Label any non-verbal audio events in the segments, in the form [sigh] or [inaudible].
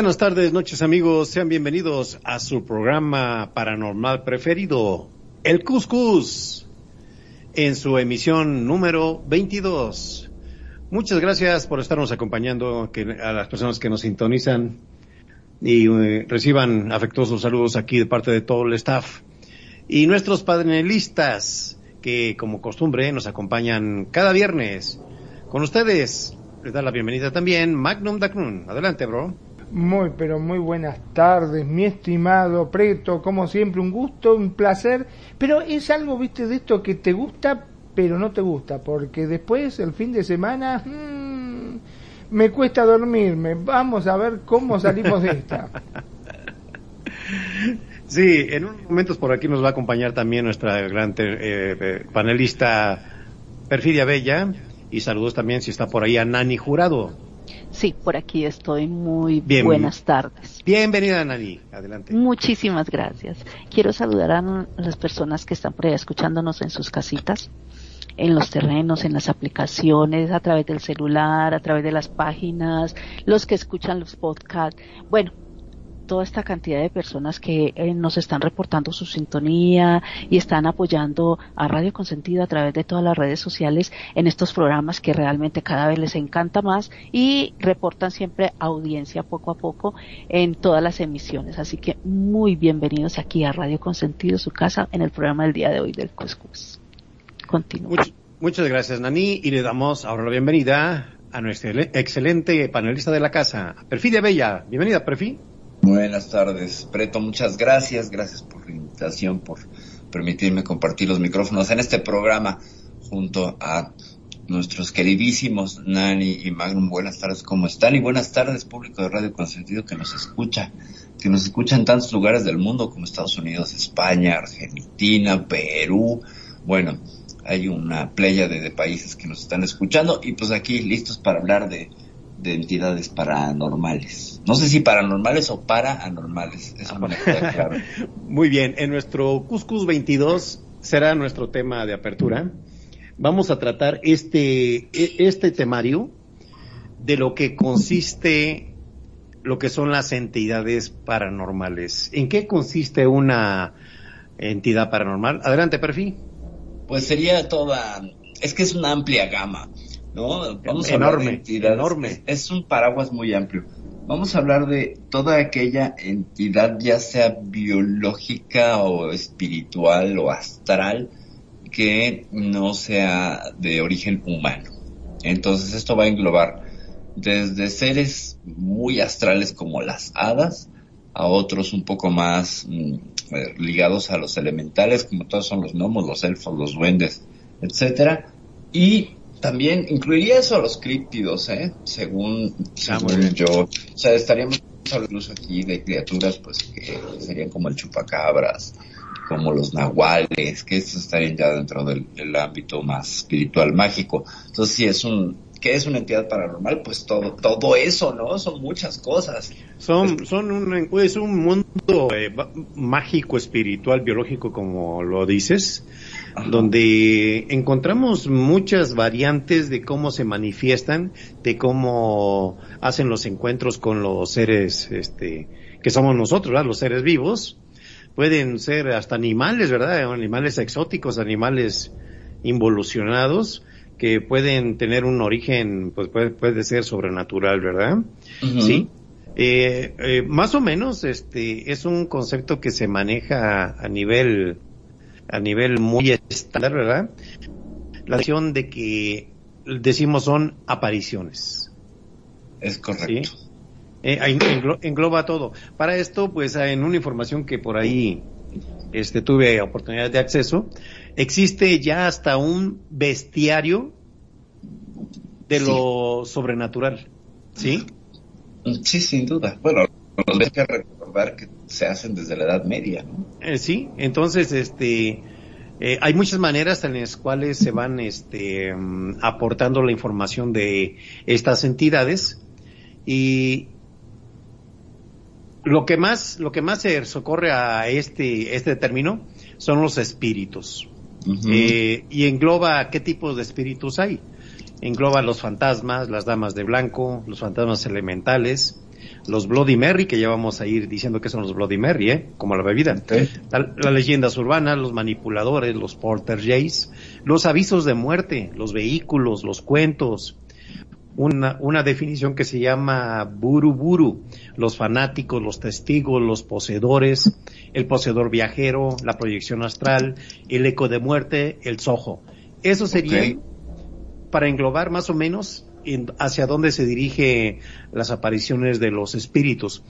buenas tardes, noches amigos, sean bienvenidos a su programa paranormal preferido, El Cuscus, en su emisión número 22. Muchas gracias por estarnos acompañando, a las personas que nos sintonizan y eh, reciban afectuosos saludos aquí de parte de todo el staff. Y nuestros panelistas, que como costumbre nos acompañan cada viernes. Con ustedes, les da la bienvenida también Magnum Dacnun. Adelante, bro. Muy, pero muy buenas tardes, mi estimado Preto, como siempre, un gusto, un placer, pero es algo, viste, de esto que te gusta, pero no te gusta, porque después, el fin de semana, mm, me cuesta dormirme, vamos a ver cómo salimos de esta. [laughs] Sí, en unos momentos por aquí nos va a acompañar también nuestra gran eh, eh, panelista Perfidia Bella y saludos también si está por ahí a Nani Jurado. Sí, por aquí estoy. Muy Bien. buenas tardes. Bienvenida Nani, adelante. Muchísimas gracias. Quiero saludar a las personas que están por ahí escuchándonos en sus casitas, en los terrenos, en las aplicaciones, a través del celular, a través de las páginas, los que escuchan los podcasts. Bueno, toda esta cantidad de personas que eh, nos están reportando su sintonía y están apoyando a Radio Consentido a través de todas las redes sociales en estos programas que realmente cada vez les encanta más y reportan siempre audiencia poco a poco en todas las emisiones. Así que muy bienvenidos aquí a Radio Consentido, su casa, en el programa del día de hoy del Cuscus. Continúa. Much- muchas gracias Nani y le damos ahora la bienvenida a nuestra ele- excelente panelista de la casa, Perfidia Bella. Bienvenida, Perfi. Buenas tardes, Preto, muchas gracias, gracias por la invitación, por permitirme compartir los micrófonos en este programa junto a nuestros queridísimos Nani y Magnum. Buenas tardes, ¿cómo están? Y buenas tardes, público de Radio Consentido que nos escucha, que nos escucha en tantos lugares del mundo como Estados Unidos, España, Argentina, Perú. Bueno, hay una playa de, de países que nos están escuchando y pues aquí listos para hablar de, de entidades paranormales. No sé si paranormales o paraanormales, eso no me queda [laughs] claro. Muy bien, en nuestro Cuscus 22 será nuestro tema de apertura. Vamos a tratar este, e- este temario de lo que consiste lo que son las entidades paranormales. ¿En qué consiste una entidad paranormal? Adelante, Perfi. Pues sería toda, es que es una amplia gama, ¿no? Vamos a Enorme, entidades. enorme. Es, es un paraguas muy amplio. Vamos a hablar de toda aquella entidad, ya sea biológica o espiritual o astral, que no sea de origen humano. Entonces esto va a englobar desde seres muy astrales como las hadas, a otros un poco más mm, eh, ligados a los elementales, como todos son los gnomos, los elfos, los duendes, etcétera, y también incluiría eso a los críptidos, ¿eh? Según, Ah, según yo, o sea, estaríamos hablando incluso aquí de criaturas, pues que serían como el chupacabras, como los nahuales, que estos estarían ya dentro del, del ámbito más espiritual mágico. Entonces, si es un, ¿qué es una entidad paranormal? Pues todo, todo eso, ¿no? Son muchas cosas. Son, son un, es un mundo eh, mágico, espiritual, biológico, como lo dices, Ajá. donde encontramos muchas variantes de cómo se manifiestan, de cómo hacen los encuentros con los seres, este, que somos nosotros, ¿verdad? Los seres vivos. Pueden ser hasta animales, ¿verdad? Animales exóticos, animales involucionados que pueden tener un origen, pues puede, puede ser sobrenatural, ¿verdad? Sí. Eh, eh, más o menos, este, es un concepto que se maneja a nivel, a nivel muy estándar, ¿verdad? La acción de que decimos son apariciones. Es correcto. Eh, engloba todo. Para esto, pues en una información que por ahí este, tuve oportunidad de acceso, existe ya hasta un bestiario de lo sobrenatural. ¿Sí? Sí, sin duda. Bueno, hay que recordar que se hacen desde la Edad Media, ¿no? Eh, sí, entonces, este, eh, hay muchas maneras en las cuales se van, este, mm, aportando la información de estas entidades y lo que más, lo que más se socorre a este, este término son los espíritus. Eh, y engloba qué tipos de espíritus hay. Engloba los fantasmas, las damas de blanco, los fantasmas elementales, los Bloody Mary, que ya vamos a ir diciendo que son los Bloody Mary, ¿eh? como la bebida. las leyendas urbanas, los manipuladores, los porter jays, los avisos de muerte, los vehículos, los cuentos, una, una definición que se llama buru los fanáticos, los testigos, los poseedores, el poseedor viajero, la proyección astral, el eco de muerte, el sojo. Eso sería para englobar más o menos hacia dónde se dirige las apariciones de los espíritus.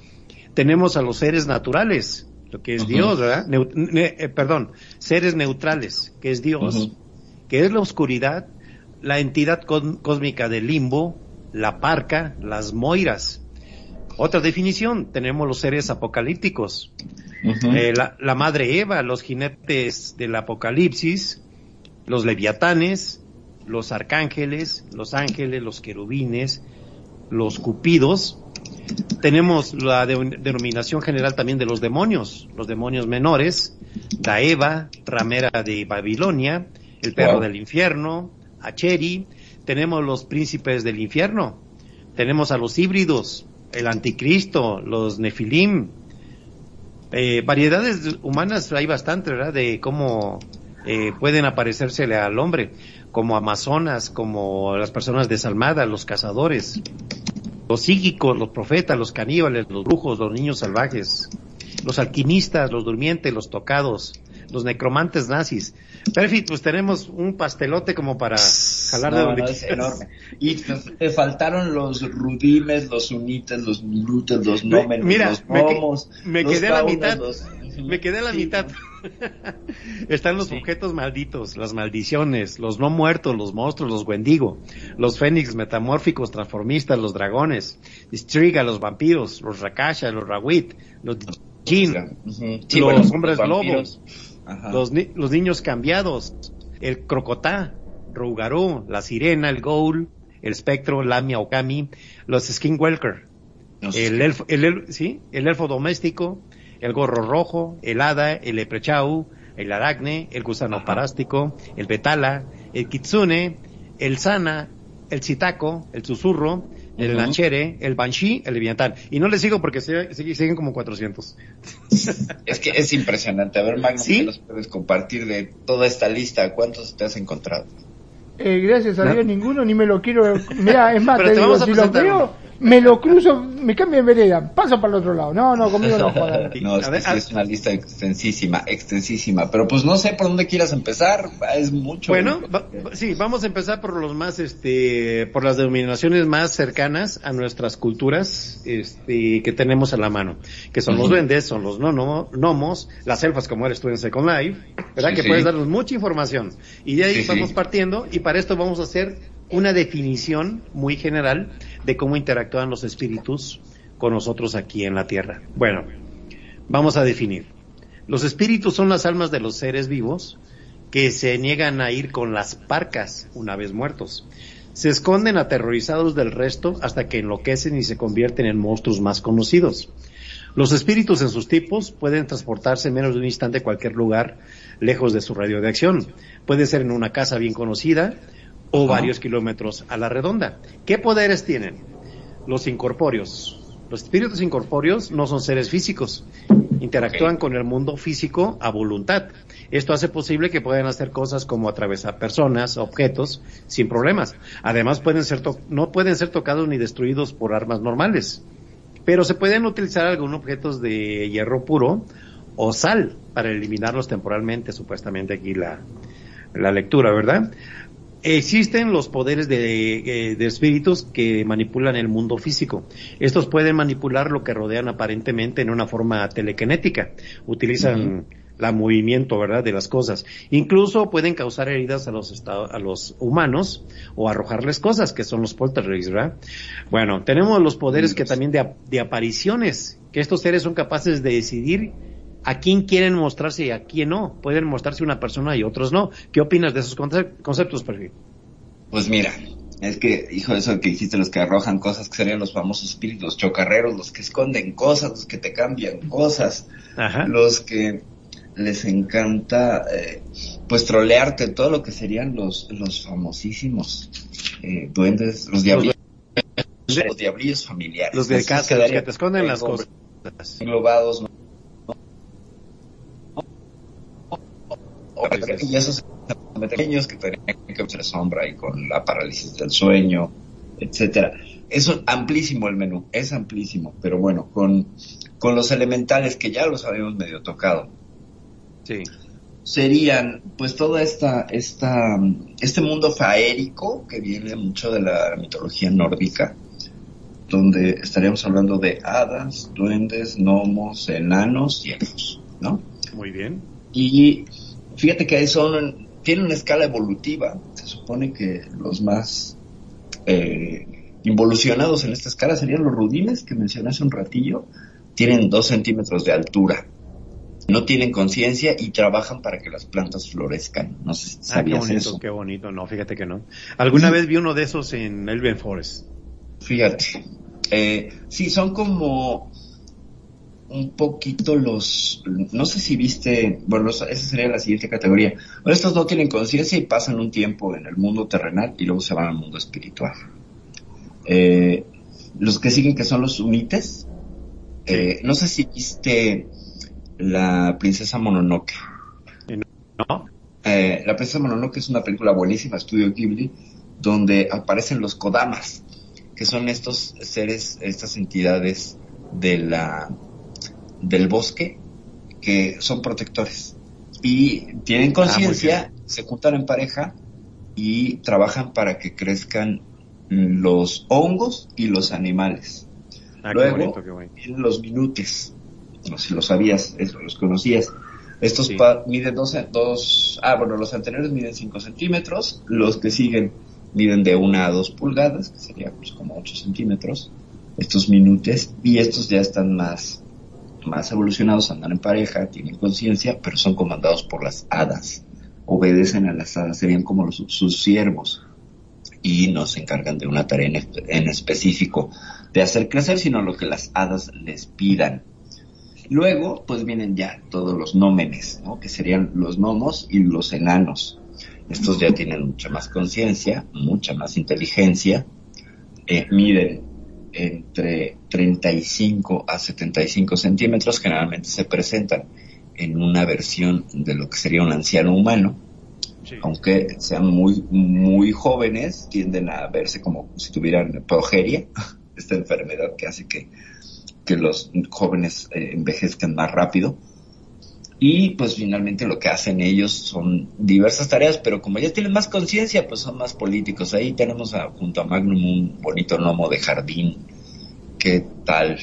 Tenemos a los seres naturales, lo que es Dios, ¿verdad? Eh, perdón, seres neutrales, que es Dios, que es la oscuridad, la entidad cósmica del limbo, la parca, las moiras. Otra definición, tenemos los seres apocalípticos, eh, la, madre Eva, los jinetes del apocalipsis, los leviatanes, los arcángeles, los ángeles, los querubines, los cupidos. Tenemos la denominación general también de los demonios, los demonios menores, la Eva, ramera de Babilonia, el perro del infierno, Acheri, tenemos los príncipes del infierno, tenemos a los híbridos, el anticristo, los nefilim, eh, variedades humanas hay bastante, ¿verdad? De cómo eh, pueden aparecérsele al hombre, como amazonas, como las personas desalmadas, los cazadores, los psíquicos, los profetas, los caníbales, los brujos, los niños salvajes, los alquimistas, los durmientes, los tocados, los necromantes nazis. Perfecto, pues tenemos un pastelote como para jalar de donde es enorme. Y te, faltaron los rudimes, los sunites, los minutes, los nomen, los momos. Me, quedé a la mitad. Me quedé a la mitad. [laughs] Están los objetos malditos, las maldiciones, los no muertos, los monstruos, los wendigo, los fénix metamórficos, transformistas, los dragones, Striga, los vampiros, los rakasha, los rawit, los jin, los hombres lobos los, los, niños cambiados, el crocotá, Rougarou, la sirena, el ghoul, el espectro, Lamia Okami, los skinwalker, el elfo, el, ¿sí? el elfo doméstico, el gorro rojo, el hada, el leprechau, el aragne, el gusano parástico, el betala, el kitsune, el sana, el chitaco, el susurro, el Lanchere, el Banshee, el Leviatán. Y no le sigo porque siguen como 400. Es que es impresionante. A ver, Magno, ¿qué nos puedes compartir de toda esta lista? ¿Cuántos te has encontrado? Eh, gracias a Dios, ninguno, ni me lo quiero. Mira, es más, te, digo, si lo veo, me lo cruzo, me cambio en vereda, paso para el otro lado. No, no, conmigo no jodan. [laughs] no, es, que es una lista extensísima, extensísima. Pero pues no sé por dónde quieras empezar, es mucho. Bueno, sí, vamos a empezar por los más, este, por las denominaciones más cercanas a nuestras culturas, este, que tenemos a la mano. Que son los duendes, son los no, gnomos, las elfas como eres tú en Second Life, ¿verdad? que puedes darnos mucha información. Y de ahí vamos partiendo, y para esto vamos a hacer una definición muy general de cómo interactúan los espíritus con nosotros aquí en la tierra. Bueno, vamos a definir. Los espíritus son las almas de los seres vivos que se niegan a ir con las parcas una vez muertos. Se esconden aterrorizados del resto hasta que enloquecen y se convierten en monstruos más conocidos. Los espíritus en sus tipos pueden transportarse en menos de un instante a cualquier lugar lejos de su radio de acción. Puede ser en una casa bien conocida, o varios kilómetros a la redonda. ¿Qué poderes tienen? Los incorpóreos. Los espíritus incorpóreos no son seres físicos, interactúan con el mundo físico a voluntad. Esto hace posible que puedan hacer cosas como atravesar personas, objetos, sin problemas. Además, pueden ser no pueden ser tocados ni destruidos por armas normales, pero se pueden utilizar algunos objetos de hierro puro o sal para eliminarlos temporalmente, supuestamente aquí la, la lectura, ¿verdad? Existen los poderes de, eh, de, espíritus que manipulan el mundo físico. Estos pueden manipular lo que rodean aparentemente en una forma telequinética. Utilizan la movimiento, ¿verdad?, de las cosas. Incluso pueden causar heridas a los a los humanos o arrojarles cosas, que son los poltergeists, ¿verdad? Bueno, tenemos los poderes que también de, de apariciones, que estos seres son capaces de decidir a quién quieren mostrarse y a quién no. Pueden mostrarse una persona y otros no. ¿Qué opinas de esos conceptos, Perfil? Pues mira, es que, hijo, eso que dijiste, los que arrojan cosas, que serían los famosos espíritus chocarreros, los que esconden cosas, los que te cambian cosas, los que les encanta, eh, pues, trolearte, todo lo que serían los, los famosísimos eh, duendes, los diablillos, los diablillos familiares. Los de casa, los que te esconden las cosas. Englobados, y esos pequeños que tenían que la sombra y con la parálisis del sueño, etcétera. Es amplísimo el menú, es amplísimo, pero bueno, con, con los elementales que ya los habíamos medio tocado. Sí. Serían, pues, toda esta, esta, este mundo faérico que viene mucho de la mitología nórdica, donde estaríamos hablando de hadas, duendes, gnomos, enanos y elfos, ¿no? Muy bien. Y Fíjate que son, tienen una escala evolutiva. Se supone que los más eh, involucionados en esta escala serían los rudines que mencioné hace un ratillo. Tienen dos centímetros de altura. No tienen conciencia y trabajan para que las plantas florezcan. No sé si ah, sabías qué bonito, eso. Qué bonito, no, fíjate que no. Alguna vez vi uno de esos en Elven Forest. Fíjate. Eh, sí, son como un poquito los, no sé si viste, bueno, esa sería la siguiente categoría. estos no tienen conciencia y pasan un tiempo en el mundo terrenal y luego se van al mundo espiritual. Eh, los que siguen que son los unites, eh, no sé si viste la princesa Mononoke. No. Eh, la princesa Mononoke es una película buenísima, estudio Ghibli, donde aparecen los Kodamas, que son estos seres, estas entidades de la del bosque que son protectores. Y tienen ah, conciencia, se juntan en pareja y trabajan para que crezcan los hongos y los animales. Ah, Luego vienen los minutes, no sé si lo sabías, eso, los conocías. Estos miden dos, dos, ah, bueno, los anteriores miden 5 centímetros, los que siguen miden de 1 a 2 pulgadas, que sería pues como 8 centímetros, estos minutes, y estos ya están más, más evolucionados andan en pareja, tienen conciencia, pero son comandados por las hadas. Obedecen a las hadas, serían como sus siervos y no se encargan de una tarea en, específico de hacer crecer, sino lo que las hadas les pidan. Luego, pues vienen ya todos los nómenes, ¿no? que serían los gnomos y los enanos. Estos ya tienen mucha más conciencia, mucha más inteligencia, eh, miden entre 35 a 75 centímetros, generalmente se presentan en una versión de lo que sería un anciano humano, aunque sean muy, muy jóvenes, tienden a verse como si tuvieran progeria, [laughs] esta enfermedad que hace que, que los jóvenes eh, envejezcan más rápido. Y pues finalmente lo que hacen ellos son diversas tareas, pero como ya tienen más conciencia, pues son más políticos. Ahí tenemos junto a Magnum un bonito gnomo de jardín. ¿Qué tal?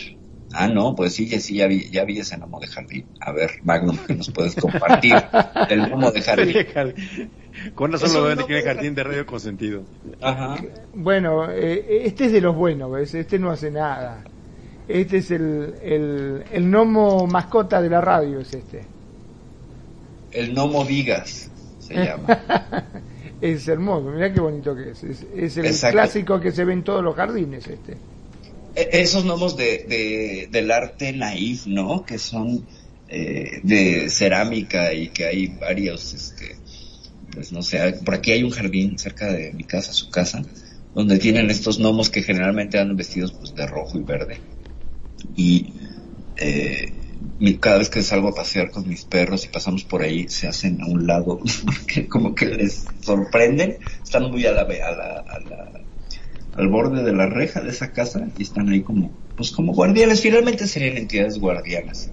Ah, no, pues sí, sí, ya vi, ya vi ese gnomo de jardín. A ver, Magnum, ¿qué nos puedes compartir [laughs] el gnomo de jardín? Con razón lo ven que jardín de radio consentido. Ajá. Bueno, eh, este es de los buenos, ¿ves? Este no hace nada. Este es el, el, el gnomo mascota de la radio, es este el Nomo Vigas se llama. [laughs] es hermoso, mira qué bonito que es. Es, el clásico que se ve en todos los jardines este. E, esos gnomos de, del arte naif, ¿no? Que son eh, de cerámica y que hay varios, este, pues no sé, por aquí hay un jardín cerca de mi casa, su casa, donde tienen estos gnomos que generalmente andan vestidos pues de rojo y verde. Y eh, cada vez que salgo a pasear con mis perros y pasamos por ahí, se hacen a un lado, [laughs] como que les sorprenden, están muy a la, a la, al borde de la reja de esa casa y están ahí como, pues como guardianes, finalmente serían entidades guardianas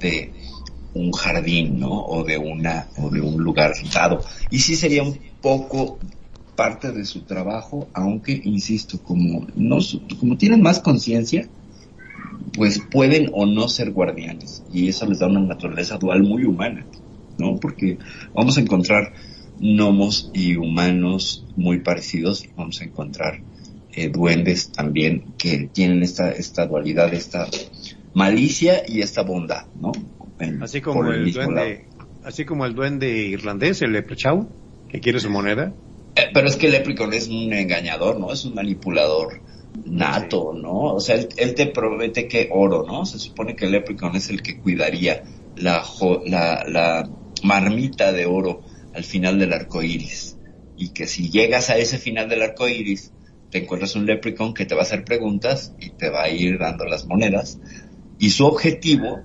de un jardín, ¿no? O de una, o de un lugar dado. Y sí sería un poco parte de su trabajo, aunque insisto, como no, como tienen más conciencia, pues pueden o no ser guardianes y eso les da una naturaleza dual muy humana, ¿no? Porque vamos a encontrar gnomos y humanos muy parecidos y vamos a encontrar eh, duendes también que tienen esta esta dualidad, esta malicia y esta bondad, ¿no? En- Así como el, duende, así como el duende irlandés, el leprechaun, que quiere su moneda. Eh, pero es que el Leprechaun es un engañador, ¿no? Es un manipulador nato, ¿no? O sea, él, él te promete que oro, ¿no? Se supone que el Leprechaun es el que cuidaría la, jo- la, la marmita de oro al final del arco iris. Y que si llegas a ese final del arco iris, te encuentras un Leprechaun que te va a hacer preguntas y te va a ir dando las monedas. Y su objetivo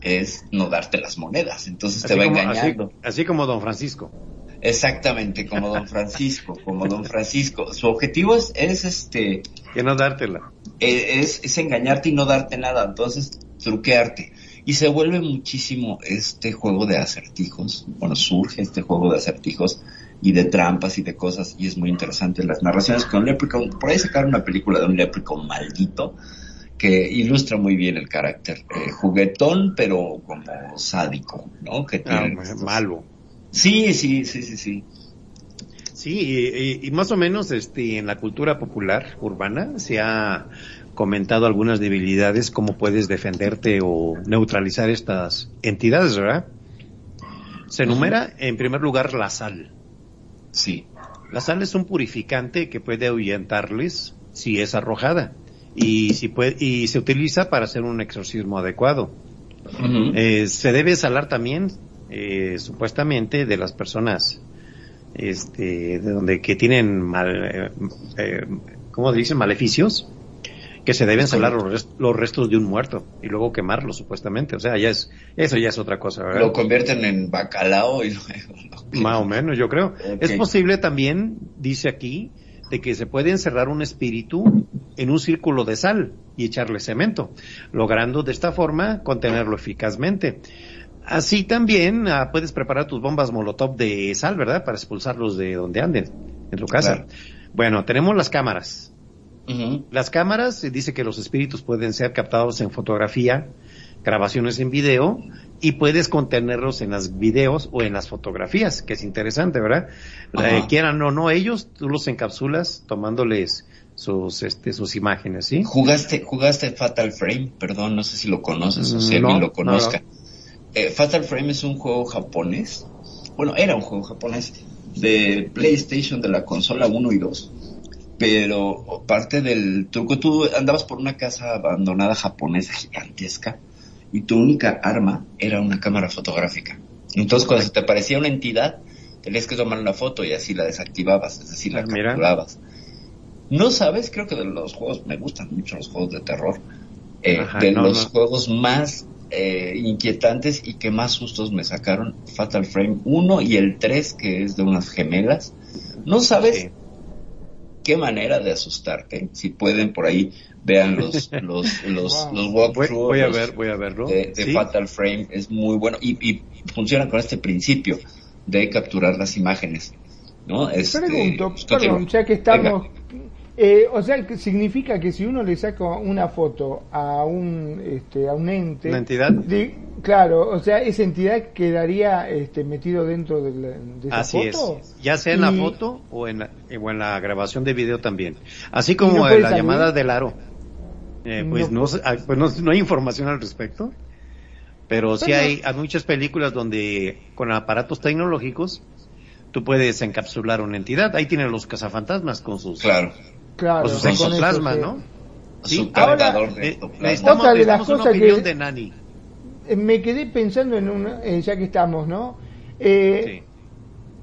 es no darte las monedas. Entonces te va como, así, engañando. así como Don Francisco. Exactamente, como Don Francisco, como Don Francisco. Su objetivo es, es este, Que no dártela. eh, es, es engañarte y no darte nada, entonces truquearte. Y se vuelve muchísimo este juego de acertijos, bueno, surge este juego de acertijos y de trampas y de cosas, y es muy interesante las narraciones con Leprechaun. Por ahí sacaron una película de un Leprechaun maldito que ilustra muy bien el carácter eh, juguetón, pero como sádico, ¿no? Que Ah, tiene estos- malo. Sí, sí, sí, sí, sí. Sí, y, más o menos este, en la cultura popular urbana se ha comentado algunas debilidades, cómo puedes defenderte o neutralizar estas entidades, ¿verdad? Se enumera en primer lugar la sal. Sí. La sal es un purificante que puede ahuyentarles si es arrojada y si puede, y se utiliza para hacer un exorcismo adecuado. Eh, se debe salar también, eh, supuestamente, de las personas, este, de donde que tienen mal, eh, eh, ¿cómo dicen? Maleficios, que se deben salar los, res- los restos de un muerto y luego quemarlos, supuestamente. O sea, ya es, eso ya es otra cosa, ¿verdad? Lo convierten en bacalao y [laughs] luego lo- Más o menos, yo creo. Es posible también, dice aquí, de que se puede encerrar un espíritu en un círculo de sal y echarle cemento, logrando de esta forma contenerlo eficazmente. Así también ah, puedes preparar tus bombas molotov de sal, ¿verdad? Para expulsarlos de donde anden, en tu casa. Claro. Bueno, tenemos las cámaras. Las cámaras eh, dice que los espíritus pueden ser captados en fotografía, grabaciones en video y puedes contenerlos en las videos o en las fotografías, que es interesante, ¿verdad? Eh, quieran o no ellos, tú los encapsulas tomándoles sus este sus imágenes, ¿sí? ¿Jugaste, jugaste Fatal Frame? Perdón, no sé si lo conoces o si Mm, No, alguien lo no, conozca. Eh, Fatal Frame es un juego japonés. Bueno, era un juego japonés de PlayStation de la consola 1 y 2. Pero parte del truco, tú andabas por una casa abandonada japonesa gigantesca y tu única arma era una cámara fotográfica. Entonces cuando se te parecía una entidad, tenías que tomar una foto y así la desactivabas, es decir, la Ah, mira. capturabas. No sabes, creo que de los juegos, me gustan mucho los juegos de terror, eh, Ajá, de no, los no. juegos más eh, inquietantes y que más sustos me sacaron, Fatal Frame 1 y el 3, que es de unas gemelas. No sabes Sí. qué manera de asustarte. Si pueden, por ahí, vean los, [laughs] los, los, Wow. los Voy, walkthroughs voy a los- ver, voy a verlo. de, de Sí. Fatal Frame. Es muy bueno y, y funciona con este principio de capturar las imágenes. ¿no? Este, Pregunto, perdón, ya que estamos... Venga. Eh, o sea, que significa que si uno le saca una foto a un, este, a un ente... ¿Una entidad? de- claro, o sea, esa entidad quedaría este, metido dentro de, la, de esa Así foto. es. Ya sea en la foto o en la, o en la grabación de video también. Así como no en la salir? llamada del aro. Eh, pues No ah, pues no, no hay información al respecto. Pero sí hay, hay muchas películas donde con aparatos tecnológicos tú puedes encapsular una entidad. Ahí tienen los cazafantasmas con sus, Claro. Claro, sus eso, exoplasmas, sí. ¿no? Su Sí, captador ahora, de ectoplasma. necesitamos, Otra de las necesitamos una cosas que- de Nani. Me quedé pensando en una, eh, ya que estamos, ¿no? Eh, Sí.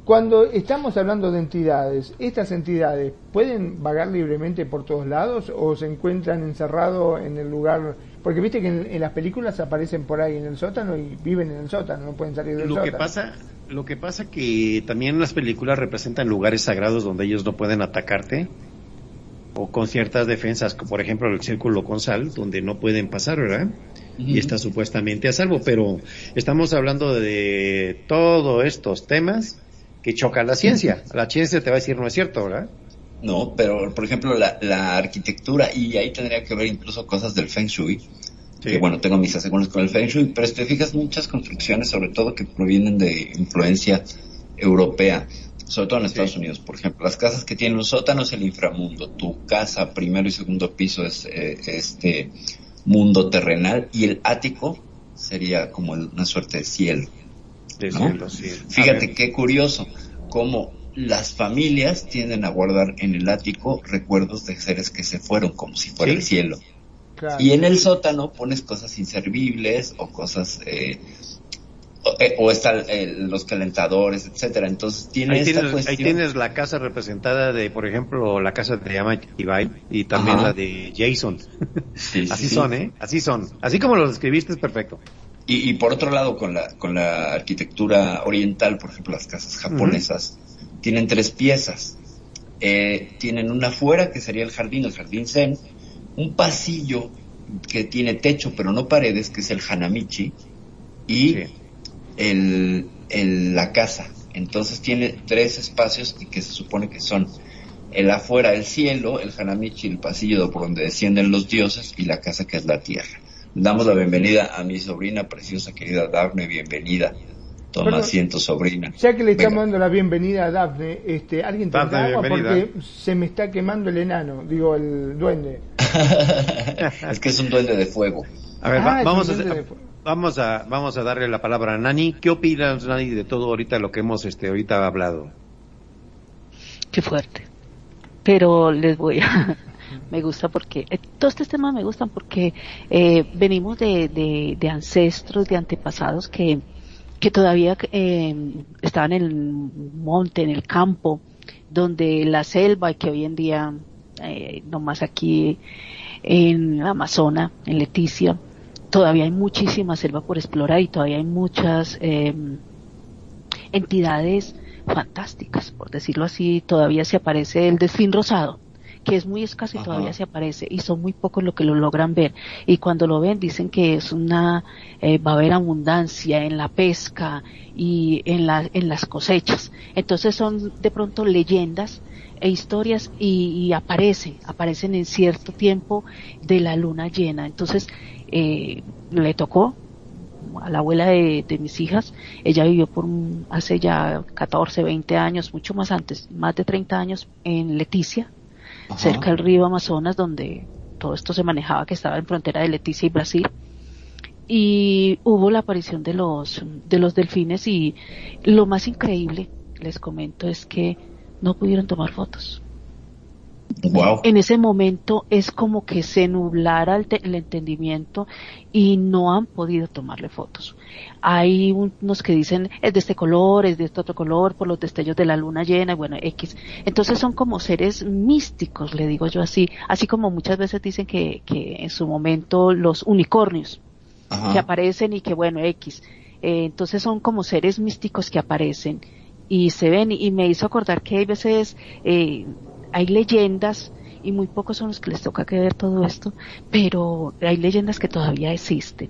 Cuando estamos hablando de entidades, ¿estas entidades pueden vagar libremente por todos lados o se encuentran encerrados en el lugar? Porque viste que en, las películas aparecen por ahí en el sótano y viven en el sótano, no pueden salir del lo sótano. Que pasa, lo que pasa que también las películas representan lugares sagrados donde ellos no pueden atacarte o con ciertas defensas, como por ejemplo el círculo con sal, donde no pueden pasar, ¿verdad? Y está supuestamente a salvo, pero estamos hablando de todos estos temas que choca la ciencia. La ciencia te va a decir no es cierto, ¿verdad? No, pero por ejemplo la, la arquitectura, y ahí tendría que ver incluso cosas del Feng Shui, que bueno, tengo mis asegúnes con el Feng Shui, pero si te fijas muchas construcciones, sobre todo que provienen de influencia europea, sobre todo en Estados Unidos, por ejemplo, las casas que tienen los sótanos, el inframundo, tu casa, primero y segundo piso es eh, este mundo terrenal, y el ático sería como una suerte de cielo. Fíjate qué curioso, cómo las familias tienden a guardar en el ático recuerdos de seres que se fueron, como si fuera el cielo. Y en el sótano pones cosas inservibles o cosas eh, o, están los calentadores, etcétera. Entonces tiene ahí esta tienes, Ahí tienes la casa representada de, por ejemplo, la casa de Yama y también la de Jason. [laughs] Así son, ¿eh? Así son. Así como lo describiste es perfecto. Y, por otro lado, con la, con la arquitectura oriental, por ejemplo, las casas japonesas, tienen tres piezas. Eh, tienen una afuera, que sería el jardín, el jardín zen, un pasillo que tiene techo pero no paredes, que es el hanamichi, y el, la casa. Entonces tiene tres espacios que se supone que son el afuera, el cielo, el hanamichi, el pasillo por donde descienden los dioses y la casa que es la tierra. Damos la bienvenida a mi sobrina preciosa, querida Daphne, bienvenida. Toma asiento, sobrina. Ya que le estamos dando la bienvenida a Daphne, este, ¿alguien te agua? Porque se me está quemando el enano, digo, el duende. [laughs] es que es un duende de fuego. A ver, ah, vamos, a, vamos, a, vamos a darle la palabra a Nani. ¿Qué opinas, Nani, de todo ahorita lo que hemos este, ahorita hablado? Qué fuerte. Pero les voy a, [laughs] me gusta porque eh, todos estos temas me gustan porque eh, venimos de, de, ancestros, de antepasados que, que todavía eh, estaban en el monte, en el campo, donde la selva y que hoy en día, eh, nomás aquí en Amazonas, en Leticia, todavía hay muchísima selva por explorar y todavía hay muchas em, entidades fantásticas, por decirlo así, todavía se aparece el desfín rosado que es muy escaso y todavía se aparece y son muy pocos los que lo logran ver. Y cuando lo ven dicen que es una eh, va a haber abundancia en la pesca y en la, en las cosechas. Entonces son de pronto leyendas e historias y, aparecen aparecen en cierto tiempo de la luna llena. Entonces eh, le tocó a la abuela de, de, mis hijas, ella vivió por hace ya 14, 20 años, mucho más antes, más de 30 años en Leticia, cerca del río Amazonas, donde todo esto se manejaba, que estaba en frontera de Leticia y Brasil. Y hubo la aparición de los, de los delfines y lo más increíble, les comento, es que no pudieron tomar fotos. En ese momento es como que se nublara el, entendimiento y no han podido tomarle fotos. Hay unos que dicen es de este color, es de este otro color, por los destellos de la luna llena, y bueno, X. Entonces son como seres místicos, le digo yo así, así como muchas veces dicen que, que en su momento los unicornios que aparecen y que bueno, X. Eh, entonces son como seres místicos que aparecen y se ven y me hizo acordar que hay veces eh, hay leyendas y muy pocos son los que les toca que ver todo esto, pero hay leyendas que todavía existen.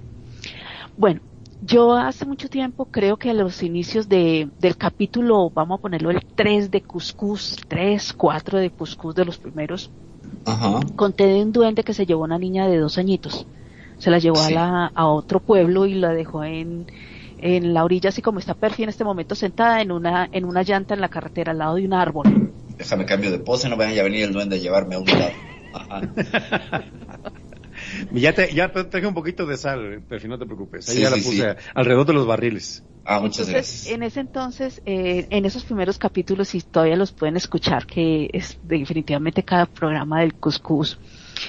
Bueno, yo hace mucho tiempo creo que a los inicios de, del capítulo, vamos a ponerlo el 3 de Cuscus, 3, 4 de Cuscus de los primeros, conté de un duende que se llevó una niña de dos añitos. Se la llevó a, la, a otro pueblo y la dejó en, en la orilla, así como está Perfi en este momento sentada en una, en una llanta en la carretera al lado de un árbol déjame cambio de pose, no vayan a venir el duende a llevarme a un lado. [laughs] ya te, ya traje un poquito de sal, pero no te preocupes. Ahí ya la puse alrededor de los barriles. Ah, muchas Entonces, gracias. en ese entonces, eh, en esos primeros capítulos, y todavía los pueden escuchar, que es definitivamente cada programa del Cuscus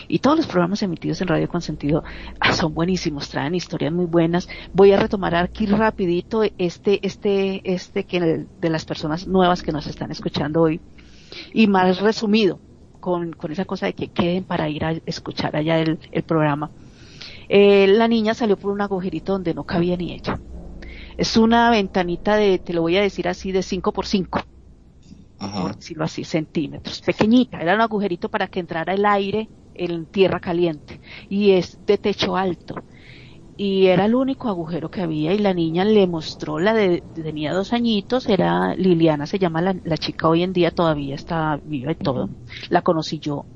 y todos los programas emitidos en Radio Consentido ah, son buenísimos, traen historias muy buenas. Voy a retomar aquí rapidito este, este, este que de las personas nuevas que nos están escuchando hoy y más resumido con, con esa cosa de que queden para ir a escuchar allá el, el programa. Eh, la niña salió por un agujerito donde no cabía ni ella. Es una ventanita de, te lo voy a decir así, de 5 por 5 Ajá. por decirlo así, centímetros, pequeñita, era un agujerito para que entrara el aire en tierra caliente y es de techo alto y era el único agujero que había y la niña le mostró la de tenía dos añitos era Liliana se llama la, la chica hoy en día todavía está viva y todo la conocí yo.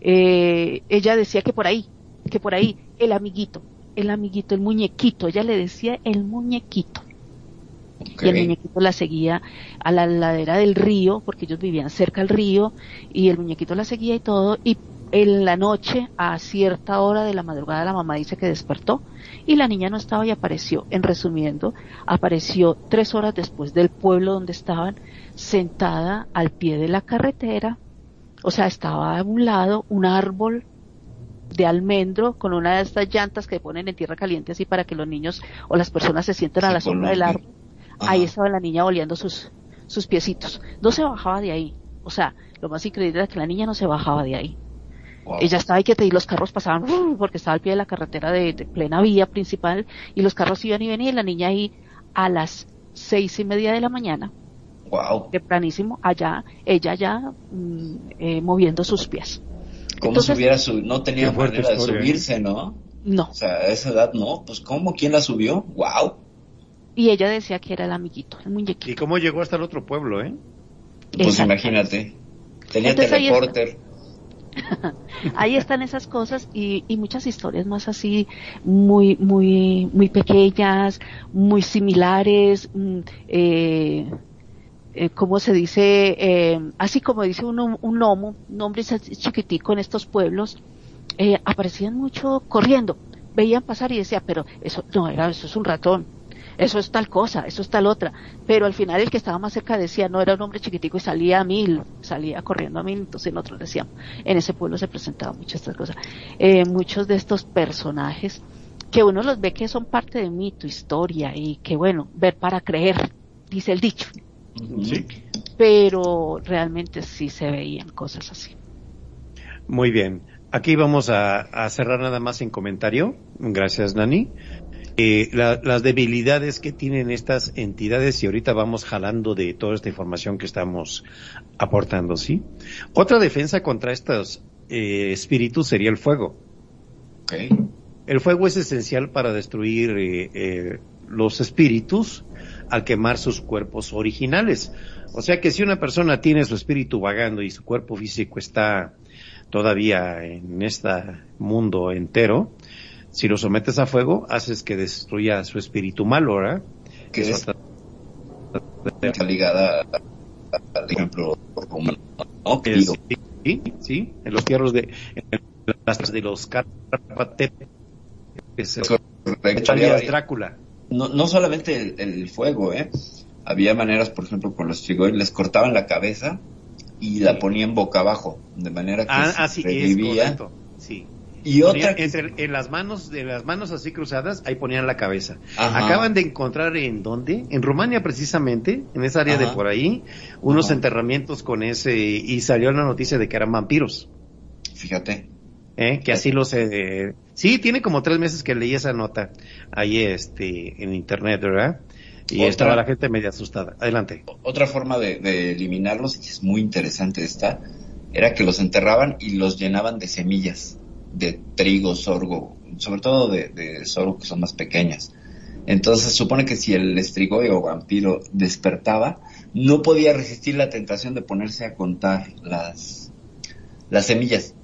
Eh, ella decía que por ahí que por ahí el amiguito el amiguito el muñequito ella le decía el muñequito. Y el muñequito la seguía a la ladera del río, porque ellos vivían cerca del río, y el muñequito la seguía y todo, y en la noche, a cierta hora de la madrugada, la mamá dice que despertó, y la niña no estaba y apareció, en resumiendo, apareció tres horas después del pueblo donde estaban, sentada al pie de la carretera, o sea, estaba a un lado un árbol de almendro con una de estas llantas que ponen en tierra caliente así para que los niños o las personas se sienten a la sombra del árbol. Ajá. Ahí estaba la niña oleando sus, sus piecitos. No se bajaba de ahí. O sea, lo más increíble era que la niña no se bajaba de ahí. Wow. Ella estaba ahí quieta y los carros pasaban ¡rum! porque estaba al pie de la carretera de, de plena vía principal y los carros iban y venían y la niña ahí a las seis y media de la mañana, Wow. tempranísimo, allá, ella ya mm, eh, moviendo sus pies. ¿Cómo Entonces- subiera su, no tenía manera de historia, ¿eh? subirse, ¿no? No. O sea, a esa edad no, pues ¿cómo? ¿Quién la subió? Wow. Y ella decía que era el amiguito, el ¿Y muñequito. cómo llegó hasta el otro pueblo, eh? Pues imagínate. Tenía Entonces teleporter. [laughs] Ahí están esas cosas y, muchas historias más así, muy, muy, muy pequeñas, muy similares, mm, eh, eh, ¿cómo se dice? Eh, así como dice uno, un gnomo, un chiquitico en estos pueblos, eh, aparecían mucho corriendo, veían pasar y decía, pero eso, no, era, eso es un ratón, eso es tal cosa, eso es tal otra, pero al final el que estaba más cerca decía, no, era un hombre chiquitico y salía a mil, salía corriendo a mil, entonces nosotros decíamos, en ese pueblo se presentaban muchas estas cosas, eh, muchos de estos personajes que uno los ve que son parte de mito, historia y que bueno, ver para creer, dice el dicho. Sí. pero realmente sí se veían cosas así. Muy bien. Aquí vamos a, a cerrar nada más en comentario. Gracias, Nani. Eh, la- las debilidades que tienen estas entidades y ahorita vamos jalando de toda esta información que estamos aportando, ¿sí? Otra defensa contra estos eh, espíritus sería el fuego. Ok. El fuego es esencial para destruir eh, los espíritus al quemar sus cuerpos originales. O sea que si una persona tiene su espíritu vagando y su cuerpo físico está todavía en este mundo entero, si lo sometes a fuego, haces que destruya su espíritu malo, ¿verdad? Que es- Está ligada a- al ejemplo romano, sí, sí, en los tierros de, en las de los alias vari- Drácula. no, no solamente el, el fuego, ¿eh? Había maneras, por ejemplo, con los trigoides, les cortaban la cabeza y la ponían boca abajo, de manera que Ah, se así es. Sí. Y Ponían otra entre, en las manos, de las manos así cruzadas, ahí ponían la cabeza. Ajá. Acaban de encontrar en dónde? En Rumania precisamente, en esa área de por ahí, unos Ajá. enterramientos con ese, y salió la noticia de que eran vampiros. Fíjate. ¿eh? Que así los, eh, sí, tiene como tres meses que leí esa nota ahí, este, en internet, ¿verdad? Y Otra- estaba la gente media asustada. Adelante. Otra forma de, de eliminarlos, y es muy interesante esta, era que los enterraban y los llenaban de semillas, de trigo, sorgo, sobre todo de, de sorgo que son más pequeñas. Entonces se supone que si el estrigoide o vampiro despertaba, no podía resistir la tentación de ponerse a contar las, las semillas.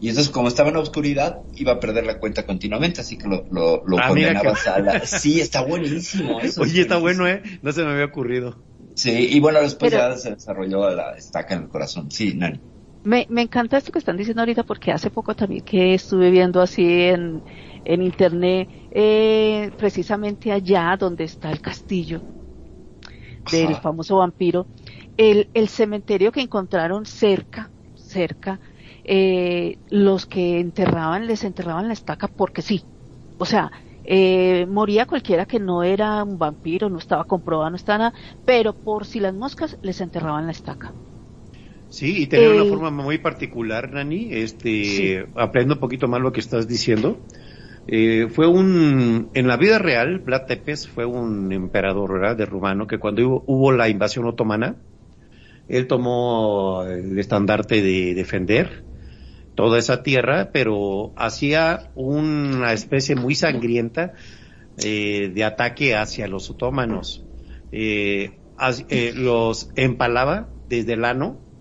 Y entonces como estaba en la oscuridad, iba a perder la cuenta continuamente, así que lo, lo, lo Ah, mira condenabas que- a la... Sí, está buenísimo. Eso Oye, está buenísimo. bueno, ¿eh? No se me había ocurrido. Sí, y bueno, después Pero- ya se desarrolló la estaca en el corazón. Sí, Nani. Me, me encanta esto que están diciendo ahorita porque hace poco también que estuve viendo así en, en internet, eh, precisamente allá donde está el castillo del Ajá. famoso vampiro, el, el cementerio que encontraron cerca, cerca, eh, los que enterraban, les enterraban la estaca porque sí. O sea, eh, moría cualquiera que no era un vampiro, no estaba comprobado, no estaba nada, pero por si las moscas les enterraban la estaca. Sí, y tenía una Eh, forma muy particular, Nani. Este, Sí. aprendo un poquito más lo que estás diciendo. Eh, fue un, en la vida real, Vlad Tepes fue un emperador ¿verdad? de rumano que cuando hubo, hubo la invasión otomana, él tomó el estandarte de defender toda esa tierra, pero hacía una especie muy sangrienta eh, de ataque hacia los otomanos. Eh, los empalaba desde el ano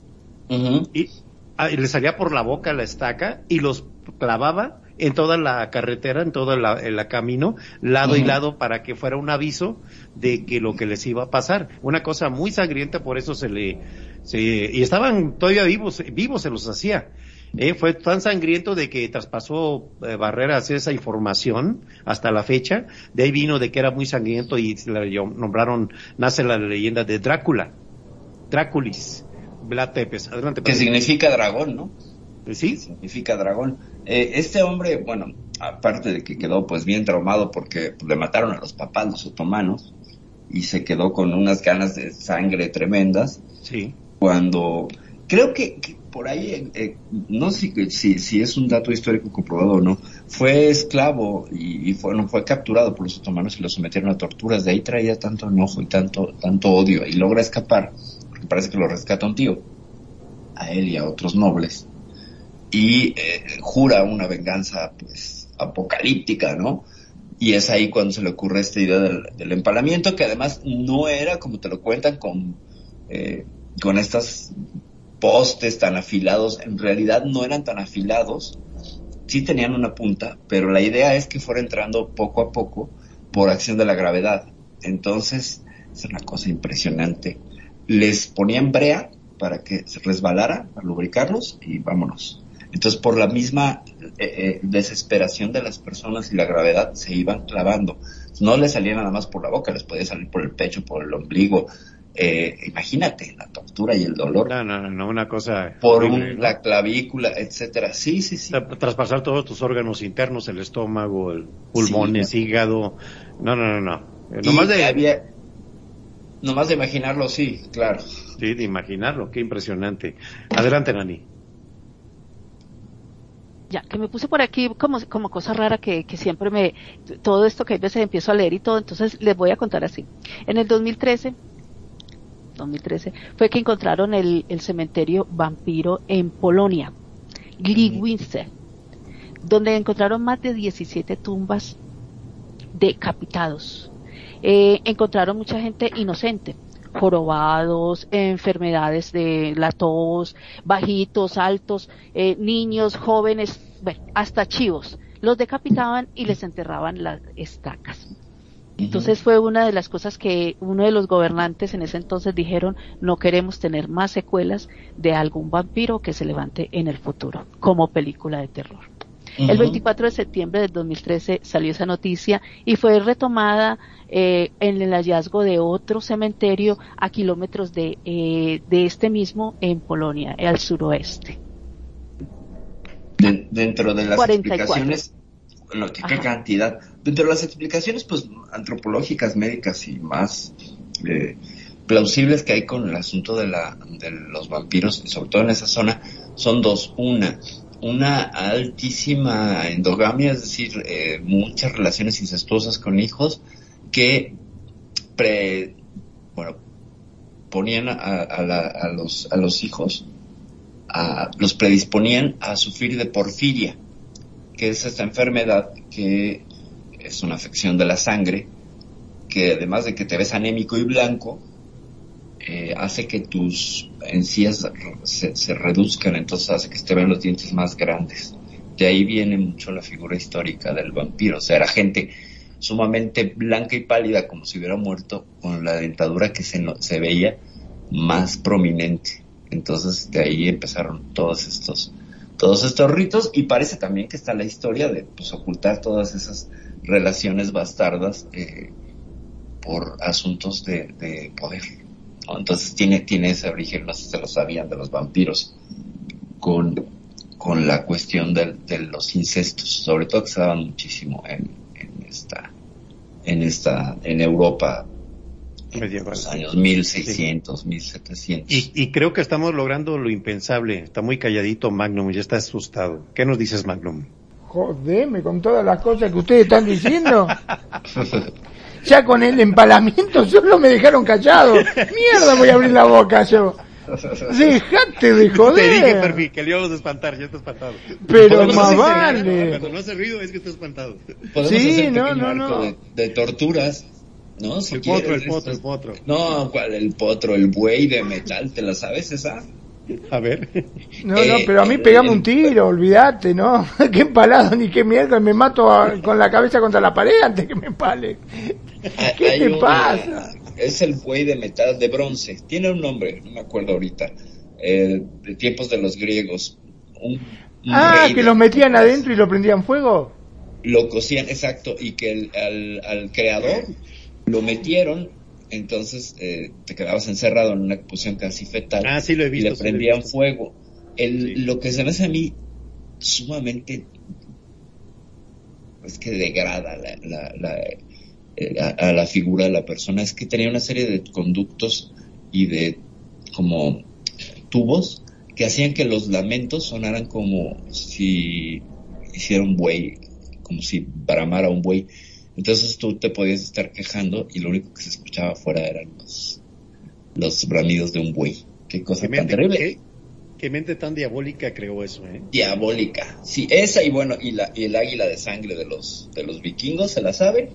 Y, ah, y le salía por la boca la estaca y los clavaba en toda la carretera, en todo la, el camino, lado y lado, para que fuera un aviso de que lo que les iba a pasar. Una cosa muy sangrienta, por eso se le, se, y estaban todavía vivos, vivos se los hacía. Eh, fue tan sangriento de que traspasó eh, barreras esa información hasta la fecha. De ahí vino de que era muy sangriento y se le nombraron, nace la leyenda de Drácula. Dráculis. Adelante. Que significa dragón, ¿no? Sí, significa dragón. Eh, este hombre, bueno, aparte de que quedó pues bien traumado porque le mataron a los papás, los otomanos, y se quedó con unas ganas de sangre tremendas, sí. cuando creo que, que por ahí, eh, eh, no sé si, si, si es un dato histórico comprobado o no, fue esclavo y, y fue, no, fue capturado por los otomanos y lo sometieron a torturas, de ahí traía tanto enojo y tanto, tanto odio y logra escapar, porque parece que lo rescata un tío, a él y a otros nobles, y eh, jura una venganza pues apocalíptica, ¿no? Y es ahí cuando se le ocurre esta idea del, del empalamiento, que además no era como te lo cuentan con, eh, con estas postes tan afilados, en realidad no eran tan afilados, sí tenían una punta, pero la idea es que fuera entrando poco a poco por acción de la gravedad. Entonces, es una cosa impresionante. Les ponían brea para que se resbalara, para lubricarlos y vámonos. Entonces, por la misma eh, eh, desesperación de las personas y la gravedad, se iban clavando. No les salía nada más por la boca, les podía salir por el pecho, por el ombligo. Eh, imagínate la tortura y el dolor No, no, no, no, una cosa. por horrible, un- ¿no? la clavícula, etcétera. Sí, sí, sí. Tra- Traspasar todos tus órganos internos, el estómago, el pulmones, hígado. No, no, no, no. Nomás de, había, nomás de imaginarlo, sí, claro. sí, de imaginarlo, qué impresionante. Adelante, Nani. Ya, que me puse por aquí como, como cosa rara que, que siempre me, todo esto que a veces empiezo a leer y todo, entonces les voy a contar así. En el 2013, 2013, fue que encontraron el, el cementerio vampiro en Polonia, Gliwice, donde encontraron más de 17 tumbas decapitados. Eh, encontraron mucha gente inocente, jorobados, enfermedades de la tos, bajitos, altos, eh, niños, jóvenes, bueno, hasta chivos. Los decapitaban y les enterraban las estacas. Entonces fue una de las cosas que uno de los gobernantes en ese entonces dijeron, no queremos tener más secuelas de algún vampiro que se levante en el futuro, como película de terror. El 24 de septiembre del 2013 salió esa noticia y fue retomada eh, en el hallazgo de otro cementerio a kilómetros de, eh, de este mismo en Polonia, al suroeste. De- dentro de las 44. explicaciones, lo que, qué cantidad. Dentro de las explicaciones, pues, antropológicas, médicas y más eh, plausibles que hay con el asunto de, la, de los vampiros, sobre todo en esa zona, son dos. Una, una altísima endogamia, es decir, eh, muchas relaciones incestuosas con hijos que pre, bueno, ponían a, a la- a los, a los hijos, a- los predisponían a sufrir de porfiria, que es esta enfermedad que es una afección de la sangre, que además de que te ves anémico y blanco, eh, hace que tus encías se, se reduzcan, entonces hace que te vean los dientes más grandes. De ahí viene mucho la figura histórica del vampiro, o sea, era gente sumamente blanca y pálida, como si hubiera muerto, con la dentadura que se, se veía más prominente. Entonces de ahí empezaron todos estos, todos estos ritos y parece también que está la historia de pues, ocultar todas esas relaciones bastardas eh, por asuntos de, poder. Entonces tiene, tiene ese origen, no sé si se lo sabían, de los vampiros, con, con la cuestión de, de los incestos, sobre todo que se daban muchísimo en, en esta, en esta, en Europa en los años 1600, 1700. Y, y creo que estamos logrando lo impensable. Está muy calladito Magnum, ya está asustado. ¿Qué nos dices, Magnum? Jodeme con todas las cosas que ustedes están diciendo. [laughs] ya con el empalamiento [laughs] solo me dejaron callado. Mierda, voy a abrir la boca yo. Dejate de joder. [laughs] Te dije, Perfi, que le íbamos a espantar, ya está espantado. Pero más vale. Cuando no hace ruido es que está espantado. sí, no, no, no. De, torturas. ¿No? el potro, el potro, el potro. No, ¿cuál? El potro, el buey de metal, ¿te la sabes esa? A ver. No, no, eh, pero a mí pegame un tiro, olvídate, ¿no? [laughs] qué empalado ni qué mierda, me mato con la cabeza contra la pared antes que me empale. [laughs] ¿Qué te pasa? Es el buey de metal de bronce, tiene un nombre, no me acuerdo ahorita, eh, de tiempos de los griegos. ah, que los metían adentro y lo prendían fuego. Lo cosían, exacto, y que al, al creador lo metieron entonces eh, te quedabas encerrado en una posición casi fetal ah, sí lo he visto, y le prendían fuego. El, Lo que se me hace a mí sumamente es que degrada la, la, eh, a, la figura de la persona es que tenía una serie de conductos y de como tubos que hacían que los lamentos sonaran como si hiciera un buey, como si bramara un buey. Entonces tú te podías estar quejando y lo único que se escuchaba afuera eran los, los bramidos de un buey. Qué cosa tan terrible. Qué, mente tan diabólica creó eso, ¿eh? Diabólica. Sí, esa y bueno, y, la, y el águila de sangre de los, de los vikingos, ¿se la saben?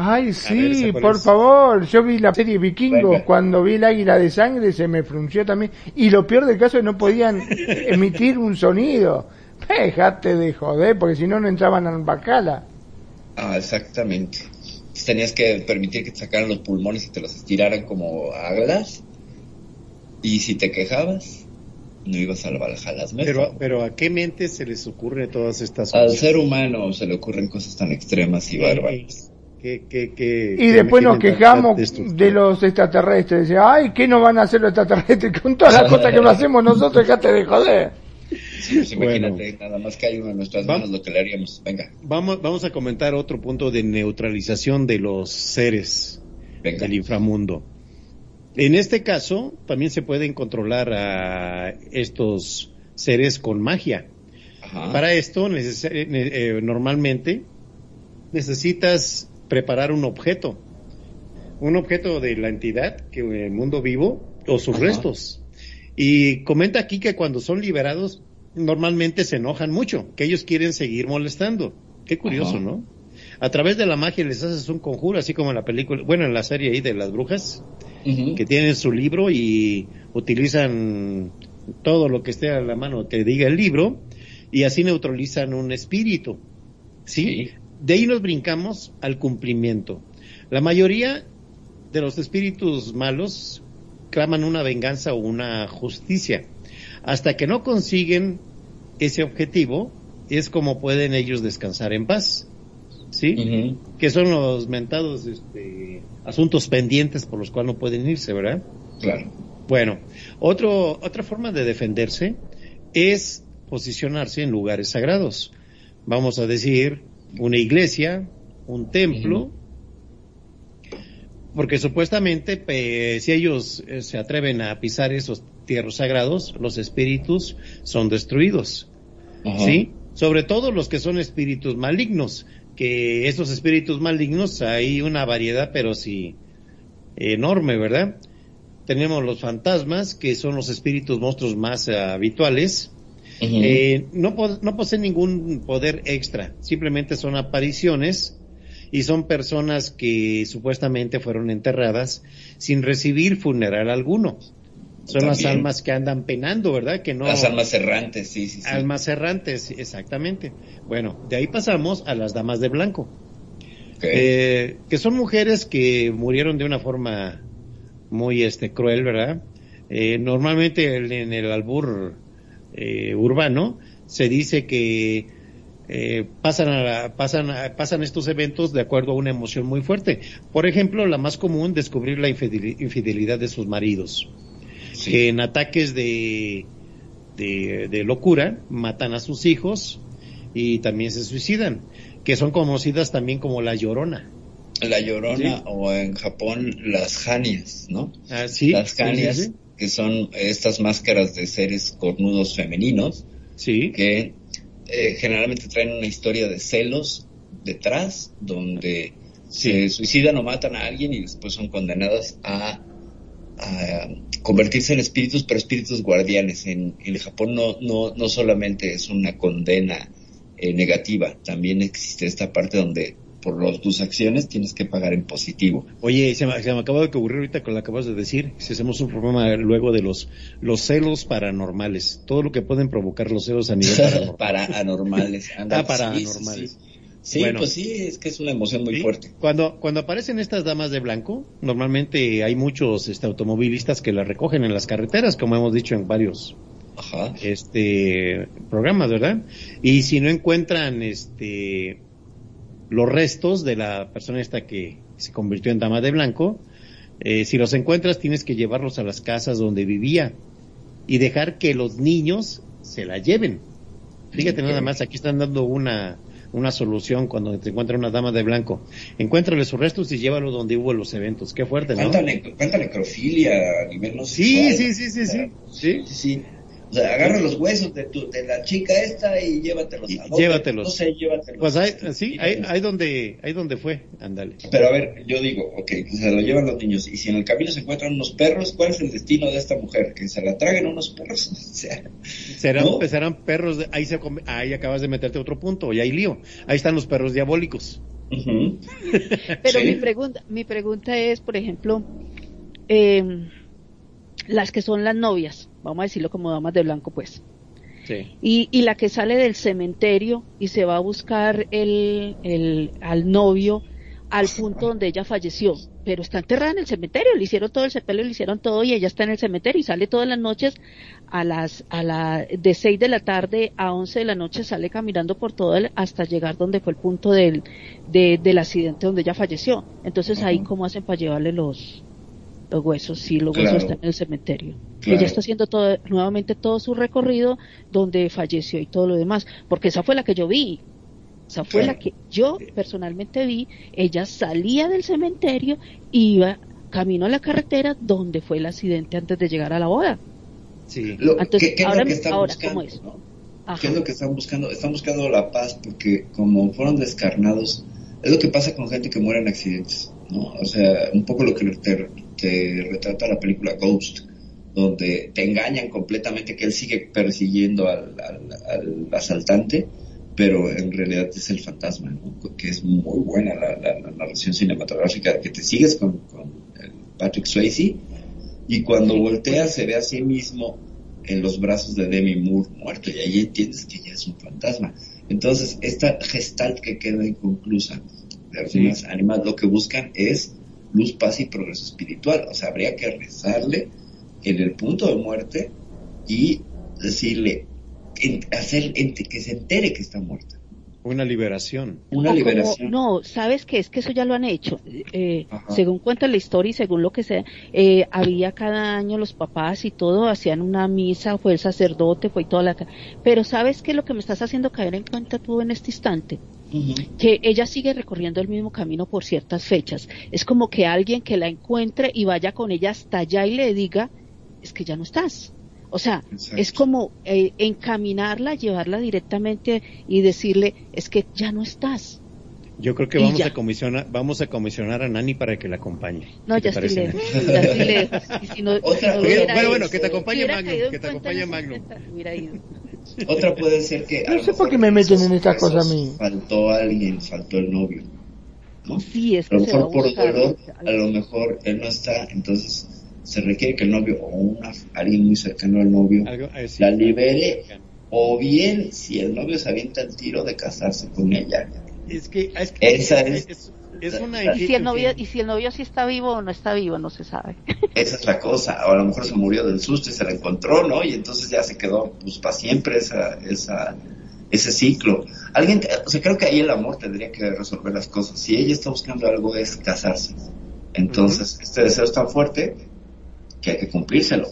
Ay, sí, por favor. Yo vi la serie Vikingos. Cuando vi el águila de sangre se me frunció también. Y lo peor del caso es que no podían [laughs] emitir un sonido. Déjate de joder, porque si no, no entraban al bacala. Ah, exactamente. Tenías que permitir que te sacaran los pulmones y te los estiraran como águilas. Y si te quejabas, no ibas a Valhalla. Pero, pero ¿a qué mente se les ocurre todas estas cosas? Al ser humano se le ocurren cosas tan extremas y bárbaras. Y después nos quejamos de los extraterrestres. Ay, ¿qué nos van a hacer los extraterrestres con todas las [laughs] cosas que no hacemos nosotros? Dejate de joder. Pues imagínate, nada más que hay uno en nuestras manos lo que le haríamos. Venga. Vamos, vamos a comentar otro punto de neutralización de los seres del inframundo. En este caso, también se pueden controlar a estos seres con magia. Para esto, eh, normalmente, necesitas preparar un objeto. Un objeto de la entidad, que el mundo vivo, o sus restos. Y comenta aquí que cuando son liberados normalmente se enojan mucho, que ellos quieren seguir molestando. Qué curioso, ¿no? A través de la magia les haces un conjuro, así como en la película, bueno, en la serie ahí de las brujas, que tienen su libro y utilizan todo lo que esté a la mano que diga el libro, y así neutralizan un espíritu. ¿sí? De ahí nos brincamos al cumplimiento. La mayoría de los espíritus malos claman una venganza o una justicia hasta que no consiguen ese objetivo, es como pueden ellos descansar en paz. ¿Sí? Que son los mentados este, asuntos pendientes por los cuales no pueden irse, ¿verdad? Claro. Bueno, otro, otra forma de defenderse es posicionarse en lugares sagrados. Vamos a decir, una iglesia, un templo, porque supuestamente si ellos eh, se atreven a pisar esos tierras sagrados, los espíritus son destruidos. ¿Sí? Sobre todo los que son espíritus malignos, que esos espíritus malignos hay una variedad, pero sí enorme, ¿verdad? Tenemos los fantasmas, que son los espíritus monstruos más habituales. Eh, no, no poseen ningún poder extra, simplemente son apariciones y son personas que supuestamente fueron enterradas sin recibir funeral alguno. Son las almas que andan penando, ¿verdad? Que no. Las almas errantes, sí, sí, sí. Almas errantes, exactamente. Bueno, de ahí pasamos a las damas de blanco. Eh, que son mujeres que murieron de una forma muy este cruel, ¿verdad? Eh, normalmente en en el albur eh, urbano se dice que eh, pasan, a la- pasan, a- pasan estos eventos de acuerdo a una emoción muy fuerte. Por ejemplo, la más común, descubrir la infideli- infidelidad de sus maridos. Sí. Que en ataques de, de, de locura matan a sus hijos y también se suicidan, que son conocidas también como la llorona. La llorona Sí. o en Japón las janias, ¿no? Ah, sí, las janias, sí, que son estas máscaras de seres cornudos femeninos sí. que eh, generalmente traen una historia de celos detrás, donde Sí. se suicidan o matan a alguien y después son condenadas a, a convertirse en espíritus, pero espíritus guardianes. En, en Japón no, no, no solamente es una condena eh, negativa, también existe esta parte donde por los- tus acciones tienes que pagar en positivo. Oye, se me, se me acaba de ocurrir ahorita con lo que acabas de decir, si hacemos un programa luego de los, los celos paranormales, todo lo que pueden provocar los celos a nivel [laughs] paranormal. para anormales. [laughs] Ah, para sí, sí, anormales. Sí, Sí, Bueno. pues sí, es que es una emoción muy ¿Sí? fuerte. Cuando, cuando aparecen estas damas de blanco, normalmente hay muchos este, automovilistas que las recogen en las carreteras, como hemos dicho en varios Ajá. este programas, ¿verdad? Y si no encuentran este los restos de la persona esta que se convirtió en dama de blanco, eh, si los encuentras tienes que llevarlos a las casas donde vivía y dejar que los niños se la lleven. Fíjate nada más, aquí están dando una una solución cuando te encuentra una dama de blanco. Encuéntrale sus restos y llévalo donde hubo los eventos. Qué fuerte, ¿no? ¿Cuánta, ne- cuánta necrofilia a nivel no Sí, sí, sí, sí, sí. Sí. O sea, agarra los huesos de, tu, de la chica esta y llévatelos. Y- a llévatelos. No sé, llévatelos. Pues ahí, sí, ahí, ahí donde, ahí donde fue, ándale. Pero a ver, yo digo, ok, se lo llevan los niños. Y si en el camino se encuentran unos perros, ¿cuál es el destino de esta mujer? Que se la traguen unos perros. [laughs] O sea, Serán, ¿No? serán perros, de- ahí se, ahí acabas de meterte otro punto, y hay lío. Ahí están los perros diabólicos. Pero Sí. mi pregunta, mi pregunta es, por ejemplo, eh, las que son las novias, vamos a decirlo como damas de blanco, pues, Sí. y, y la que sale del cementerio y se va a buscar el, el, al novio al punto donde ella falleció, pero está enterrada en el cementerio, le hicieron todo el sepelio, le hicieron todo y ella está en el cementerio y sale todas las noches a las, a la, de 6 de la tarde a 11 de la noche sale caminando por todo el, hasta llegar donde fue el punto del, de- del accidente donde ella falleció. Entonces ahí Ujú. cómo hacen para llevarle los, los huesos, si los Claro. huesos están en el cementerio. Claro. Ella está haciendo todo, nuevamente todo su recorrido donde falleció y todo lo demás, porque esa fue la que yo vi. Esa fue Claro. la que yo personalmente vi. Ella salía del cementerio y iba camino a la carretera donde fue el accidente antes de llegar a la boda. Sí. Lo- Entonces, ¿qué, qué es ahora- lo que están ahora, buscando? ¿cómo es? no? ¿Qué es lo que están buscando? Están buscando la paz porque como fueron descarnados, es lo que pasa con gente que muere en accidentes, ¿no? O sea, un poco lo que te, te retrata la película Ghost, donde te engañan completamente que él sigue persiguiendo al, al- al asaltante, pero en realidad es el fantasma, ¿no? Que es muy buena la, la- la narración cinematográfica, que te sigues con, Patrick Swayze y cuando Sí. voltea se ve a sí mismo en los brazos de Demi Moore muerto y ahí entiendes que ya es un fantasma. Entonces, esta gestalt que queda inconclusa de algunas ánimas lo que buscan es luz, paz y progreso espiritual. O sea, habría que rezarle en el punto de muerte y decirle, en- hacer que se entere que está muerta. Una liberación. Una como- liberación. no, sabes que es que eso ya lo han hecho. Eh, según cuenta la historia y según lo que sea, eh, había cada año los papás y todo hacían una misa, fue el sacerdote, fue toda la. Pero sabes que lo que me estás haciendo caer en cuenta tú en este instante, Que ella sigue recorriendo el mismo camino por ciertas fechas. Es como que alguien que la encuentre y vaya con ella hasta allá y le diga, es que ya no estás. O sea, Exacto. es como eh, encaminarla, llevarla directamente y decirle, es que ya no estás. Yo creo que vamos a comisionar, vamos a comisionar a Nani para que la acompañe. No, ¿Qué te ya estoy lejos, ya estoy lejos. Y si no, [laughs] si no lo bueno, bueno, que te acompañe Magnum, en que te acompañe Magnum. [laughs] Otra puede ser que... No lo sé por qué me meten en estas cosas a mí. Faltó alguien, faltó el novio. ¿no? Sí, es A lo que a mejor por dolor, a lo mejor él no está, entonces se requiere que el novio o una, alguien muy cercano al novio Algo- eh, sí. la libere, o bien si el novio se avienta el tiro de casarse con ella. Es que, es que Esa es- Es una y si el novio y si el novio sí está vivo o no está vivo no se sabe. [laughs] Esa es la cosa. O a lo mejor se murió del susto y se la encontró no y entonces ya se quedó pues para siempre esa esa ese ciclo. Alguien o sea creo que ahí el amor tendría que resolver las cosas. Si ella está buscando algo es casarse. Entonces este deseo es tan fuerte que hay que cumplírselo.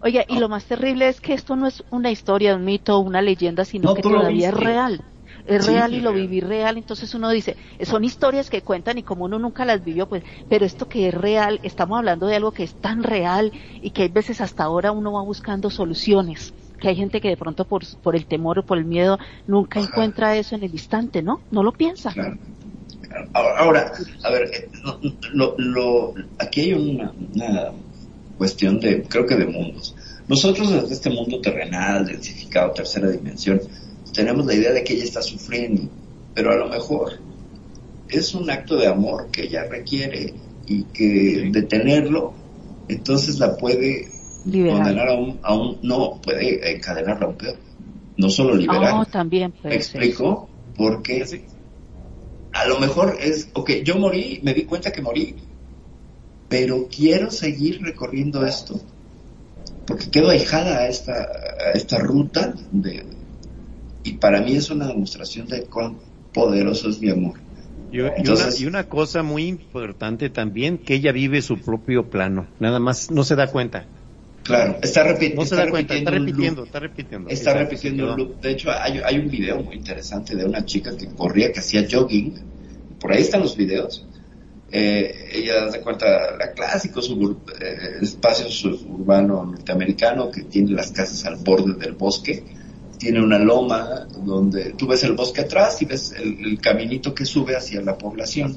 Oye, y lo más terrible es que esto no es una historia, un mito, una leyenda, sino No, que todavía es real. Es Sí, real y lo viví real, entonces uno dice, son historias que cuentan y como uno nunca las vivió, pues, pero esto que es real, estamos hablando de algo que es tan real y que hay veces hasta ahora uno va buscando soluciones, que hay gente que de pronto por, por el temor o por el miedo nunca Ajá. encuentra eso en el instante, ¿no? No lo piensa. Claro. Ahora, a ver, eh, lo, lo- aquí hay una, una cuestión de, creo que de mundos. Nosotros desde este mundo terrenal, densificado, tercera dimensión, tenemos la idea de que ella está sufriendo, pero a lo mejor es un acto de amor que ella requiere y que detenerlo, entonces la puede Liberar. condenar a un, a un, no, puede encadenarla a un peor. No solo liberar. Oh, también ¿Me puede ser. explico? Porque Sí. a lo mejor es, ok, yo morí, me di cuenta que morí, pero quiero seguir recorriendo esto, porque quedo ahijada a esta, a esta ruta de, y para mí es una demostración de cuán poderoso es mi amor. Y, y una, Entonces- y una cosa muy importante también, que ella vive su propio plano, nada más no se da cuenta. Claro, está, repi- No se da cuenta, está repitiendo repitiendo, está repitiendo. Está Exacto, repitiendo un loop. De hecho, hay, hay un video muy interesante de una chica que corría, que hacía jogging. Por ahí están los videos. Eh, ella se cuenta la clásico subur- eh, espacio suburbano norteamericano que tiene las casas al borde del bosque. Tiene una loma donde tú ves el bosque atrás y ves el, el caminito que sube hacia la población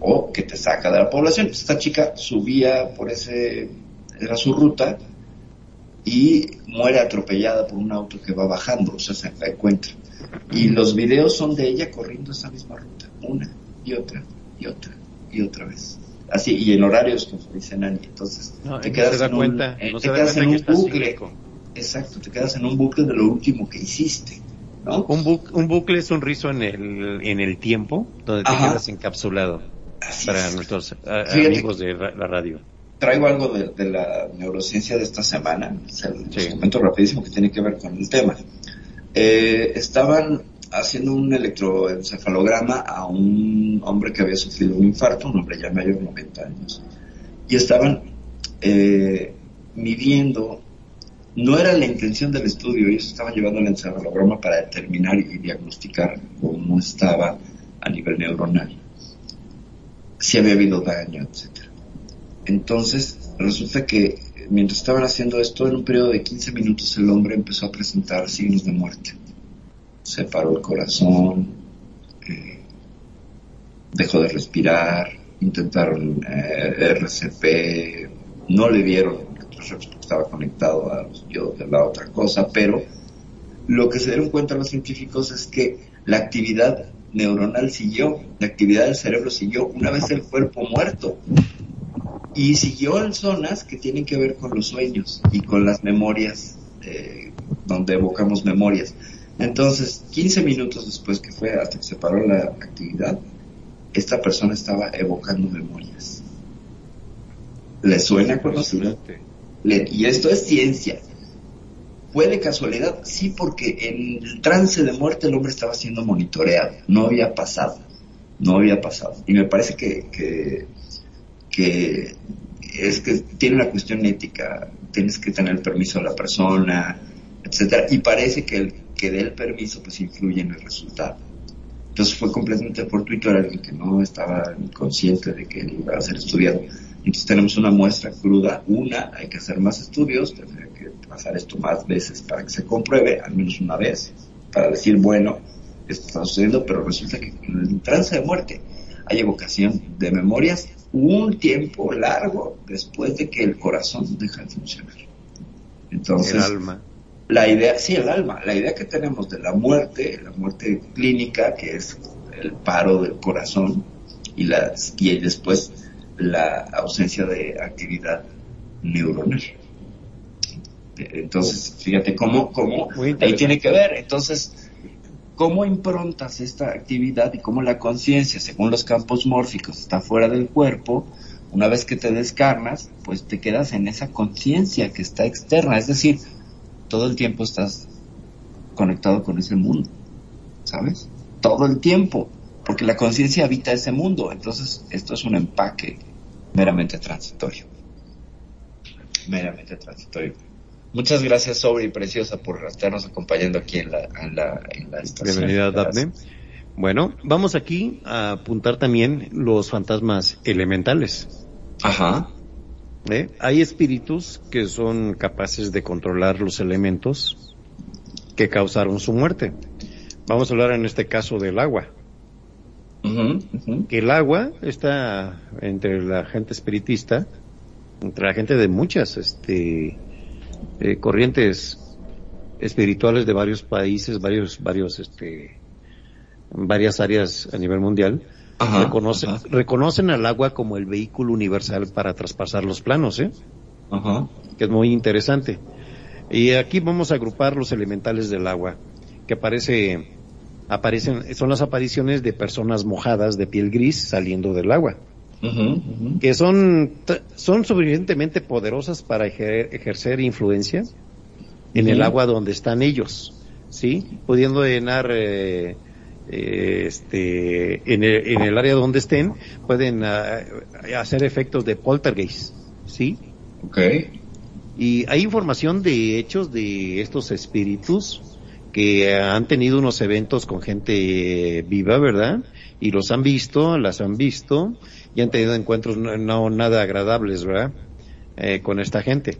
o que te saca de la población. Esta chica subía por ese, era su ruta y muere atropellada por un auto que va bajando, o sea, se la encuentra. Y los videos son de ella corriendo esa misma ruta, una y otra y otra y otra vez. Así, y en horarios, como dice Nani, entonces No, te quedas en un, que bucle. Exacto, te quedas en un bucle de lo último que hiciste, ¿no? Un, bu- un bucle es un rizo en el, en el tiempo, donde te Ajá. quedas encapsulado Así para es. nuestros Fíjate. amigos de ra- la radio. traigo algo de, de la neurociencia de esta semana, se los Sí. rapidísimo que tiene que ver con el tema. Eh, estaban haciendo un electroencefalograma a un hombre que había sufrido un infarto, un hombre ya mayor, 90 años, y estaban eh, midiendo, no era la intención del estudio, ellos estaban llevando el encefalograma para determinar y diagnosticar cómo estaba a nivel neuronal, si había habido daño, etcétera. Entonces, resulta que mientras estaban haciendo esto, en un periodo de 15 minutos el hombre empezó a presentar signos de muerte. Se paró el corazón, eh, dejó de respirar, intentaron eh, RCP, no le dieron estaba conectado a los diodos de la otra cosa, pero lo que se dieron cuenta los científicos es que la actividad neuronal siguió, la actividad del cerebro siguió una vez el cuerpo muerto y siguió en zonas que tienen que ver con los sueños y con las memorias, eh, donde evocamos memorias. Entonces, 15 minutos después que fue hasta que se paró la actividad, esta persona estaba evocando memorias. ¿Le suena conocido? Y esto es ciencia. ¿Fue de casualidad? Sí, porque en el trance de muerte el hombre estaba siendo monitoreado, no había pasado, no había pasado. Y me parece que, que, que es que tiene una cuestión ética, tienes que tener el permiso de la persona, etcétera, y parece que el que dé el permiso pues influye en el resultado. Entonces fue completamente fortuito, era alguien que no estaba consciente de que iba a ser estudiado. Entonces tenemos una muestra cruda, una, hay que hacer más estudios, tendría que pasar esto más veces para que se compruebe, al menos una vez, para decir, bueno, esto está sucediendo, pero resulta que en el trance de muerte hay evocación de memorias un tiempo largo después de que el corazón deja de funcionar. Entonces, el alma. la idea, sí, el alma, la idea que tenemos de la muerte, la muerte clínica, que es el paro del corazón, y, la, y después la ausencia de actividad neuronal. Entonces, fíjate cómo, cómo ahí tiene que ver. Entonces, cómo improntas esta actividad y cómo la conciencia, según los campos mórficos, está fuera del cuerpo, una vez que te descarnas, pues te quedas en esa conciencia que está externa, es decir, todo el tiempo estás conectado con ese mundo, ¿sabes? Todo el tiempo, porque la conciencia habita ese mundo, entonces esto es un empaque meramente transitorio, meramente transitorio. Muchas gracias, Sobre y Preciosa, por estarnos acompañando aquí en la, en la, en la estación. Bienvenida, Daphne. Bueno, vamos aquí a apuntar también los fantasmas elementales. Ajá. ¿Eh? Hay espíritus que son capaces de controlar los elementos que causaron su muerte. Vamos a hablar en este caso del agua. Que el agua está entre la gente espiritista, entre la gente de muchas este, eh, corrientes espirituales de varios países, varios, varios, este, varias áreas a nivel mundial, Ajá, reconocen, ajá. reconocen al agua como el vehículo universal para traspasar los planos, ¿eh? Ajá. que es muy interesante. Y aquí vamos a agrupar los elementales del agua, que aparece, aparecen, son las apariciones de personas mojadas de piel gris saliendo del agua, que son, son suficientemente poderosas para ejer- ejercer influencia en el agua donde están ellos, ¿sí? Pudiendo llenar, eh, eh, este, en el, en el área donde estén, pueden ah, hacer efectos de poltergeist, ¿sí? Ok. Y hay información de hechos de estos espíritus que han tenido unos eventos con gente viva, ¿verdad? Y los han visto, las han visto y han tenido encuentros no, no nada agradables, ¿verdad? Eh, con esta gente.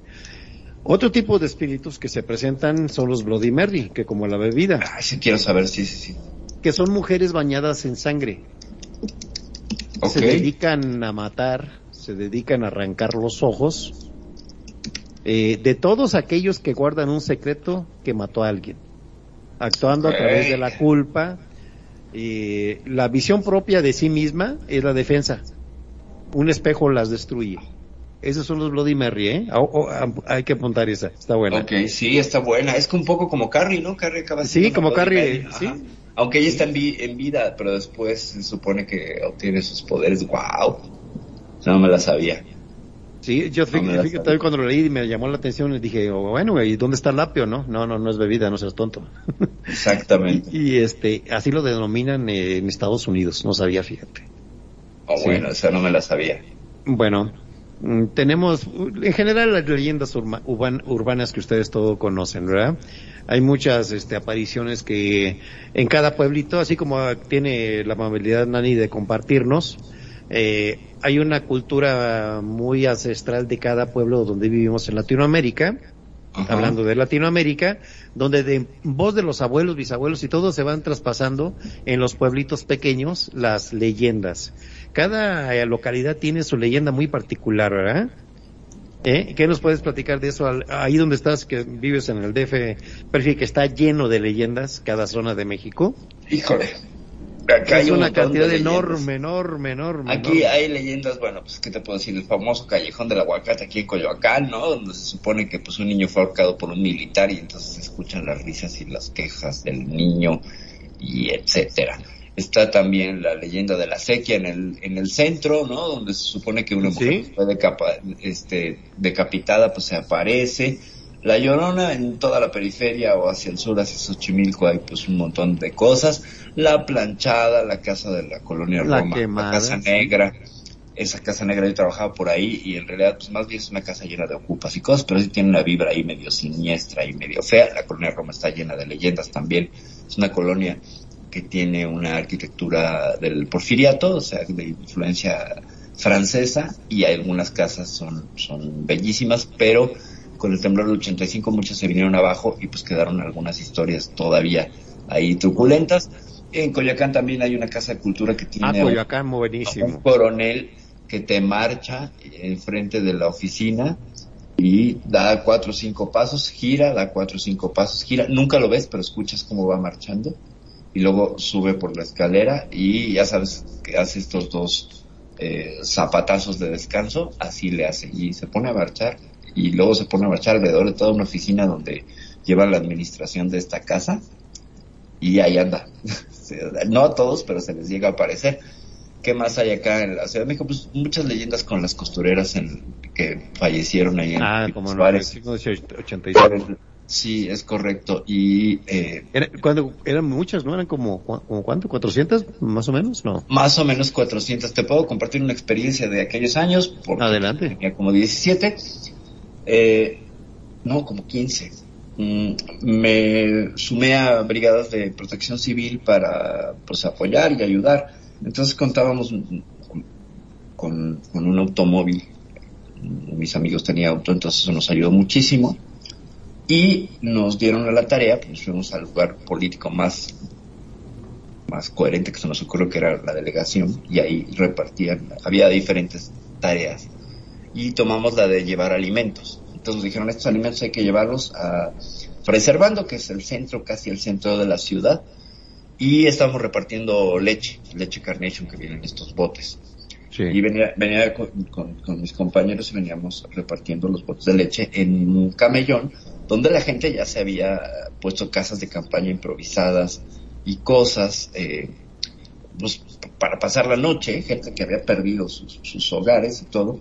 Otro tipo de espíritus que se presentan son los Bloody Mary, que como la bebida, Ay, sí quiero saber, sí, sí, sí. que son mujeres bañadas en sangre. Ok. Se dedican a matar, se dedican a arrancar los ojos eh, de todos aquellos que guardan un secreto que mató a alguien, actuando a través de la culpa. eh, la visión propia de sí misma es la defensa. Un espejo las destruye. Esos son los Bloody Mary, ¿eh? O- o- am- hay que apuntar esa, está buena. Ok, sí, está buena. Es que un poco como Carrie, ¿no? Carrie acaba Sí, como Carrie, sí. Aunque ella está en, vi- en vida, pero después se supone que obtiene sus poderes. ¡Wow! No me la sabía. Sí, yo No cuando lo leí me llamó la atención y dije, oh, bueno, ¿y dónde está el apio, no? No, no, no es bebida, no seas tonto. Exactamente. [laughs] Y este, así lo denominan eh, en Estados Unidos, no sabía, fíjate. Oh, Sí. bueno, esa no me la sabía. Bueno, mm, tenemos en general las leyendas urban- urbanas que ustedes todo conocen, ¿verdad? Hay muchas este, apariciones que en cada pueblito, así como tiene la amabilidad Nani de compartirnos, eh, hay una cultura muy ancestral de cada pueblo donde vivimos en Latinoamérica, Ajá. hablando de Latinoamérica, donde de voz de los abuelos, bisabuelos y todos se van traspasando en los pueblitos pequeños las leyendas. Cada eh, localidad tiene su leyenda muy particular, ¿verdad? ¿Eh? ¿Qué nos puedes platicar de eso? Al- Ahí donde estás, que vives en el DF, perfil que está lleno de leyendas, cada zona de México. Híjole. Acá hay una cantidad enorme, enorme, enorme. Aquí enorme. hay leyendas, bueno, pues qué te puedo decir, el famoso callejón del aguacate aquí en Coyoacán, ¿no? Donde se supone que pues un niño fue ahorcado por un militar y entonces se escuchan las risas y las quejas del niño y etcétera. Está también la leyenda de la sequía en el, en el centro, ¿no? Donde se supone que una mujer Sí. fue decapa- este, decapitada, pues se aparece. La Llorona en toda la periferia o hacia el sur, hacia Xochimilco, hay pues un montón de cosas. La planchada, la casa de la colonia La Roma, quemada, la casa sí. negra. Esa casa negra yo trabajaba por ahí y en realidad pues más bien es una casa llena de ocupas y cosas, pero sí tiene una vibra ahí medio siniestra y medio fea. La colonia Roma está llena de leyendas también. Es una colonia que tiene una arquitectura del porfiriato, o sea, de influencia francesa y algunas casas son, son bellísimas, pero con el temblor del 85 muchas se vinieron abajo y pues quedaron algunas historias todavía ahí truculentas. En Coyoacán también hay una casa de cultura que Ah, tiene Coyoacán, muy un buenísimo. coronel que te marcha enfrente de la oficina y da cuatro o cinco pasos, gira, da cuatro o cinco pasos, gira, nunca lo ves, pero escuchas cómo va marchando y luego sube por la escalera y ya sabes que hace estos dos eh, zapatazos de descanso, así le hace y se pone a marchar y luego se pone a marchar alrededor de toda una oficina donde lleva la administración de esta casa y ahí anda. [laughs] no a todos, pero se les llega a aparecer. ¿Qué más hay acá en la Ciudad de México? Pues muchas leyendas con las costureras en, que fallecieron ahí en Ah, como no, Juárez. 86. Sí, es correcto. Y eh, Era, cuando, eran muchas, ¿no? Eran como, como ¿cuánto? ¿400? Más o menos, ¿no? más o menos 400. Te puedo compartir una experiencia de aquellos años. Porque Adelante. Tenía como 17. Eh, no, como 15. Mm, me sumé a brigadas de protección civil para pues apoyar y ayudar. Entonces contábamos con, un automóvil. Mis amigos tenían auto, entonces eso nos ayudó muchísimo. Y nos dieron a la tarea, pues fuimos al lugar político más, más coherente que se nos ocurrió, que era la delegación, y ahí repartían, había diferentes tareas. Y tomamos la de llevar alimentos. Entonces nos dijeron, estos alimentos hay que llevarlos a Preservando, que es el centro, casi el centro de la ciudad, y estábamos repartiendo leche, leche Carnation que viene en estos botes. Sí. Y venía, venía con, con- con mis compañeros y veníamos repartiendo los botes de leche en un camellón donde la gente ya se había puesto casas de campaña improvisadas y cosas eh, pues, para pasar la noche, gente que había perdido sus, sus hogares y todo.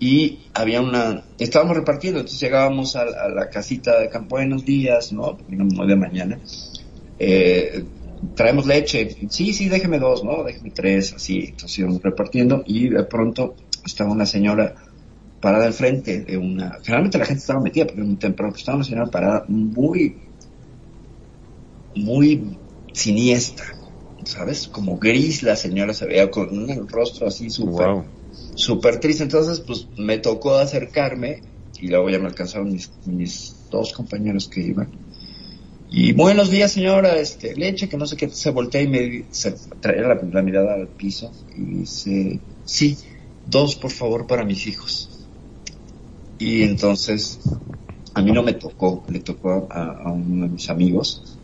Y había una, estábamos repartiendo, entonces llegábamos a, a la casita de campo buenos días, ¿no? Muy de mañana. Eh, traemos leche, sí, sí, déjeme dos, ¿no? Déjeme tres, así, entonces íbamos repartiendo y de pronto estaba una señora parada al frente de una, generalmente la gente estaba metida era muy temprano, pero estaba una señora parada muy, muy siniestra, ¿sabes? Como gris la señora se veía con un rostro así súper, Wow. Súper triste, entonces pues me tocó acercarme y luego ya me alcanzaron mis, mis dos compañeros que iban. Y buenos días señora, este, leche, que no sé qué, se voltea y me se la mirada al piso y dice, sí, dos por favor para mis hijos. Y entonces a mí no me tocó, le tocó a, a uno de mis amigos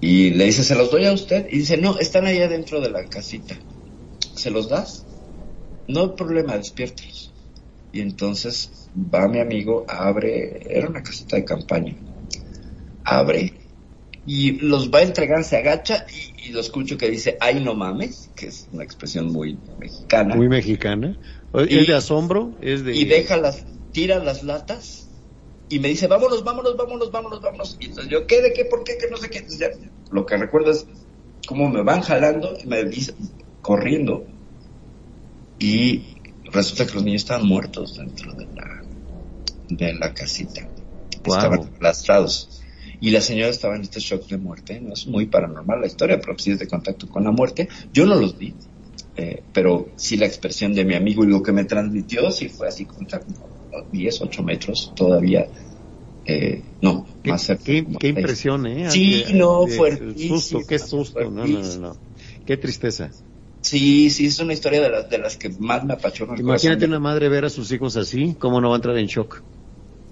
y le dice, ¿se los doy a usted? Y dice, no, están allá dentro de la casita. ¿Se los das? No hay problema, despiértelos. Y entonces va mi amigo, abre, era una casita de campaña, abre y los va a entregar, se agacha y, y lo escucho que dice, ay no mames, que es una expresión muy mexicana. Muy mexicana. O- Y- ¿Es de asombro? ¿Es de...? y deja las, tira las latas y me dice, vámonos, vámonos, vámonos, vámonos, vámonos. Y entonces yo, ¿qué, de qué, por qué, que no sé qué? Entonces lo que recuerdo es cómo me van jalando y me dicen, corriendo. Y resulta que los niños estaban muertos dentro de la, de la casita. Wow. Estaban lastrados. Y la señora estaba en este shock de muerte. No es muy paranormal la historia, pero sí es de contacto con la muerte. Yo no los vi. Eh, pero sí la expresión de mi amigo y lo que me transmitió sí fue así como 10, 8 metros todavía. Eh, no, Qué, más cerca. qué- qué impresión, ¿eh? Sí, Qué- no, qué fuertísimo, susto, qué susto. No, no, no, no. Qué tristeza. Sí, sí, es una historia de las, de las que más me el Imagínate una madre ver a sus hijos así, ¿cómo no va a entrar en shock?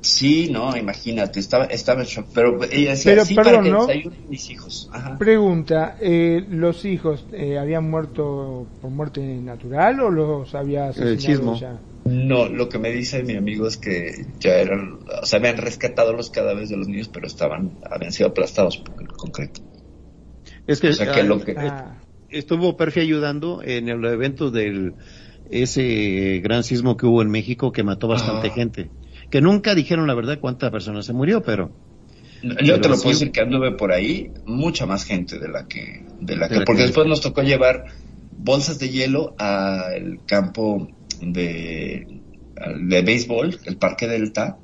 Sí, no, imagínate, estaba, estaba en shock, pero ella decía, Pero, sí, perdón, para que ¿no? mis hijos. Ajá. Pregunta, eh, ¿los hijos eh, habían muerto por muerte natural o los había asesinado chismo. ya? No, lo que me dice mi amigo es que ya eran, o sea, habían rescatado los cadáveres de los niños, pero estaban, habían sido aplastados por el concreto. Es que, O sea, que ah, lo que- Ah, estuvo Perfi ayudando en el evento del ese gran sismo que hubo en México que mató bastante Ah. gente. Que nunca dijeron la verdad cuánta persona se murió, pero Yo Pero te lo sí. puedo decir que anduve por ahí, mucha más gente de la que, de la De que, la porque que- después nos tocó llevar bolsas de hielo al campo de, de béisbol, el Parque Delta,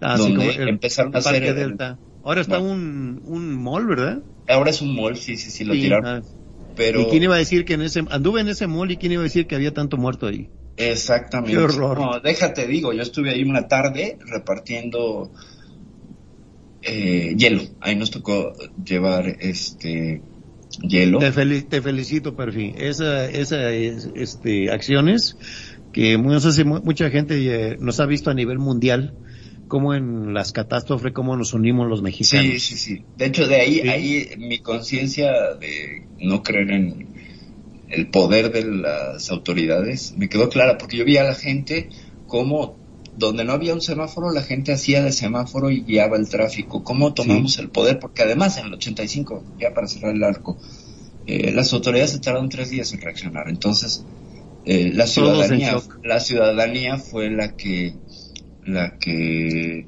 ah, sí, donde el empezaron a Parque hacer, el- Delta. Ahora está Bueno. un, un mall, ¿verdad? ahora es un mall, sí, sí, sí, lo Sí, tiraron, ah. Pero ¿Y quién iba a decir que en ese anduve en ese mall y quién iba a decir que había tanto muerto ahí? exactamente. Qué horror. No, déjate, digo, yo estuve ahí una tarde repartiendo eh, hielo, ahí nos tocó llevar este hielo. Te, feli- te felicito, Perfi. Esa, esa es, este, acciones que mucha gente eh, nos ha visto a nivel mundial, como en las catástrofes, cómo nos unimos los mexicanos. Sí, sí, sí. De hecho, de ahí, Sí. ahí mi conciencia de no creer en el poder de las autoridades me quedó clara, porque yo vi a la gente como donde no había un semáforo, la gente hacía de semáforo y guiaba el tráfico. ¿Cómo tomamos el poder? Porque además en el 85, ya para cerrar el arco, eh, las autoridades se tardaron tres días en reaccionar. Entonces, eh, la ciudadanía, la ciudadanía fue la que, la que,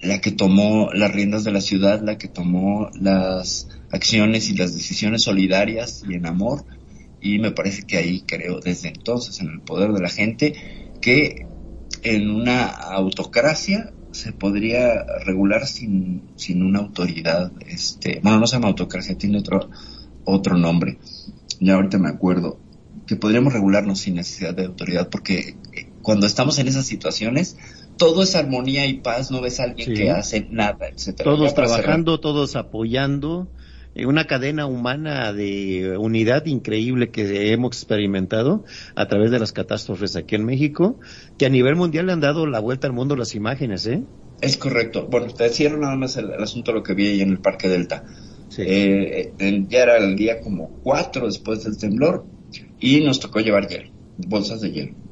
la que tomó las riendas de la ciudad, la que tomó las acciones y las decisiones solidarias y en amor. Y me parece que ahí creo desde entonces en el poder de la gente que en una autocracia se podría regular sin, sin una autoridad, este, bueno, no se llama autocracia, tiene otro, otro nombre, ya ahorita me acuerdo, que podríamos regularnos sin necesidad de autoridad, porque cuando estamos en esas situaciones, todo es armonía y paz, no ves a alguien que hace nada, etcétera. Todos trabajando, todos apoyando, eh, una cadena humana de unidad increíble que hemos experimentado a través de las catástrofes aquí en México, que a nivel mundial le han dado la vuelta al mundo las imágenes, ¿eh? Es correcto. Bueno, te decía nada más el, asunto de lo que vi ahí en el Parque Delta. Eh, ya era el día como cuatro después del temblor y nos tocó llevar hielo, bolsas de hielo.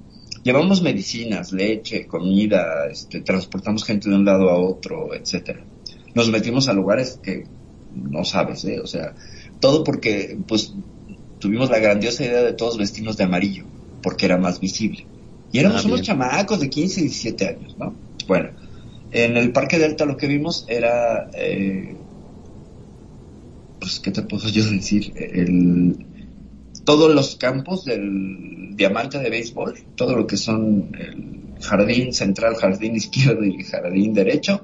Llevamos medicinas, leche, comida, este, transportamos gente de un lado a otro, etcétera. Nos metimos a lugares que no sabes, ¿eh? O sea, todo porque, pues, tuvimos la grandiosa idea de todos vestirnos de amarillo, porque era más visible. Y éramos ah, unos chamacos de 15 y 17 años, ¿no? Bueno, en el Parque Delta lo que vimos era, eh, pues, ¿qué te puedo yo decir? El, todos los campos del diamante de béisbol, todo lo que son el jardín central, jardín izquierdo y jardín derecho,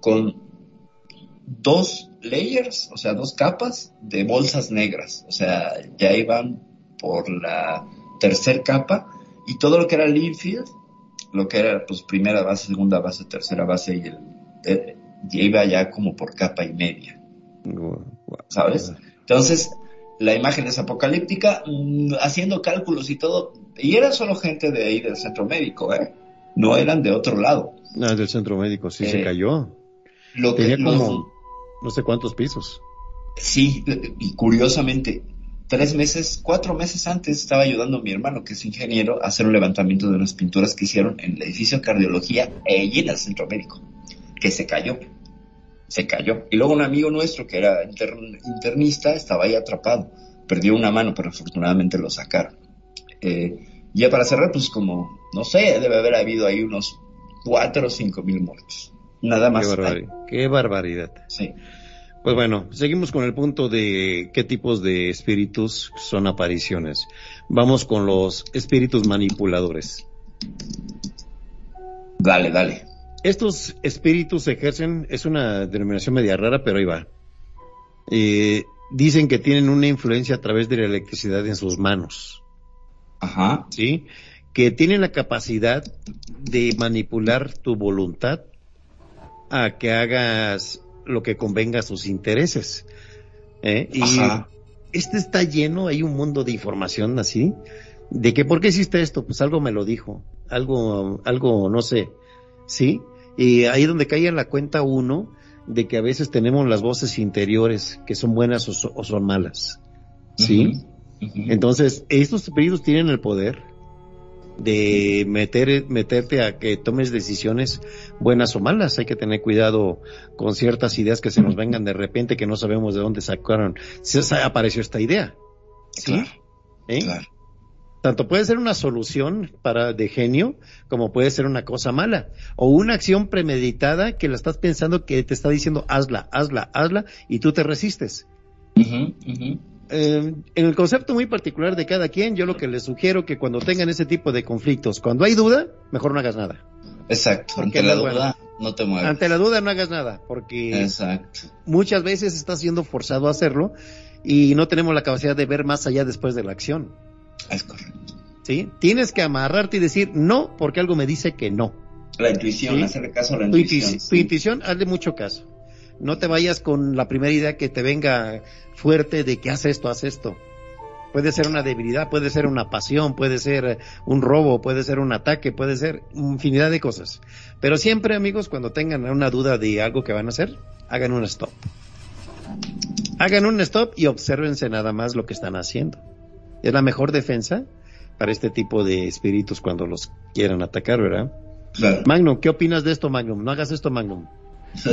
con dos layers, o sea, dos capas de bolsas negras. O sea, ya iban por la tercera capa y todo lo que era el infield, lo que era pues primera base, segunda base, tercera base y el, eh, ya iba ya como por capa y media. ¿Sabes? Entonces, la imagen es apocalíptica, mm, haciendo cálculos y todo, y era solo gente de ahí del centro médico, ¿eh? No eran de otro lado. Ah, del centro médico, sí se eh, cayó. Lo que, como no sé cuántos pisos. Sí, y curiosamente, tres meses, cuatro meses antes estaba ayudando a mi hermano, que es ingeniero, a hacer un levantamiento de unas pinturas que hicieron en el edificio de cardiología y en el centro médico, que se cayó. Se cayó. Y luego un amigo nuestro, que era internista, estaba ahí atrapado. Perdió una mano, pero afortunadamente lo sacaron. Eh, ya para cerrar, pues como, no sé, debe haber habido ahí unos cuatro o cinco mil muertos. Nada más. Qué, barbaridad. Sí. Pues bueno, seguimos con el punto de qué tipos de espíritus son apariciones. Vamos con los espíritus manipuladores. Dale, dale. Estos espíritus ejercen, es una denominación media rara, pero ahí va. Eh, dicen que tienen una influencia a través de la electricidad en sus manos. Ajá. ¿Sí? Que tienen la capacidad de manipular tu voluntad a que hagas lo que convenga a sus intereses. ¿eh? Y este está lleno, hay un mundo de información así, de que ¿por qué hiciste esto? Pues algo me lo dijo, algo, algo, no sé, ¿sí? Y ahí donde cae en la cuenta uno de que a veces tenemos las voces interiores que son buenas o, son malas, ¿sí? Entonces, estos espíritus tienen el poder de meter, meterte a que tomes decisiones buenas o malas. Hay que tener cuidado con ciertas ideas que se nos vengan de repente que no sabemos de dónde sacaron. Si apareció esta idea. ¿Sí? ¿Eh? Tanto puede ser una solución para de genio como puede ser una cosa mala o una acción premeditada que la estás pensando que te está diciendo hazla, hazla, hazla y tú te resistes. Eh, en el concepto muy particular de cada quien, yo lo que les sugiero que cuando tengan ese tipo de conflictos, cuando hay duda, mejor no hagas nada. Exacto. ante la duda, no te mueves. Ante la duda, no hagas nada, porque muchas veces estás siendo forzado a hacerlo y no tenemos la capacidad de ver más allá después de la acción. Es correcto. ¿Sí? Tienes que amarrarte y decir no, porque algo me dice que no. La intuición, hacerle caso a la intuición. Tu, intuición, hazle mucho caso. No te vayas con la primera idea que te venga fuerte de que haz esto, haz esto. Puede ser una debilidad, puede ser una pasión, puede ser un robo, puede ser un ataque, puede ser infinidad de cosas. Pero siempre, amigos, cuando tengan una duda de algo que van a hacer, hagan un stop. Hagan un stop y obsérvense nada más lo que están haciendo. Es la mejor defensa para este tipo de espíritus cuando los quieran atacar, ¿verdad? Claro. Magnum, ¿qué opinas de esto, Magnum? No hagas esto, Magnum.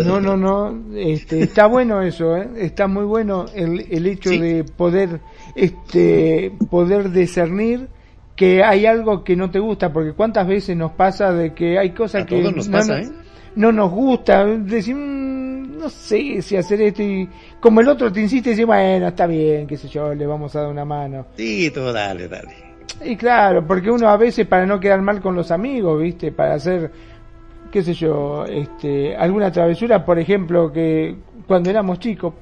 No, no, no, este, está bueno eso, ¿eh? está muy bueno el, el hecho Sí. de poder, este, poder discernir que hay algo que no te gusta, porque cuántas veces nos pasa de que hay cosas A que todos nos no, pasa, no- ¿eh? no nos gusta, decimos, "Mm, no sé si hacer esto y como el otro te insiste, dice, bueno, está bien, qué sé yo, le vamos a dar una mano. Sí, tú dale, dale. Y claro, porque uno a veces para no quedar mal con los amigos, ¿viste? Para hacer, qué sé yo, este, alguna travesura, por ejemplo, que cuando éramos chicos,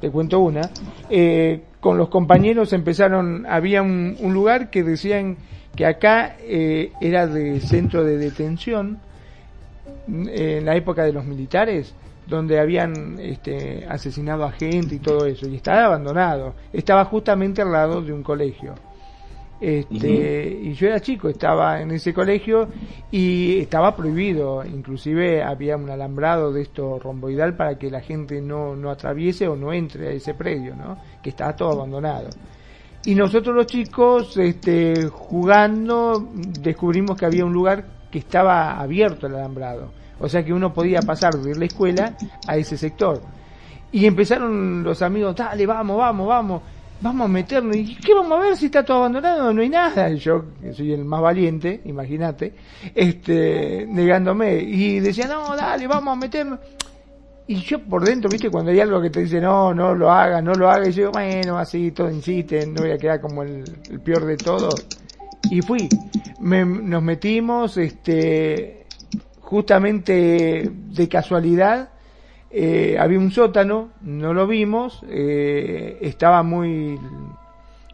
te cuento una, eh, con los compañeros empezaron, había un, un lugar que decían que acá eh, era de centro de detención, en la época de los militares, donde habían este, asesinado a gente y todo eso, y estaba abandonado. Estaba justamente al lado de un colegio. Este, Y yo era chico, estaba en ese colegio y estaba prohibido, inclusive había un alambrado de esto romboidal para que la gente no, no atraviese o no entre a ese predio, ¿no? que estaba todo abandonado. Y nosotros los chicos, este, jugando, descubrimos que había un lugar que estaba abierto el alambrado. O sea que uno podía pasar de la escuela a ese sector. Y empezaron los amigos, dale, vamos, vamos, vamos, vamos a meternos. ¿Y qué vamos a ver si está todo abandonado? No hay nada. Y yo, que soy el más valiente, imagínate, este, negándome. Y decía, no, dale, vamos a meternos. Y yo por dentro, viste, cuando hay algo que te dice, no, no lo hagas, no lo hagas, y yo, bueno, así, todos insisten, no voy a quedar como el, el peor de todos. Y fui. Me- nos metimos, este, justamente de casualidad, eh, había un sótano, no lo vimos, eh, estaba muy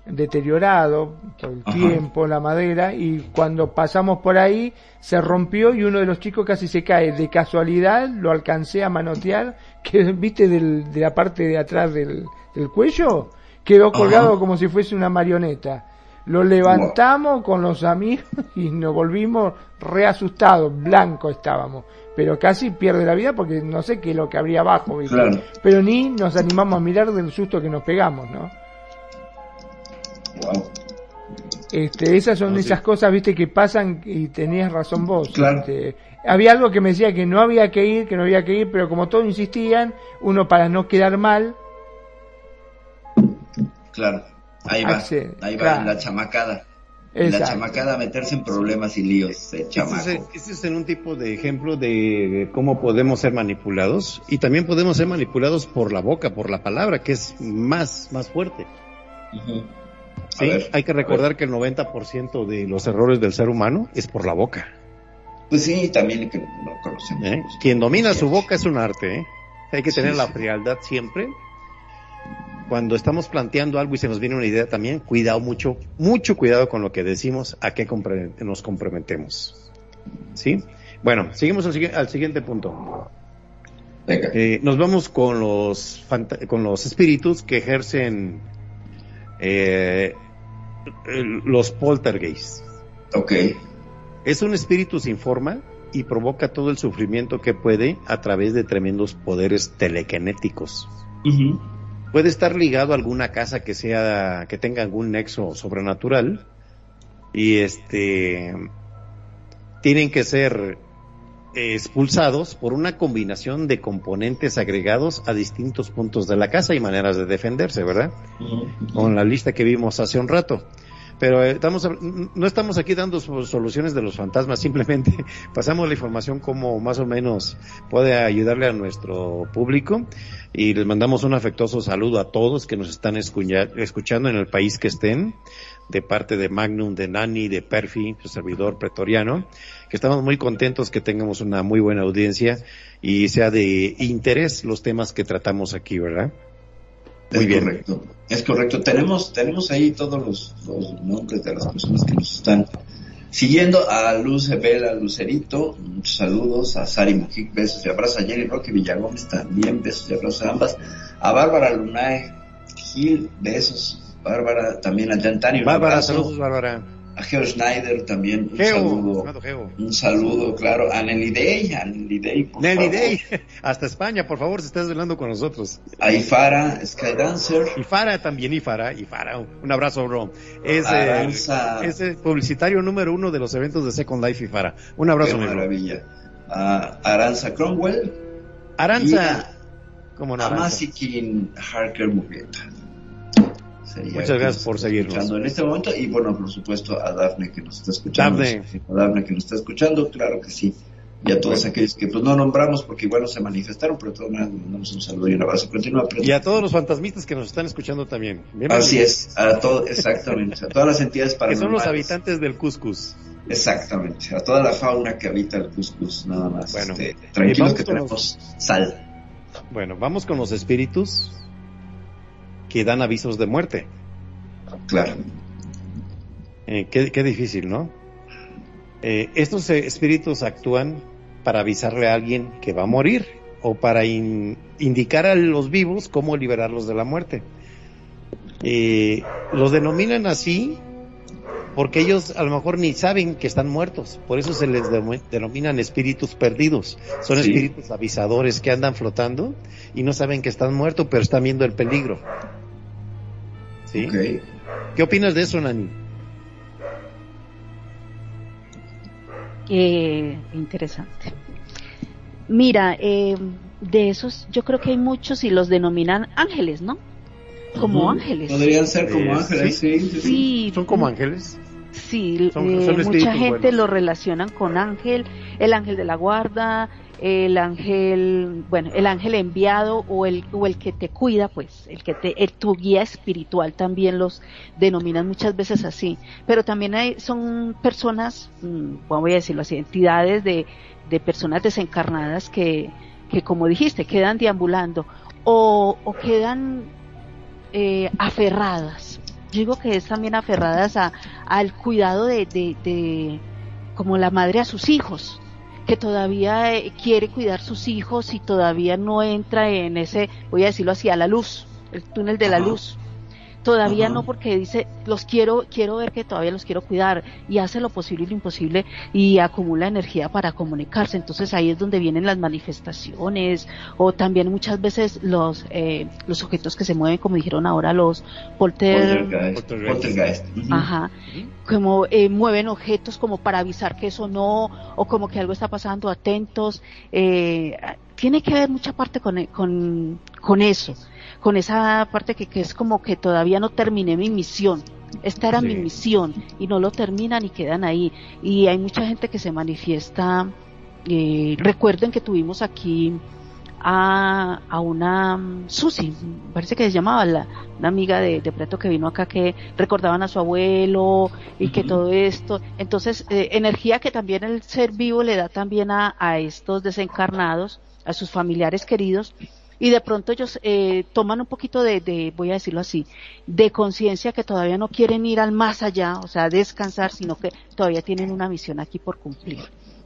deteriorado por el Ajá. tiempo, la madera, y cuando pasamos por ahí se rompió y uno de los chicos casi se cae. De casualidad lo alcancé a manotear, que viste del- de la parte de atrás del, del cuello, quedó colgado Ajá. como si fuese una marioneta. Lo levantamos con los amigos [laughs] y nos volvimos re asustados, blanco estábamos, pero casi pierde la vida porque no sé qué es lo que habría abajo, ¿viste? Claro. pero ni nos animamos a mirar del susto que nos pegamos, ¿no? Wow. Este, esas son No, sí. esas cosas, viste, que pasan y tenías razón vos. Claro. Este, había algo que me decía que no había que ir, que no había que ir, pero como todos insistían, uno para no quedar mal, Claro. Ahí va. Accede, Ahí va claro. la chamacada. La Exacto. chamacada a meterse en problemas y líos de chamaco. Este es, este es en un tipo de ejemplo de cómo podemos ser manipulados y también podemos ser manipulados por la boca, por la palabra, que es más, más fuerte. ¿sí? ver, Hay que recordar que el 90% de los errores del ser humano es por la boca. Pues sí, también que lo conocemos. ¿eh? pues, Quien domina su boca es un arte. ¿eh? Hay que Sí, tener la frialdad siempre. Cuando estamos planteando algo y se nos viene una idea también, cuidado mucho, mucho cuidado con lo que decimos, a qué nos comprometemos. ¿Sí? Bueno, seguimos al, sigui- al siguiente punto. Venga. Eh, nos vamos con los con los espíritus que ejercen eh, los poltergeists. Ok. Es un espíritu sin forma y provoca todo el sufrimiento que puede a través de tremendos poderes telequinéticos. Ujú. Puede estar ligado a alguna casa que sea que tenga algún nexo sobrenatural y este tienen que ser eh, expulsados por una combinación de componentes agregados a distintos puntos de la casa y maneras de defenderse, ¿verdad? Con la lista que vimos hace un rato. Pero eh, estamos, no estamos aquí dando so- soluciones de los fantasmas, [laughs] simplemente pasamos la información como más o menos puede ayudarle a nuestro público y les mandamos un afectuoso saludo a todos que nos están escuchando en el país que estén, de parte de Magnum, de Nani, de Perfi, su servidor pretoriano, que estamos muy contentos que tengamos una muy buena audiencia y sea de interés los temas que tratamos aquí, ¿verdad? Muy es bien. correcto. Es correcto. Tenemos, tenemos ahí todos los, los nombres de las personas que nos están siguiendo. A Luz Vela Lucerito, muchos saludos. A Sari Mujic, besos y abrazos. A Jenny Roque Villagómez también, besos y abrazos a ambas. A Bárbara Lunae Gil, besos. Bárbara, también a Yantani, Bárbara, saludos, Bárbara. A Geo Schneider también. Un Geo, saludo. Geo. Un saludo, claro. A Nelly Day, a Nelly Day, por Nelly favor. Day, [laughs] hasta España, por favor, se está hablando con nosotros. A Ifara, Skydancer. Y Fara también, y Fara, y Fara, un abrazo, bro. Es, Aranza. es el publicitario número uno de los eventos de Second Life y Fara. Un abrazo, Qué maravilla. A Aranza Cromwell. Y Aranza, a- como no, a. Masikin Harker Murrieta. Sería Muchas gracias por seguirnos. En este momento, y bueno, por supuesto, a Dafne que nos está escuchando. Dafne. A Dafne que nos está escuchando, claro que sí. Y a todos aquellos que pues no nombramos porque igual no se manifestaron, pero de todas maneras mandamos un saludo y un abrazo. Continúa, pero- Y a todos los fantasmistas que nos están escuchando también. Bienvenidos. Así es, a todo, exactamente, a todas las entidades Que paranormales. son los habitantes del Cuscus. Exactamente, a toda la fauna que habita el Cuscus, nada más. Bueno, este, tranquilos que tenemos sal. Bueno, vamos con los espíritus que dan avisos de muerte. Claro. Eh, qué, qué difícil, ¿no? Eh, estos espíritus actúan para avisarle a alguien que va a morir o para in- indicar a los vivos cómo liberarlos de la muerte. Eh, los denominan así porque ellos a lo mejor ni saben que están muertos, por eso se les de- denominan espíritus perdidos. Son Sí. espíritus avisadores que andan flotando y no saben que están muertos, pero están viendo el peligro. ¿Sí? ¿Qué opinas de eso, Nani? Eh, interesante. Mira, eh, de esos yo creo que hay muchos y los denominan ángeles, ¿no? Como Ujú. ángeles. Podrían ser como Eh, ángeles, sí, sí, sí. Sí, ¿Son como ángeles? Sí, Son- eh, son mucha gente buenos. lo relacionan con ángel, el ángel de la guarda, el ángel, bueno, el ángel enviado o el o el que te cuida, pues, el que te tu guía espiritual también los denominan muchas veces así, pero también hay son personas, mm, voy a decirlo así, entidades de de personas desencarnadas que que como dijiste, quedan deambulando o o quedan eh, aferradas. Yo digo que es también aferradas a, al cuidado de, de- como la madre a sus hijos, que todavía eh, quiere cuidar sus hijos y todavía no entra en ese, voy a decirlo así, a la luz, el túnel de la luz. Todavía no porque dice, los quiero, quiero ver que todavía los quiero cuidar y hace lo posible y lo imposible y acumula energía para comunicarse. Entonces ahí es donde vienen las manifestaciones o también muchas veces los, eh, los objetos que se mueven, como dijeron ahora los polter, Poltergeist. Poltergeist. Poltergeist. Ujú. Ajá. Como eh, mueven objetos como para avisar que eso no, o como que algo está pasando, atentos. Eh, tiene que ver mucha parte con, con, con eso, con esa parte que, que es como que todavía no terminé mi misión. Esta era Sí. mi misión y no lo terminan y quedan ahí. Y hay mucha gente que se manifiesta. eh, recuerden que tuvimos aquí a, a una mm, Susi, parece que se llamaba la, una amiga de, de Preto que vino acá que recordaban a su abuelo y que todo esto. Entonces, eh, energía que también el ser vivo le da también a, a estos desencarnados, a sus familiares queridos. Y de pronto ellos eh, toman un poquito de, de, voy a decirlo así, de conciencia que todavía no quieren ir al más allá, o sea, descansar, sino que todavía tienen una misión aquí por cumplir.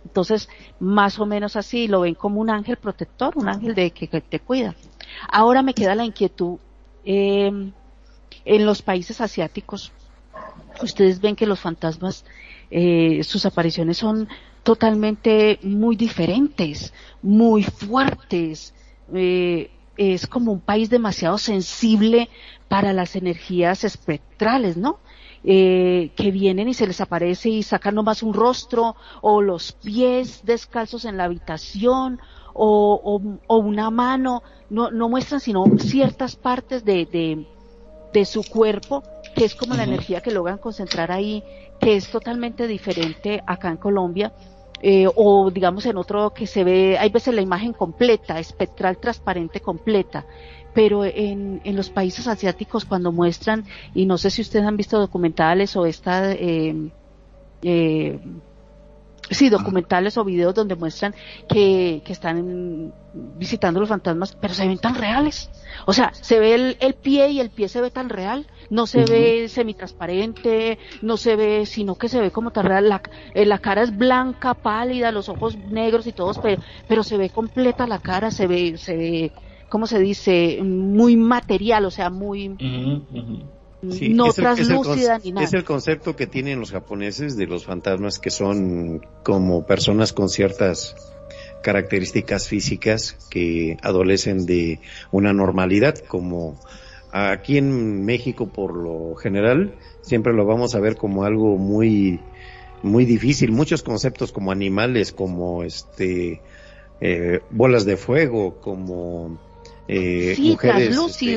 Entonces, más o menos así, lo ven como un ángel protector, un ángel de que, que te cuida. Ahora me queda la inquietud, eh, en los países asiáticos, ustedes ven que los fantasmas, eh, sus apariciones son totalmente muy diferentes, muy fuertes. Eh, es como un país demasiado sensible para las energías espectrales, ¿no? Eh, que vienen y se les aparece y sacan nomás un rostro o los pies descalzos en la habitación o, o- o una mano, no, no muestran sino ciertas partes de, de, de su cuerpo, que es como la energía que logran concentrar ahí, que es totalmente diferente acá en Colombia, eh, o digamos en otro que se ve, hay veces la imagen completa, espectral, transparente, completa, pero en, en los países asiáticos cuando muestran, y no sé si ustedes han visto documentales o esta, eh, eh, sí, documentales o videos donde muestran que, que están visitando los fantasmas, pero se ven tan reales. O sea, se ve el, el pie y el pie se ve tan real, no se Ujú. ve semitransparente, no se ve, sino que se ve como tan real. La, eh, la cara es blanca, pálida, los ojos negros y todos, pero, pero se ve completa la cara, se ve, se ve, ¿cómo se dice? Muy material, o sea, muy. Sí, no es el- es ni nada. Es el concepto que tienen los japoneses de los fantasmas que son como personas con ciertas características físicas que adolecen de una normalidad, como aquí en México por lo general siempre lo vamos a ver como algo muy muy difícil, muchos conceptos como animales, como este eh, bolas de fuego, como eh, Sí, mujeres este,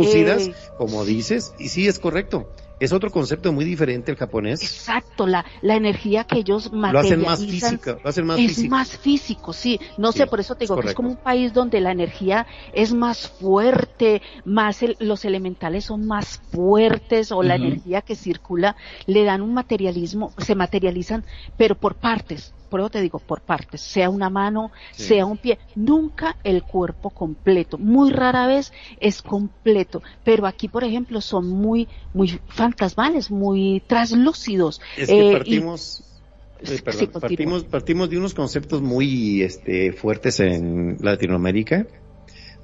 eh, como dices, y sí es correcto. Es otro concepto muy diferente el japonés. Exacto, la, la energía que ellos Lo hacen más materializan física, lo hacen más es físico. más físico, sí. No Sí, sé, por eso te es digo que es como un país donde la energía es más fuerte, más el- los elementales son más fuertes o la energía que circula le dan un materialismo, se materializan, pero por partes. Por eso te digo, por partes, sea una mano, Sí. sea un pie, nunca el cuerpo completo, muy rara vez es completo, pero aquí por ejemplo son muy, muy fantasmales, muy translúcidos. Es que eh, y- partimos, eh, perdón, partimos, partimos de unos conceptos muy este, fuertes en Latinoamérica,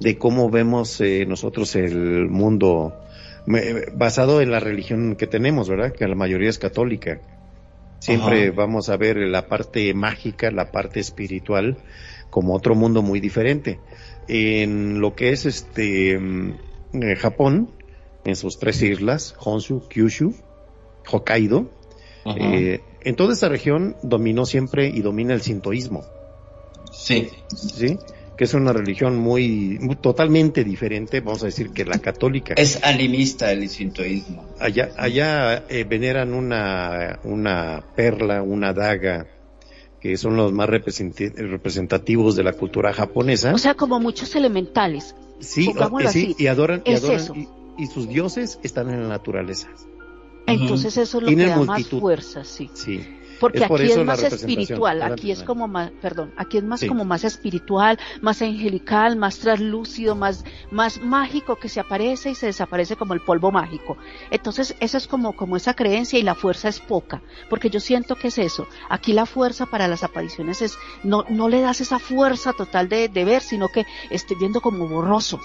de cómo vemos eh, nosotros el mundo basado en la religión que tenemos, ¿verdad? Que la mayoría es católica. Siempre Ajá. vamos a ver la parte mágica, la parte espiritual, como otro mundo muy diferente. En lo que es este mm, eh, Japón, en sus tres islas, Honshu, Kyushu, Hokkaido, eh, en toda esta región dominó siempre y domina el sintoísmo, sí. ¿sí? Que es una religión muy, muy- totalmente diferente, vamos a decir, que la católica. Es animista el sintoísmo. Allá, allá eh, veneran una, una perla, una daga, que son los más representativos de la cultura japonesa. O sea, como muchos elementales. sí, pongámoslo eh, sí, y adoran, y adoran, eso. y, y sus dioses están en la naturaleza. Entonces eso es lo Tienen que da multitud. más fuerza, sí. Sí. Porque Es por aquí es más espiritual, aquí es como más, perdón, aquí es más Sí. como más espiritual, más angelical, más translúcido, más, más mágico que se aparece y se desaparece como el polvo mágico. Entonces, eso es como, como esa creencia y la fuerza es poca, porque yo siento que es eso. Aquí la fuerza para las apariciones es, no, no le das esa fuerza total de, de ver, sino que estoy viendo como borroso.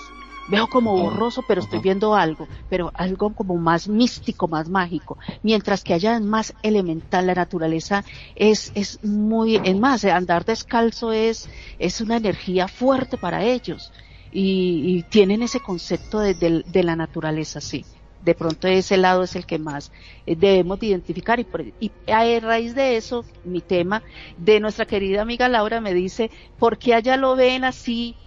Veo como borroso, pero estoy viendo algo, pero algo como más místico, más mágico. Mientras que allá es más elemental, la naturaleza es, es muy, es más, andar descalzo es, es una energía fuerte para ellos. Y, y tienen ese concepto de, de- de la naturaleza, sí. De pronto ese lado es el que más eh, debemos de identificar y, por- y a raíz de eso, mi tema de nuestra querida amiga Laura me dice, ¿por qué allá lo ven así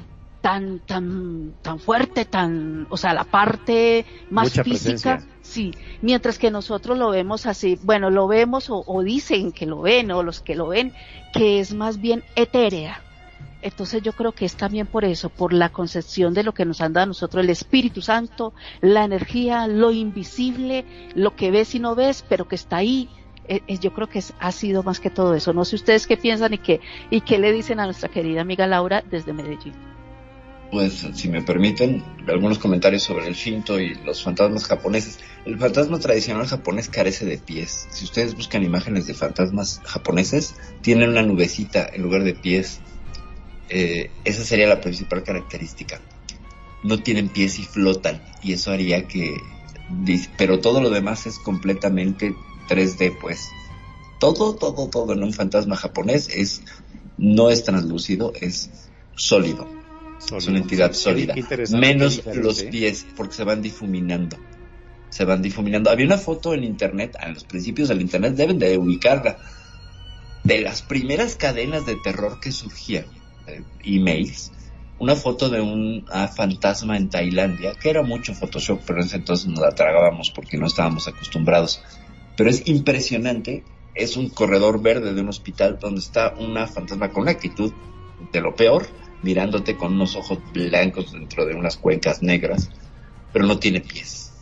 tan, tan, tan fuerte, tan, o sea, la parte más Mucha física, presencia. sí, mientras que nosotros lo vemos así, bueno, lo vemos o, o dicen que lo ven o los que lo ven, que es más bien etérea. Entonces yo creo que es también por eso, por la concepción de lo que nos han dado a nosotros el Espíritu Santo, la energía, lo invisible, lo que ves y no ves, pero que está ahí. Eh, eh, yo creo que es- ha sido más que todo eso. No sé ustedes qué piensan y qué, y qué le dicen a nuestra querida amiga Laura desde Medellín. Pues, si me permiten, algunos comentarios sobre el Shinto y los fantasmas japoneses. El fantasma tradicional japonés carece de pies. Si ustedes buscan imágenes de fantasmas japoneses, tienen una nubecita en lugar de pies. Eh, esa sería la principal característica. No tienen pies y flotan, y eso haría que... Pero todo lo demás es completamente 3D, pues. Todo, todo, todo en un fantasma japonés es... No es translúcido, es sólido. Es una entidad sólida. Menos los ¿eh? pies, porque se van difuminando. Se van difuminando. Había una foto en internet, a los principios del internet deben de ubicarla, de las primeras cadenas de terror que surgían, eh, emails, una foto de un ah, fantasma en Tailandia, que era mucho Photoshop, pero en ese entonces nos la tragábamos porque no estábamos acostumbrados. Pero es impresionante, es un corredor verde de un hospital donde está una fantasma con una actitud de lo peor, mirándote con unos ojos blancos dentro de unas cuencas negras, pero no tiene pies.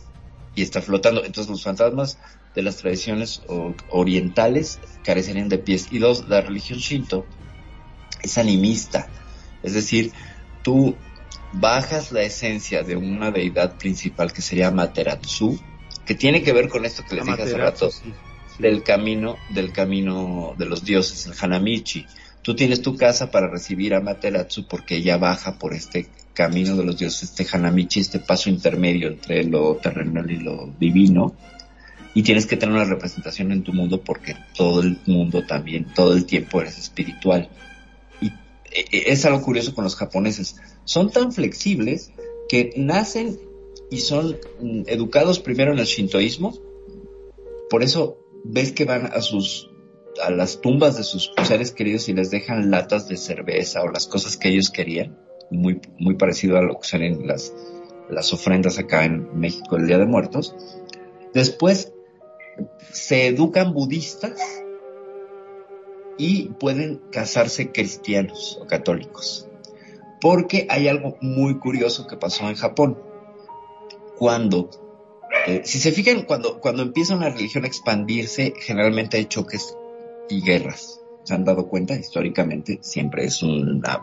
Y está flotando. Entonces los fantasmas de las tradiciones orientales carecerían de pies. Y dos, la religión Shinto es animista. Es decir, tú bajas la esencia de una deidad principal que sería Materatsu, que tiene que ver con esto que les dije hace rato, sí, sí. del camino, del camino de los dioses, el Hanamichi. Tú tienes tu casa para recibir a Materatsu porque ella baja por este camino de los dioses, este Hanamichi, este paso intermedio entre lo terrenal y lo divino. Y tienes que tener una representación en tu mundo porque todo el mundo también, todo el tiempo eres espiritual. Y e, e, es algo curioso con los japoneses. Son tan flexibles que nacen y son mm, educados primero en el shintoísmo. Por eso ves que van a sus a las tumbas de sus seres queridos y les dejan latas de cerveza o las cosas que ellos querían, muy, muy parecido a lo que son las, las ofrendas acá en México el Día de Muertos. Después se educan budistas y pueden casarse cristianos o católicos. Porque hay algo muy curioso que pasó en Japón. Cuando, eh, si se fijan, cuando, cuando empieza una religión a expandirse, generalmente hay choques y guerras. ¿Se han dado cuenta? Históricamente siempre es una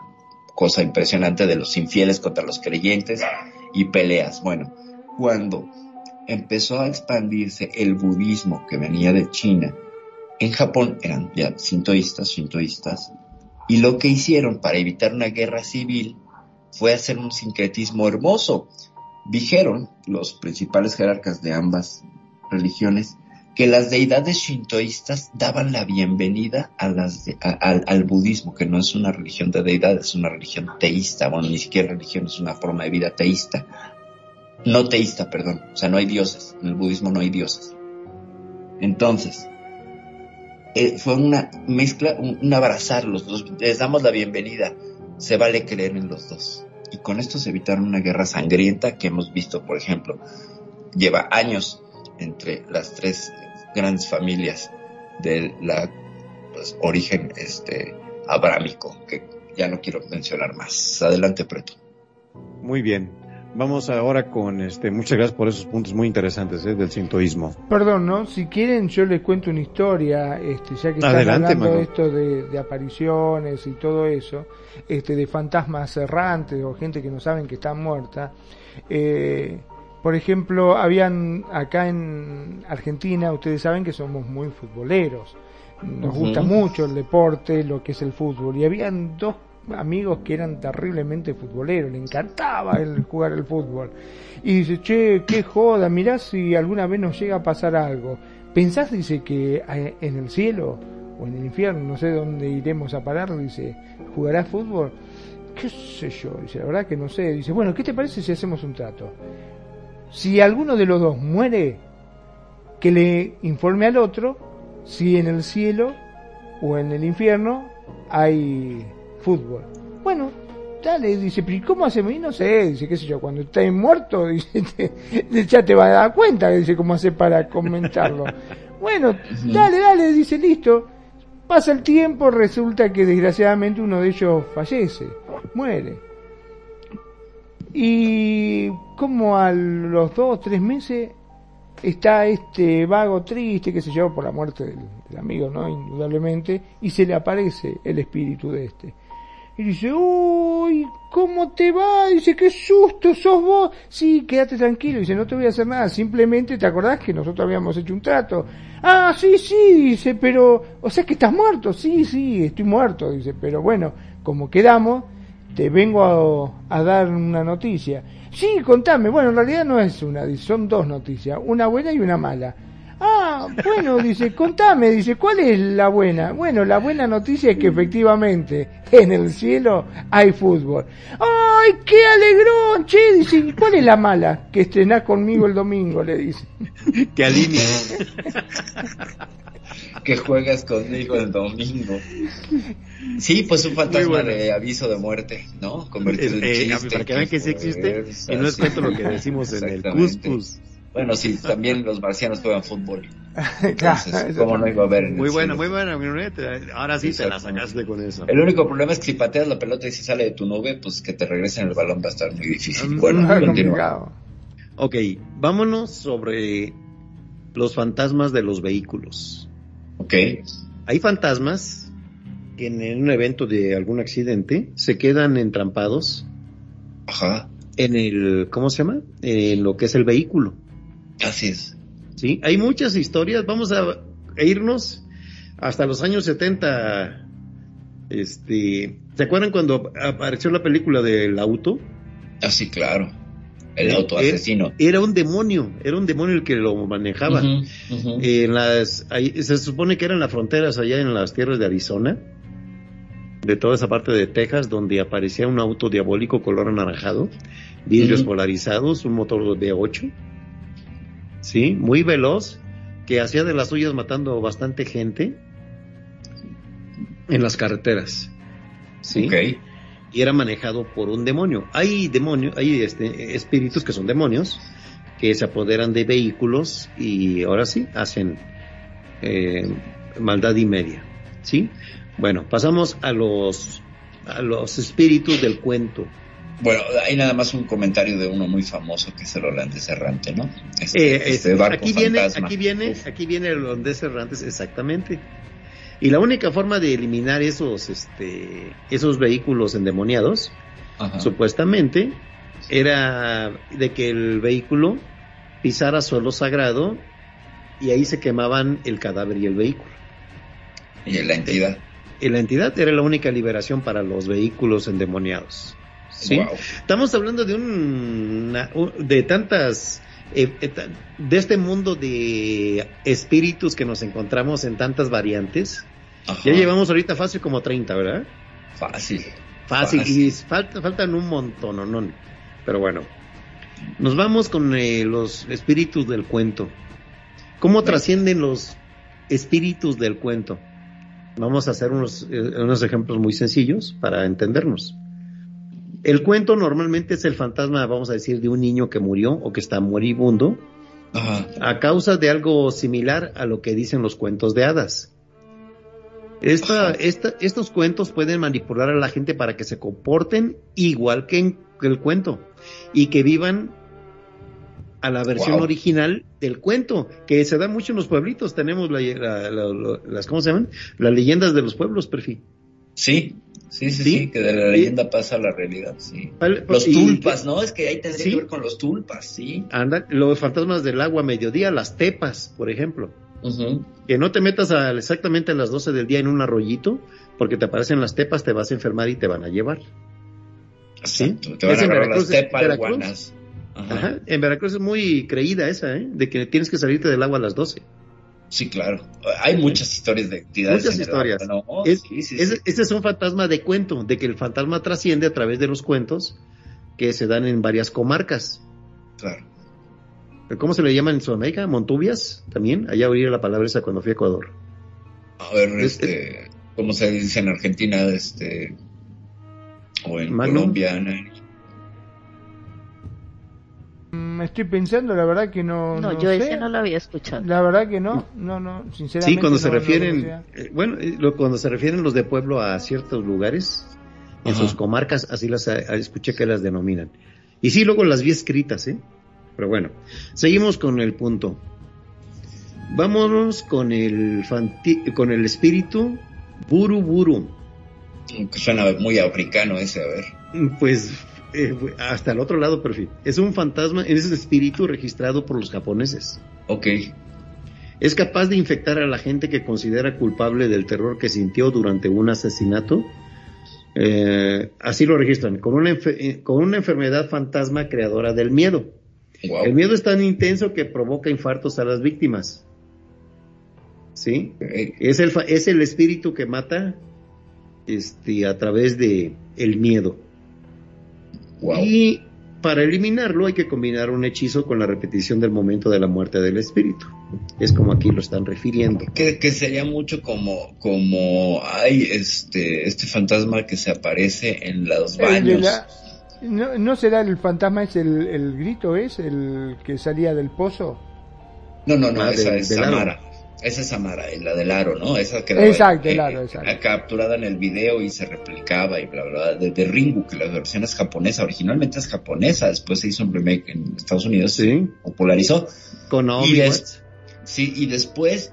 cosa impresionante de los infieles contra los creyentes y peleas. Bueno, cuando empezó a expandirse el budismo que venía de China, en Japón eran ya sintoístas, sintoístas, y lo que hicieron para evitar una guerra civil fue hacer un sincretismo hermoso. Dijeron los principales jerarcas de ambas religiones que las deidades shintoístas daban la bienvenida a las al, budismo, que no es una religión de deidades, es una religión teísta, bueno, ni siquiera religión, es una forma de vida teísta. No teísta, perdón, o sea, no hay dioses, en el budismo no hay dioses. Entonces, eh, fue una mezcla, un, abrazar los dos, les damos la bienvenida, se vale creer en los dos. Y con esto se evitaron una guerra sangrienta que hemos visto, por ejemplo, lleva años entre las tres grandes familias de la pues, origen este abrámico, que ya no quiero mencionar más. Adelante, Preto. Muy bien. Vamos ahora con este, muchas gracias por esos puntos muy interesantes ¿eh? del sintoísmo. Perdón, ¿no? Si quieren yo les cuento una historia, este, ya que están hablando de esto de, apariciones y todo eso, este, de fantasmas errantes o gente que no saben que está muerta. Eh, por ejemplo, habían acá en Argentina, ustedes saben que somos muy futboleros. Nos gusta mucho el deporte, lo que es el fútbol. Y habían dos amigos que eran terriblemente futboleros, le encantaba el jugar el fútbol. Y dice, che, qué joda, mirá si alguna vez nos llega a pasar algo. ¿Pensás, dice, que eh, en el cielo o en el infierno, no sé dónde iremos a parar, dice, ¿jugarás fútbol? ¿Qué sé yo? Dice, la verdad que no sé. Dice, bueno, ¿qué te parece si hacemos un trato? Si alguno de los dos muere, que le informe al otro si en el cielo o en el infierno hay fútbol. Bueno, dale, dice, pero ¿cómo hacemos? Y no sé, dice, qué sé yo, cuando estés muerto, [laughs] dice, ya te vas a dar cuenta, dice, cómo hace para comentarlo. [laughs] bueno, dale, dale, dice, listo. Pasa el tiempo, resulta que desgraciadamente uno de ellos fallece, muere. Y como a los dos o tres meses está este vago triste que se lleva por la muerte del, amigo, ¿no? Indudablemente, y se le aparece el espíritu de este. Y dice, uy, ¿cómo te va? Dice, qué susto, sos vos. Sí, quédate tranquilo. Dice, no te voy a hacer nada. Simplemente te acordás que nosotros habíamos hecho un trato. Ah, sí, sí, dice, pero, o sea que estás muerto. Sí, sí, estoy muerto. Dice, pero bueno, como quedamos, te vengo a, dar una noticia. Sí, contame. Bueno, en realidad no es una, son dos noticias, una buena y una mala. Ah, bueno, [laughs] dice, contame, dice, ¿cuál es la buena? Bueno, la buena noticia es que efectivamente en el cielo hay fútbol. ¡Ay, qué alegrón! Che, dice, ¿cuál es la mala? Que estrenás conmigo el domingo, le dice. [laughs] que alinea. [laughs] [laughs] que juegas conmigo el domingo. Sí, pues un fantasma de aviso de muerte, ¿no? Convertido en eh, chiste, Para que vean que sí existe y no es cuento lo que decimos en el Cuscus. Bueno, sí, también los marcianos juegan fútbol. [laughs] Entonces, ¿cómo no iba a ver? muy bueno, muy bueno, Ahora sí te la sacaste con eso. El único problema es que si pateas la pelota y si sale de tu nube, pues que te regresen el balón va a estar muy difícil. Mm, bueno, continúa. Ok, vámonos sobre los fantasmas de los vehículos. Ok. Hay fantasmas que en un evento de algún accidente se quedan entrampados. Ajá. En el, ¿cómo se llama? En lo que es el vehículo. Así es. Sí, hay muchas historias. Vamos a irnos hasta los años 70. Este, ¿se acuerdan cuando apareció la película del auto? Ah, sí, claro. El auto asesino. Era un demonio, era un demonio el que lo manejaba. En las, ahí- se supone que eran las fronteras allá en las tierras de Arizona, de toda esa parte de Texas, donde aparecía un auto diabólico color anaranjado, vidrios Ujú. polarizados, un motor V8, sí, muy veloz, que hacía de las suyas matando bastante gente en las carreteras, sí, Ok. Y era manejado por un demonio. Hay demonios, hay este, espíritus que son demonios que se apoderan de vehículos y ahora sí hacen eh, maldad y media, ¿sí? Bueno, pasamos a los a los espíritus del cuento. Bueno, hay nada más un comentario de uno muy famoso que es el holandés errante, ¿no? Este, Eh, este es- barco aquí viene, aquí viene, Uf. aquí viene el holandés errantes, exactamente. Y la única forma de eliminar esos, este, esos vehículos endemoniados Ajá. supuestamente, era de que el vehículo pisara suelo sagrado y ahí se quemaban el cadáver y el vehículo. Y la entidad. Y la entidad era la única liberación para los vehículos endemoniados. ¿sí? Wow. Estamos hablando de un, de tantas, eh, eh, de este mundo de espíritus que nos encontramos en tantas variantes. Ajá. Ya llevamos ahorita fácil como 30, ¿verdad? Fácil. Fácil, Fácil. y falta, faltan un montón, ¿no? no. Pero bueno, nos vamos con eh, los espíritus del cuento. ¿Cómo Bueno. trascienden los espíritus del cuento? Vamos a hacer unos, unos ejemplos muy sencillos para entendernos. El cuento normalmente es el fantasma, vamos a decir, de un niño que murió o que está moribundo Ajá. a causa de algo similar a lo que dicen los cuentos de hadas. Esta, esta- estos cuentos pueden manipular a la gente para que se comporten igual que en el cuento y que vivan a la versión Wow. original del cuento, que se da mucho en los pueblitos. Tenemos la- la- la- la- las, ¿cómo se llaman? Las leyendas de los pueblos, perfil. Sí, sí, sí, Sí. sí, que de la leyenda pasa a la realidad, sí. Vale, Los tulpas, ¿no? Es que ahí tendría Sí. que ver con los tulpas, sí. Anda, los fantasmas del agua a mediodía, las tepas, por ejemplo. Que no te metas a, exactamente a las 12 del día en un arroyito, porque te aparecen las tepas, te vas a enfermar y te van a llevar. Exacto. Te van a agarrar Veracruz, las Veracruz. Ajá. Ajá. En Veracruz es muy creída esa, ¿eh? De que tienes que salirte del agua a las 12. Sí, claro. Hay muchas historias de entidades. Muchas historias. agua, ¿no? Es- sí, sí, Ese, sí. ese es un fantasma de cuento, de que el fantasma trasciende a través de los cuentos que se dan en varias comarcas. Claro. ¿Cómo se le llama en Sudamérica? Montubias, también. Allá oí la palabra esa cuando fui a Ecuador. A ver, Es- este, ¿cómo se dice en Argentina, este, o en Magnum. Colombia? ¿no? Mm, Estoy pensando, la verdad que no. No, no yo sé. ese no lo había escuchado. La verdad que no, no, no, sinceramente. Sí, cuando no- se refieren, eh, bueno, eh, lo- cuando se refieren los de pueblo a ciertos lugares, en sus comarcas, así las eh, escuché que las denominan. Y sí, luego las vi escritas, ¿eh? Pero bueno, seguimos con el punto. Vámonos con el fanti- con el espíritu Buru Buru. Que Suena muy africano ese, a ver. Pues eh, hasta el otro lado, perfil. Es un fantasma, es el espíritu registrado por los japoneses. Ok. Es capaz de infectar a la gente que considera culpable del terror que sintió durante un asesinato. Eh, así lo registran, con una, eh, con una enfermedad fantasma creadora del miedo. Wow. El miedo es tan intenso que provoca infartos a las víctimas. ¿Sí? Es el, es el espíritu que mata este, a través de el miedo. Wow. Y para eliminarlo hay que combinar un hechizo con la repetición del momento de la muerte del espíritu. Es como aquí lo están refiriendo. Que, que sería mucho como, como, hay este, este fantasma que se aparece en los de baños. la- ¿No, ¿No será el fantasma es el, el grito, es el que salía del pozo? No, no, no, Ah, esa es aro. Samara. Esa es Samara, y la del aro, ¿no? Esa quedaba Exacto, eh, el aro, eh, exacto. capturada en el video y se replicaba y bla, bla, bla. De, de Ringu, que la versión es japonesa, originalmente es japonesa, después se hizo un remake en Estados Unidos, Sí. se popularizó. Con Y des-. Sí, y después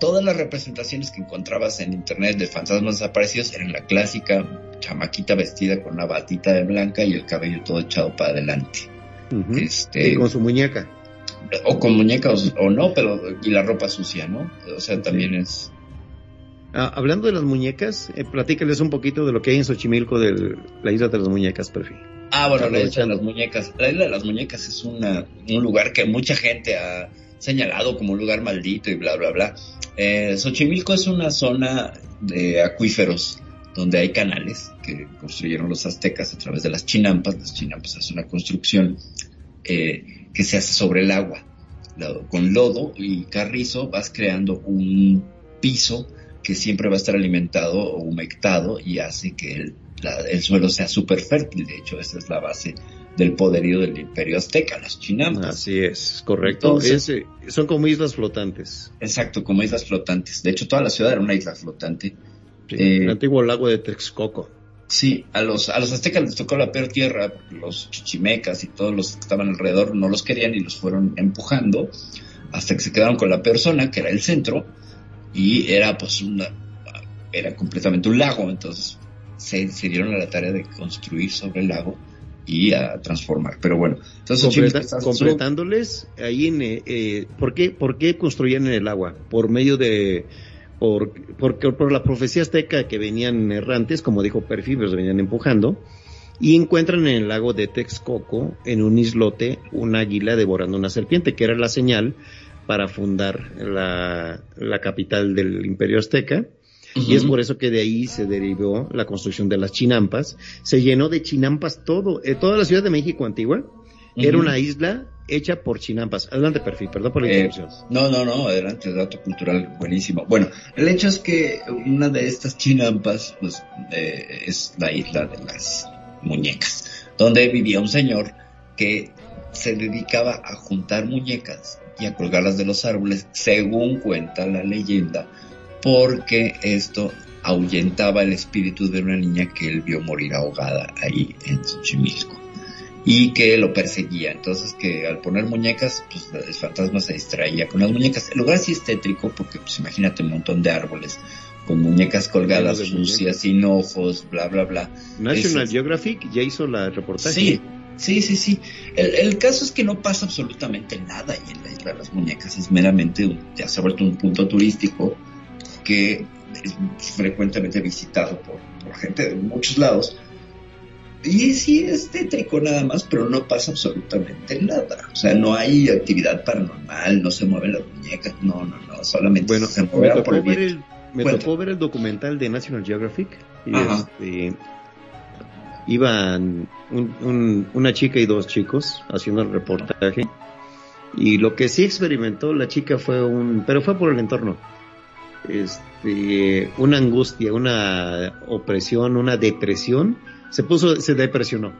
todas las representaciones que encontrabas en internet de fantasmas desaparecidos eran la clásica chamaquita vestida con una batita de blanca y el cabello todo echado para adelante. Este, Y con su muñeca. O con muñecas o no, pero y la ropa sucia, ¿no? O sea, también es Ah, hablando de las muñecas, eh, platícales un poquito de lo que hay en Xochimilco de la isla de las muñecas, perfil. Ah, bueno, la isla de las muñecas. La isla de las muñecas es una, un lugar que mucha gente ha señalado como un lugar maldito y bla, bla, bla. Eh, Xochimilco es una zona de acuíferos donde hay canales que construyeron los aztecas a través de las chinampas. Las chinampas es una construcción eh, que se hace sobre el agua. Con lodo y carrizo vas creando un piso que siempre va a estar alimentado o humectado y hace que el, el suelo sea súper fértil. De hecho, esa es la base del poderío del imperio azteca, las chinampas. Así es, correcto. Eh, son como islas flotantes. Exacto, como islas flotantes. De hecho, toda la ciudad era una isla flotante. Eh, el antiguo lago de Texcoco. Sí, a los, a los aztecas les tocó la peor tierra, los chichimecas y todos los que estaban alrededor no los querían y los fueron empujando hasta que se quedaron con la peor zona, que era el centro, y era pues una, era completamente un lago, entonces se, se dieron a la tarea de construir sobre el lago y a transformar. Pero bueno, entonces completándoles ahí en eh, eh, ¿por qué por qué construían en el agua? Por medio de por, por, por la profecía azteca que venían errantes, como dijo Perfibrios, venían empujando, y encuentran en el lago de Texcoco, en un islote, un águila devorando una serpiente, que era la señal para fundar la, la capital del imperio azteca. Y es por eso que de ahí se derivó la construcción de las chinampas. Se llenó de chinampas todo, eh, toda la Ciudad de México antigua. Era una isla hecha por chinampas. Adelante, perfil, perdón por la eh, interrupción. no, no, no, adelante, dato cultural buenísimo. Bueno, el hecho es que una de estas chinampas, pues, eh, es la isla de las muñecas, donde vivía un señor que se dedicaba a juntar muñecas y a colgarlas de los árboles, según cuenta la leyenda, porque esto ahuyentaba el espíritu de una niña que él vio morir ahogada ahí en Xochimilco y que lo perseguía. Entonces que al poner muñecas, pues el fantasma se distraía con las muñecas. El lugar sí es tétrico porque pues imagínate un montón de árboles con muñecas colgadas, sucias, sin ojos, bla, bla, bla. National Geographic ya hizo la reportaje. Sí, sí, sí, sí. El, el, caso es que no pasa absolutamente nada y en la isla de las muñecas es meramente, ya se ha vuelto un punto turístico que es frecuentemente visitado por, gente de muchos lados. Y sí es tétrico nada más, pero no pasa absolutamente nada. O sea, no hay actividad paranormal, no se mueven las muñecas, no, no, no, solamente bueno, se me tocó, por ver el, me tocó ver el documental de National Geographic y este, iban una chica y dos chicos haciendo el reportaje y lo que sí experimentó la chica fue un, pero fue por el entorno. Este, una angustia, una opresión, una depresión, se puso, se depresionó.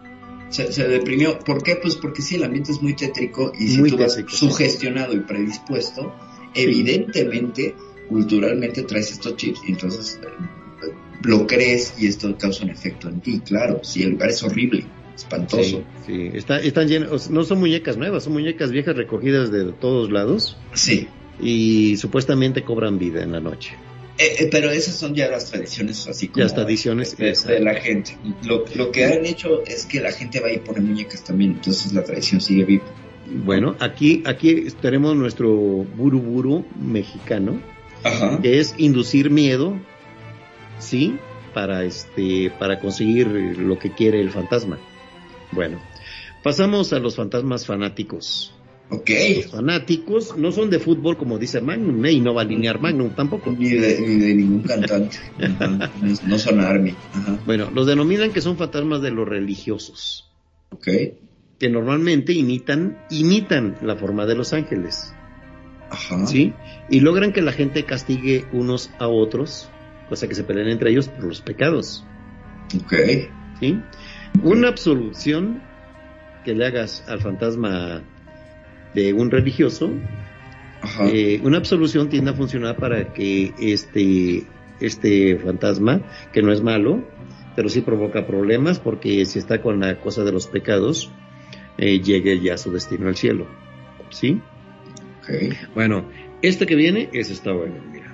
Se, deprimió. ¿Por qué? Pues porque si el ambiente es muy tétrico y si tú vas sugestionado y predispuesto, evidentemente, culturalmente traes estos chips y entonces eh, lo crees y esto causa un efecto en ti, claro. Si el lugar es horrible, espantoso. Sí, Está, están llenos, no son muñecas nuevas, son muñecas viejas recogidas de todos lados. Sí y supuestamente cobran vida en la noche. Eh, eh, pero esas son ya las tradiciones así como las tradiciones de, la gente. Lo, lo, que han hecho es que la gente vaya y pone muñecas también, entonces la tradición sigue viva. Bueno, aquí aquí tenemos nuestro buruburu mexicano, que es inducir miedo, sí, para este para conseguir lo que quiere el fantasma. Bueno, pasamos a los fantasmas fanáticos. Ok. Los fanáticos no son de fútbol como dice Magnum, ¿eh? y no va a alinear Magnum tampoco. Ni de, ningún cantante. [laughs] no, son Army. Bueno, los denominan que son fantasmas de los religiosos. Ok. Que normalmente imitan, imitan la forma de los ángeles. Ajá. ¿Sí? Y logran que la gente castigue unos a otros, cosa que se peleen entre ellos por los pecados. Ok. ¿Sí? Una absolución que le hagas al fantasma de un religioso, eh, una absolución tiende a funcionar para que este, este fantasma, que no es malo, pero sí provoca problemas porque si está con la cosa de los pecados, eh, llegue ya a su destino al cielo. ¿Sí? Bueno, este que viene, es está bueno, mira.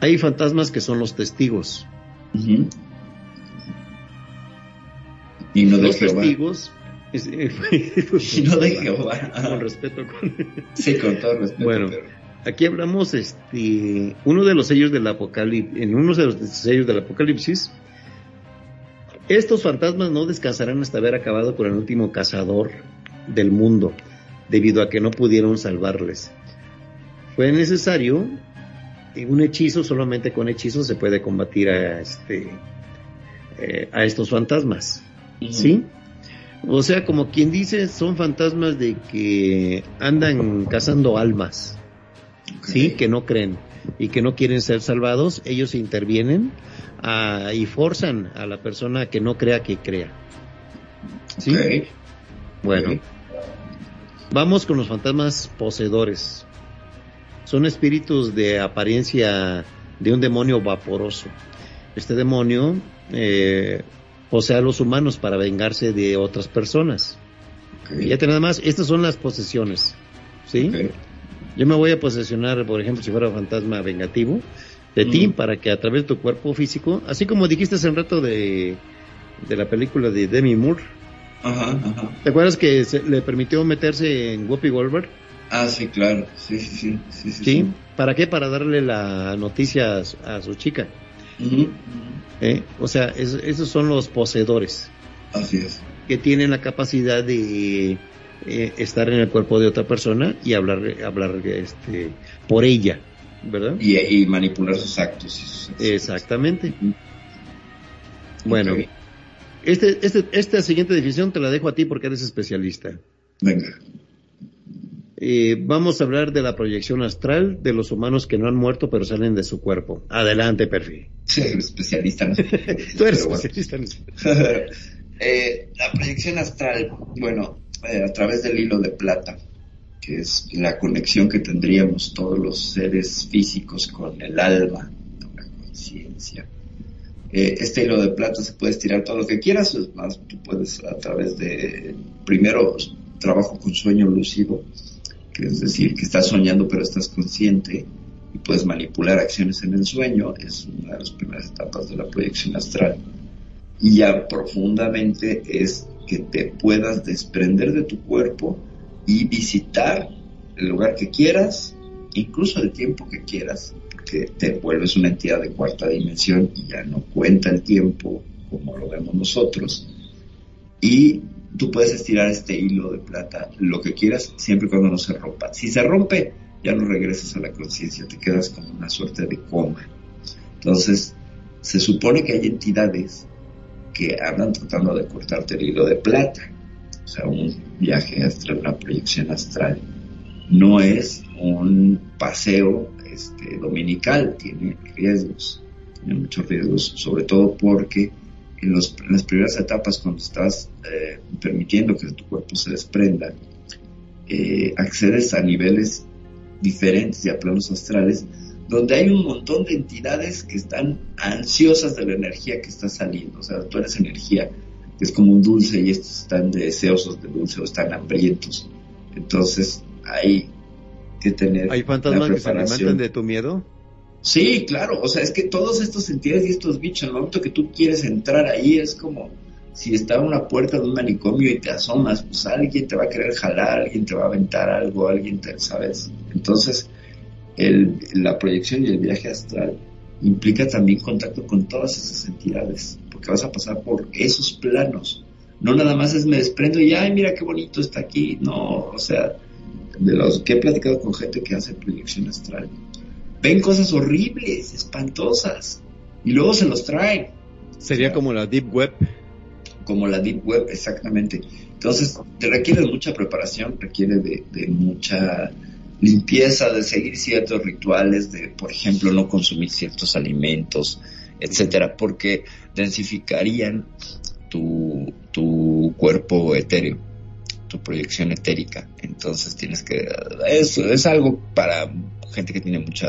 Hay fantasmas que son los testigos. Y no los testigos y [laughs] no de Jehová. Con respeto. Con... Sí, con todo respeto. Bueno, aquí hablamos, este, uno de los sellos del Apocalipsis, en uno de los sellos del Apocalipsis, Estos fantasmas no descansarán hasta haber acabado con el último cazador del mundo, debido a que no pudieron salvarles. Fue necesario un hechizo, solamente con hechizos se puede combatir a este eh, a estos fantasmas. ¿Sí? O sea, como quien dice, son fantasmas de que andan cazando almas, ¿sí? Que no creen y que no quieren ser salvados, ellos intervienen ah, y forzan a la persona que no crea que crea. ¿Sí? Bueno, vamos con los fantasmas poseedores. Son espíritus de apariencia de un demonio vaporoso. Este demonio eh, posee a los humanos para vengarse de otras personas. Y ya nada más, estas son las posesiones. ¿Sí? Yo me voy a posesionar, por ejemplo, si fuera fantasma vengativo, de ti, mm. para que a través de tu cuerpo físico, así como dijiste hace un rato de, de la película de Demi Moore, Ajá, ajá. ¿te acuerdas que se, le permitió meterse en Whoopi Goldberg? Ah, sí, claro, sí, sí, sí. ¿Sí? sí, ¿Para qué? Para darle la noticia a, su chica. ¿Eh? O sea, esos son los poseedores. Así es. Que tienen la capacidad de eh, estar en el cuerpo de otra persona y hablar, hablar este, por ella, ¿verdad? Y, manipular sus actos. Exactamente. Bueno, este, este, esta siguiente definición te la dejo a ti porque eres especialista. Venga. Eh, vamos a hablar de la proyección astral de los humanos que no han muerto pero salen de su cuerpo. Adelante, Perfil. Sí, especialista. [laughs] Tú eres especialista. [laughs] eh, la proyección astral, bueno, eh, a través del hilo de plata, que es la conexión que tendríamos todos los seres físicos con el alma, con la conciencia. Eh, este hilo de plata se puede estirar todo lo que quieras, es más, tú puedes a través de, primero, trabajo con sueño lúcido, que es decir, que estás soñando pero estás consciente y puedes manipular acciones en el sueño, es una de las primeras etapas de la proyección astral. Y ya profundamente es que te puedas desprender de tu cuerpo y visitar el lugar que quieras, incluso el tiempo que quieras, porque te vuelves una entidad de cuarta dimensión y ya no cuenta el tiempo como lo vemos nosotros. Y tú puedes estirar este hilo de plata lo que quieras siempre y cuando no se rompa. Si se rompe, ya no regresas a la conciencia, te quedas como una suerte de coma. Entonces, se supone que hay entidades que andan tratando de cortarte el hilo de plata. O sea, un viaje astral, una proyección astral, no es un paseo este, dominical, tiene riesgos, tiene muchos riesgos, sobre todo porque en, los, las primeras etapas, cuando estás eh, permitiendo que tu cuerpo se desprenda, eh, accedes a niveles diferentes y a planos astrales donde hay un montón de entidades que están ansiosas de la energía que está saliendo. O sea, tú eres energía, que es como un dulce y estos están deseosos de dulce o están hambrientos. Entonces, hay que tener. ¿Hay fantasmas que se alimentan de tu miedo? Sí, claro. O sea, es que todos estos entidades y estos bichos, en el momento que tú quieres entrar ahí, es como si está en una puerta de un manicomio y te asomas, pues alguien te va a querer jalar, alguien te va a aventar algo, alguien te, ¿sabes? Entonces, el, la proyección y el viaje astral implica también contacto con todas esas entidades, porque vas a pasar por esos planos. No nada más es me desprendo y, ay, mira qué bonito está aquí. No, o sea, de los que he platicado con gente que hace proyección astral, ven cosas horribles, espantosas, y luego se los traen. Sería como la Deep Web. Como la Deep Web, exactamente. Entonces, te requiere de mucha preparación, requiere de, de mucha limpieza, de seguir ciertos rituales, de, por ejemplo, no consumir ciertos alimentos, etcétera, porque densificarían tu, tu cuerpo etéreo, tu proyección etérica. Entonces tienes que, eso es algo para gente que tiene mucha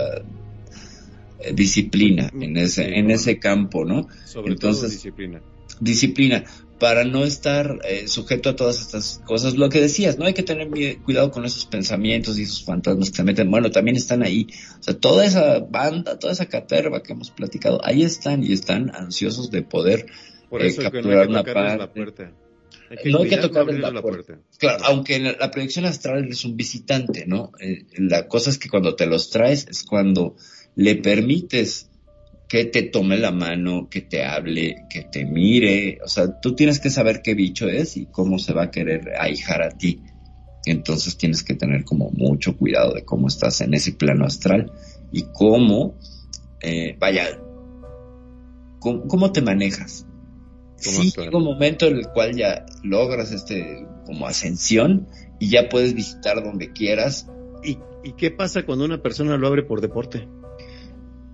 eh, disciplina en ese, en ese campo, ¿no? Sobre Entonces, todo disciplina. Disciplina para no estar eh, sujeto a todas estas cosas. Lo que decías, no hay que tener cuidado con esos pensamientos y esos fantasmas que se meten. Bueno, también están ahí. O sea, toda esa banda, toda esa caterva que hemos platicado, ahí están y están ansiosos de poder Por eso eh, capturar no hay que una La puerta. no hay que tocarles la, puerta. Claro, aunque la, la, proyección astral es un visitante, ¿no? Eh, la cosa es que cuando te los traes es cuando le permites que te tome la mano, que te hable, que te mire. O sea, tú tienes que saber qué bicho es y cómo se va a querer ahijar a ti. Entonces tienes que tener como mucho cuidado de cómo estás en ese plano astral y cómo, eh, vaya, cómo, te manejas. Sí, llega un momento en el cual ya logras este como ascensión y ya puedes visitar donde quieras. ¿Y, ¿Y qué pasa cuando una persona lo abre por deporte?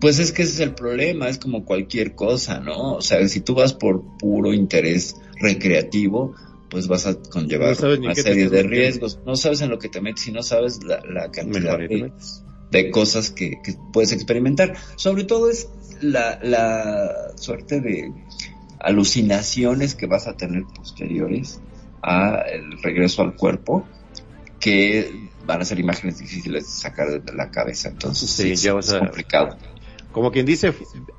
Pues es que ese es el problema, es como cualquier cosa, ¿no? O sea, si tú vas por puro interés recreativo, pues vas a conllevar una serie de riesgos. No sabes en lo que te metes y no sabes la, cantidad de, cosas que, puedes experimentar. Sobre todo es la, la suerte de alucinaciones que vas a tener posteriores a el regreso al cuerpo, que van a ser imágenes difíciles de sacar de la cabeza. Entonces, sí, ya es complicado. Como quien dice,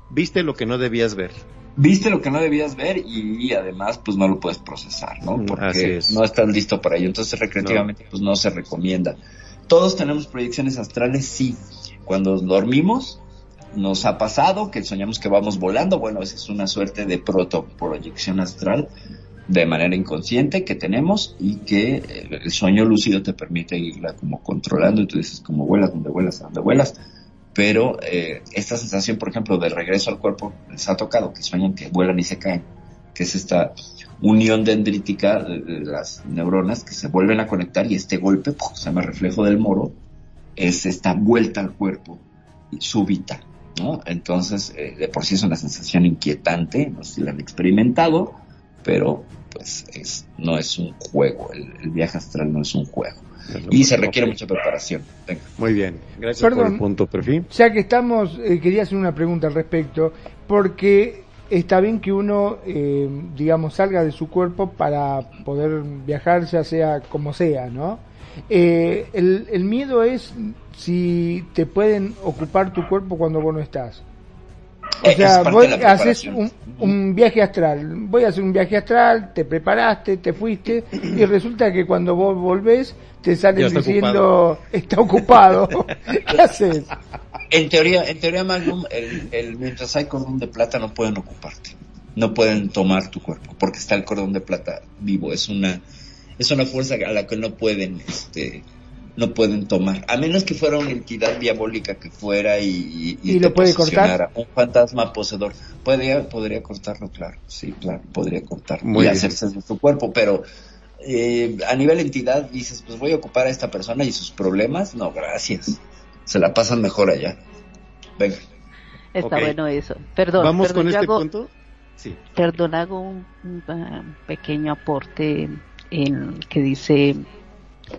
viste lo que no debías ver. Viste lo que no debías ver y, además pues no lo puedes procesar, ¿no? Mm, Porque no estás listo para ello. Entonces recreativamente pues no se recomienda. Todos tenemos proyecciones astrales, sí. Cuando dormimos nos ha pasado que soñamos que vamos volando. Bueno, esa es una suerte de protoproyección astral de manera inconsciente que tenemos y que eh, el sueño lúcido te permite irla como controlando y tú dices como vuelas, donde vuelas, a donde vuelas pero eh, esta sensación, por ejemplo, de regreso al cuerpo, les ha tocado que sueñan que vuelan y se caen, que es esta unión dendrítica de, las neuronas que se vuelven a conectar y este golpe, se llama reflejo del moro, es esta vuelta al cuerpo súbita, ¿no? Entonces, eh, de por sí es una sensación inquietante, no sé si la han experimentado, pero pues es, no es un juego, el viaje astral no es un juego y se requiere mucha preparación. Muy bien, gracias por el punto, perfil. Ya que estamos, eh, quería hacer una pregunta al respecto, porque está bien que uno, eh, digamos, salga de su cuerpo para poder viajar, ya sea como sea, ¿no? Eh, el, el miedo es si te pueden ocupar tu cuerpo cuando vos no estás. O sea, voy, haces un, un, viaje astral. Voy a hacer un viaje astral, te preparaste, te fuiste, y resulta que cuando vos volvés, te salen diciendo, está ocupado. [laughs] ¿Qué haces? En teoría, en teoría Magnum, el, el, mientras hay cordón de plata no pueden ocuparte. No pueden tomar tu cuerpo, porque está el cordón de plata vivo. Es una, es una fuerza a la que no pueden, este, no pueden tomar, a menos que fuera una entidad diabólica que fuera y, y, lo puede cortar. Un fantasma poseedor. Podría, podría cortarlo, claro, sí, claro, podría cortarlo y hacerse de su cuerpo, pero eh, a nivel entidad dices, pues voy a ocupar a esta persona y sus problemas, no, gracias, se la pasan mejor allá. Venga. Está bueno eso. Perdón. Vamos con este punto. Sí. Perdón, hago un, un pequeño aporte en que dice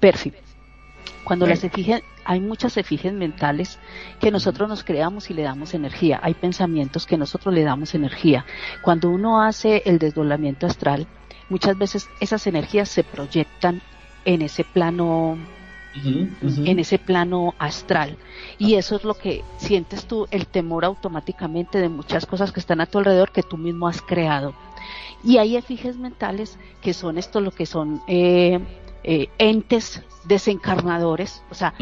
Perfil cuando las efigies, hay muchas efigies mentales que nosotros nos creamos y le damos energía. Hay pensamientos que nosotros le damos energía. Cuando uno hace el desdoblamiento astral, muchas veces esas energías se proyectan en ese plano en ese plano astral. Y eso es lo que sientes tú, el temor automáticamente de muchas cosas que están a tu alrededor que tú mismo has creado. Y hay efigies mentales que son esto lo que son eh, eh, entes desencarnadores, o sea,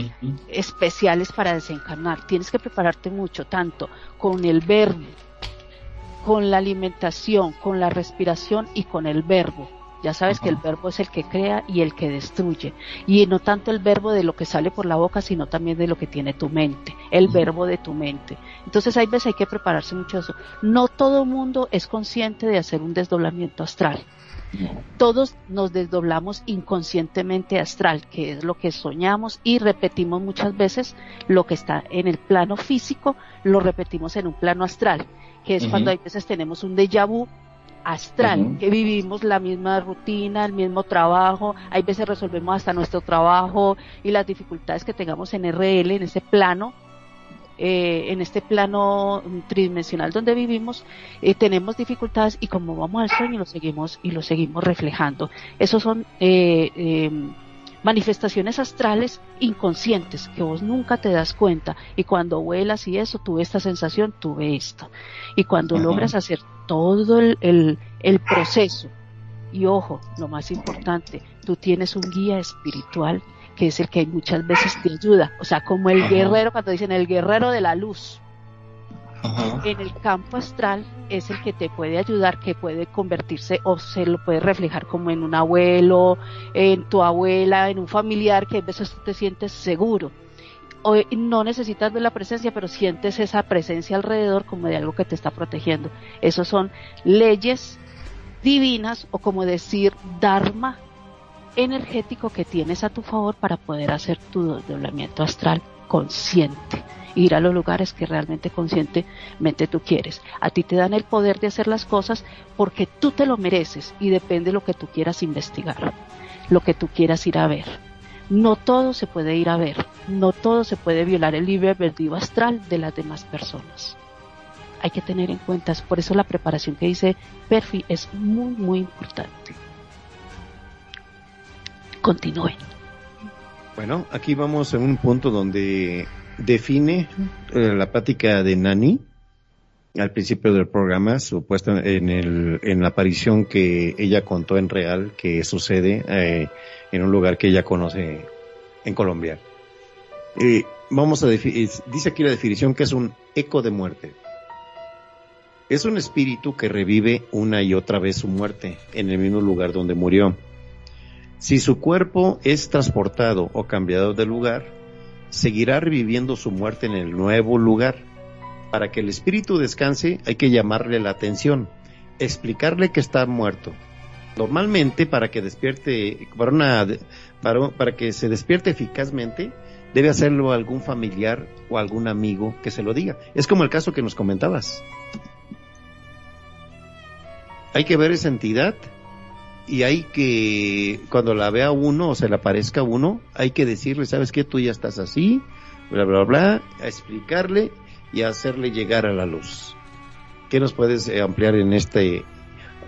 especiales para desencarnar. Tienes que prepararte mucho, tanto con el verbo, con la alimentación, con la respiración y con el verbo. Ya sabes que el verbo es el que crea y el que destruye. Y no tanto el verbo de lo que sale por la boca, sino también de lo que tiene tu mente, el verbo de tu mente. Entonces hay veces hay que prepararse mucho eso. No todo mundo es consciente de hacer un desdoblamiento astral. Todos nos desdoblamos inconscientemente astral, que es lo que soñamos y repetimos muchas veces lo que está en el plano físico, lo repetimos en un plano astral, que es cuando hay veces tenemos un déjà vu astral, que vivimos la misma rutina, el mismo trabajo, hay veces resolvemos hasta nuestro trabajo y las dificultades que tengamos en RL, en ese plano, eh, en este plano tridimensional donde vivimos, eh, tenemos dificultades y como vamos al sueño lo seguimos y lo seguimos reflejando. Esos son eh, em, manifestaciones astrales inconscientes que vos nunca te das cuenta y cuando vuelas y eso, tuve esta sensación, tuve esto. Y cuando logras hacer todo el, el, el proceso, y ojo, lo más importante, tú tienes un guía espiritual que es el que muchas veces te ayuda. O sea, como el guerrero, cuando dicen el guerrero de la luz. en el campo astral es el que te puede ayudar, que puede convertirse o se lo puede reflejar como en un abuelo, en tu abuela, en un familiar que a veces te sientes seguro. O no necesitas ver la presencia, pero sientes esa presencia alrededor como de algo que te está protegiendo. Esos son leyes divinas o como decir dharma energético que tienes a tu favor para poder hacer tu doblamiento astral consciente ir a los lugares que realmente conscientemente tú quieres. A ti te dan el poder de hacer las cosas porque tú te lo mereces y depende de lo que tú quieras investigar, lo que tú quieras ir a ver. No todo se puede ir a ver, no todo se puede violar el libre albedrío astral de las demás personas. Hay que tener en cuenta, por eso la preparación que dice Perfi es muy, muy importante. Continúen. Bueno, aquí vamos en un punto donde define eh, la plática de Nani al principio del programa, supuesto en, el, en la aparición que ella contó en real que sucede eh, en un lugar que ella conoce en Colombia. Eh, vamos a dice aquí la definición que es un eco de muerte. Es un espíritu que revive una y otra vez su muerte en el mismo lugar donde murió. Si su cuerpo es transportado o cambiado de lugar, seguirá reviviendo su muerte en el nuevo lugar. Para que el espíritu descanse hay que llamarle la atención, explicarle que está muerto. Normalmente para que despierte, para, una, para, que se despierte eficazmente, debe hacerlo algún familiar o algún amigo que se lo diga. Es como el caso que nos comentabas. Hay que ver esa entidad y hay que, cuando la vea uno o se le aparezca uno, hay que decirle, ¿sabes qué? Tú ya estás así, bla, bla, bla, a explicarle y a hacerle llegar a la luz. ¿Qué nos puedes eh, ampliar en esta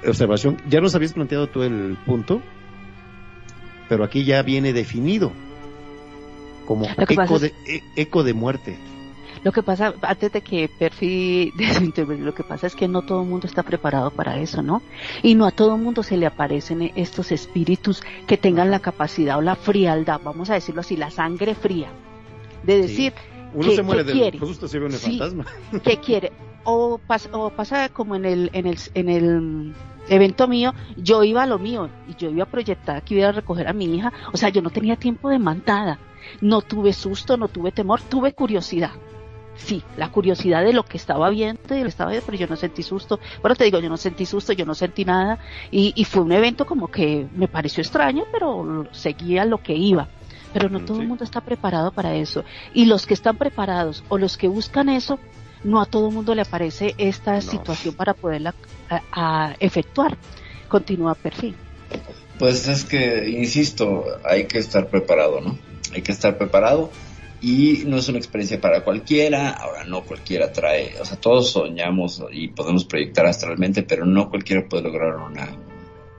observación? Ya nos habías planteado tú el punto, pero aquí ya viene definido como eco de, e, eco de muerte. Lo que pasa, antes de que Perfi [laughs] desintervenga, lo que pasa es que no todo el mundo está preparado para eso, ¿no? Y no a todo el mundo se le aparecen estos espíritus que tengan la capacidad o la frialdad, vamos a decirlo así, la sangre fría, de decir, Uno se muere del susto se ve un fantasma. ¿Qué quiere? O, o pasa como en el, en el, en el evento mío, yo iba a lo mío y yo iba a proyectar que iba a recoger a mi hija, o sea, yo no tenía tiempo de mantada, no tuve susto, no tuve temor, tuve curiosidad sí, la curiosidad de lo que estaba viendo, estaba viendo, pero yo no sentí susto. Bueno, te digo, yo no sentí susto, yo no sentí nada. Y, fue un evento como que me pareció extraño, pero seguía lo que iba. Pero no todo el mundo está preparado para eso. Y los que están preparados o los que buscan eso, no a todo el mundo le aparece esta situación para poderla efectuar. Continúa perfil. Pues es que, insisto, hay que estar preparado, ¿no? Hay que estar preparado y no es una experiencia para cualquiera, ahora no cualquiera trae, o sea, todos soñamos y podemos proyectar astralmente, pero no cualquiera puede lograr una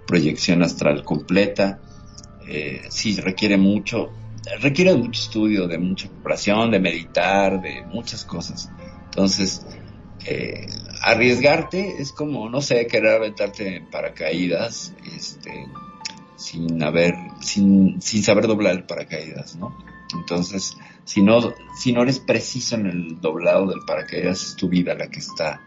proyección astral completa, eh, sí requiere mucho, requiere mucho estudio, de mucha preparación, de meditar, de muchas cosas. Entonces, eh, arriesgarte es como, no sé, querer aventarte en paracaídas, este, sin haber, sin, sin saber doblar el paracaídas, ¿no? Entonces, si no, si no eres preciso en el doblado del paracaídas, es tu vida la que está,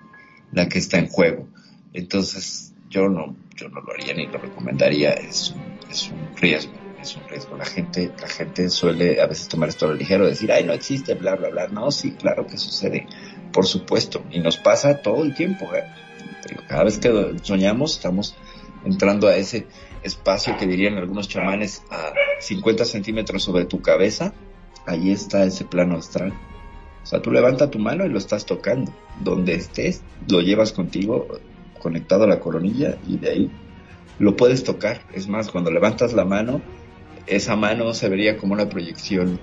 la que está en juego. Entonces, yo no, yo no lo haría ni lo recomendaría, es un, es un riesgo, es un riesgo. La gente, la gente suele a veces tomar esto a lo ligero, decir, ay, no existe, bla, bla, bla. No, sí, claro que sucede, por supuesto, y nos pasa todo el tiempo. ¿eh? Cada vez que soñamos, estamos entrando a ese espacio que dirían algunos chamanes a 50 centímetros sobre tu cabeza, ahí está ese plano astral. O sea, tú levanta tu mano y lo estás tocando. Donde estés, lo llevas contigo conectado a la coronilla y de ahí lo puedes tocar. Es más, cuando levantas la mano, esa mano se vería como una proyección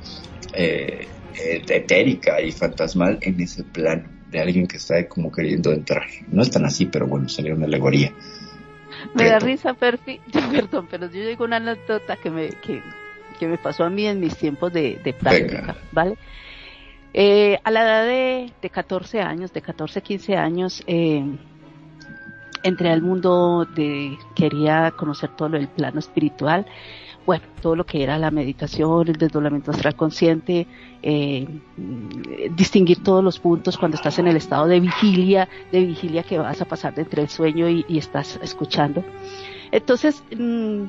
eh, eh, etérica y fantasmal en ese plano de alguien que está como queriendo entrar. No es tan así, pero bueno, sería una alegoría. Me da risa, Perfi, [laughs] perdón, pero yo digo una anécdota que me, que, que me pasó a mí en mis tiempos de, práctica, ¿vale? Eh, a la edad de, de, 14 años, de 14, 15 años, eh, entré al mundo de, quería conocer todo lo del plano espiritual, bueno, todo lo que era la meditación, el desdoblamiento astral consciente, eh, distinguir todos los puntos cuando estás en el estado de vigilia, de vigilia que vas a pasar de entre el sueño y, y estás escuchando. Entonces, mm,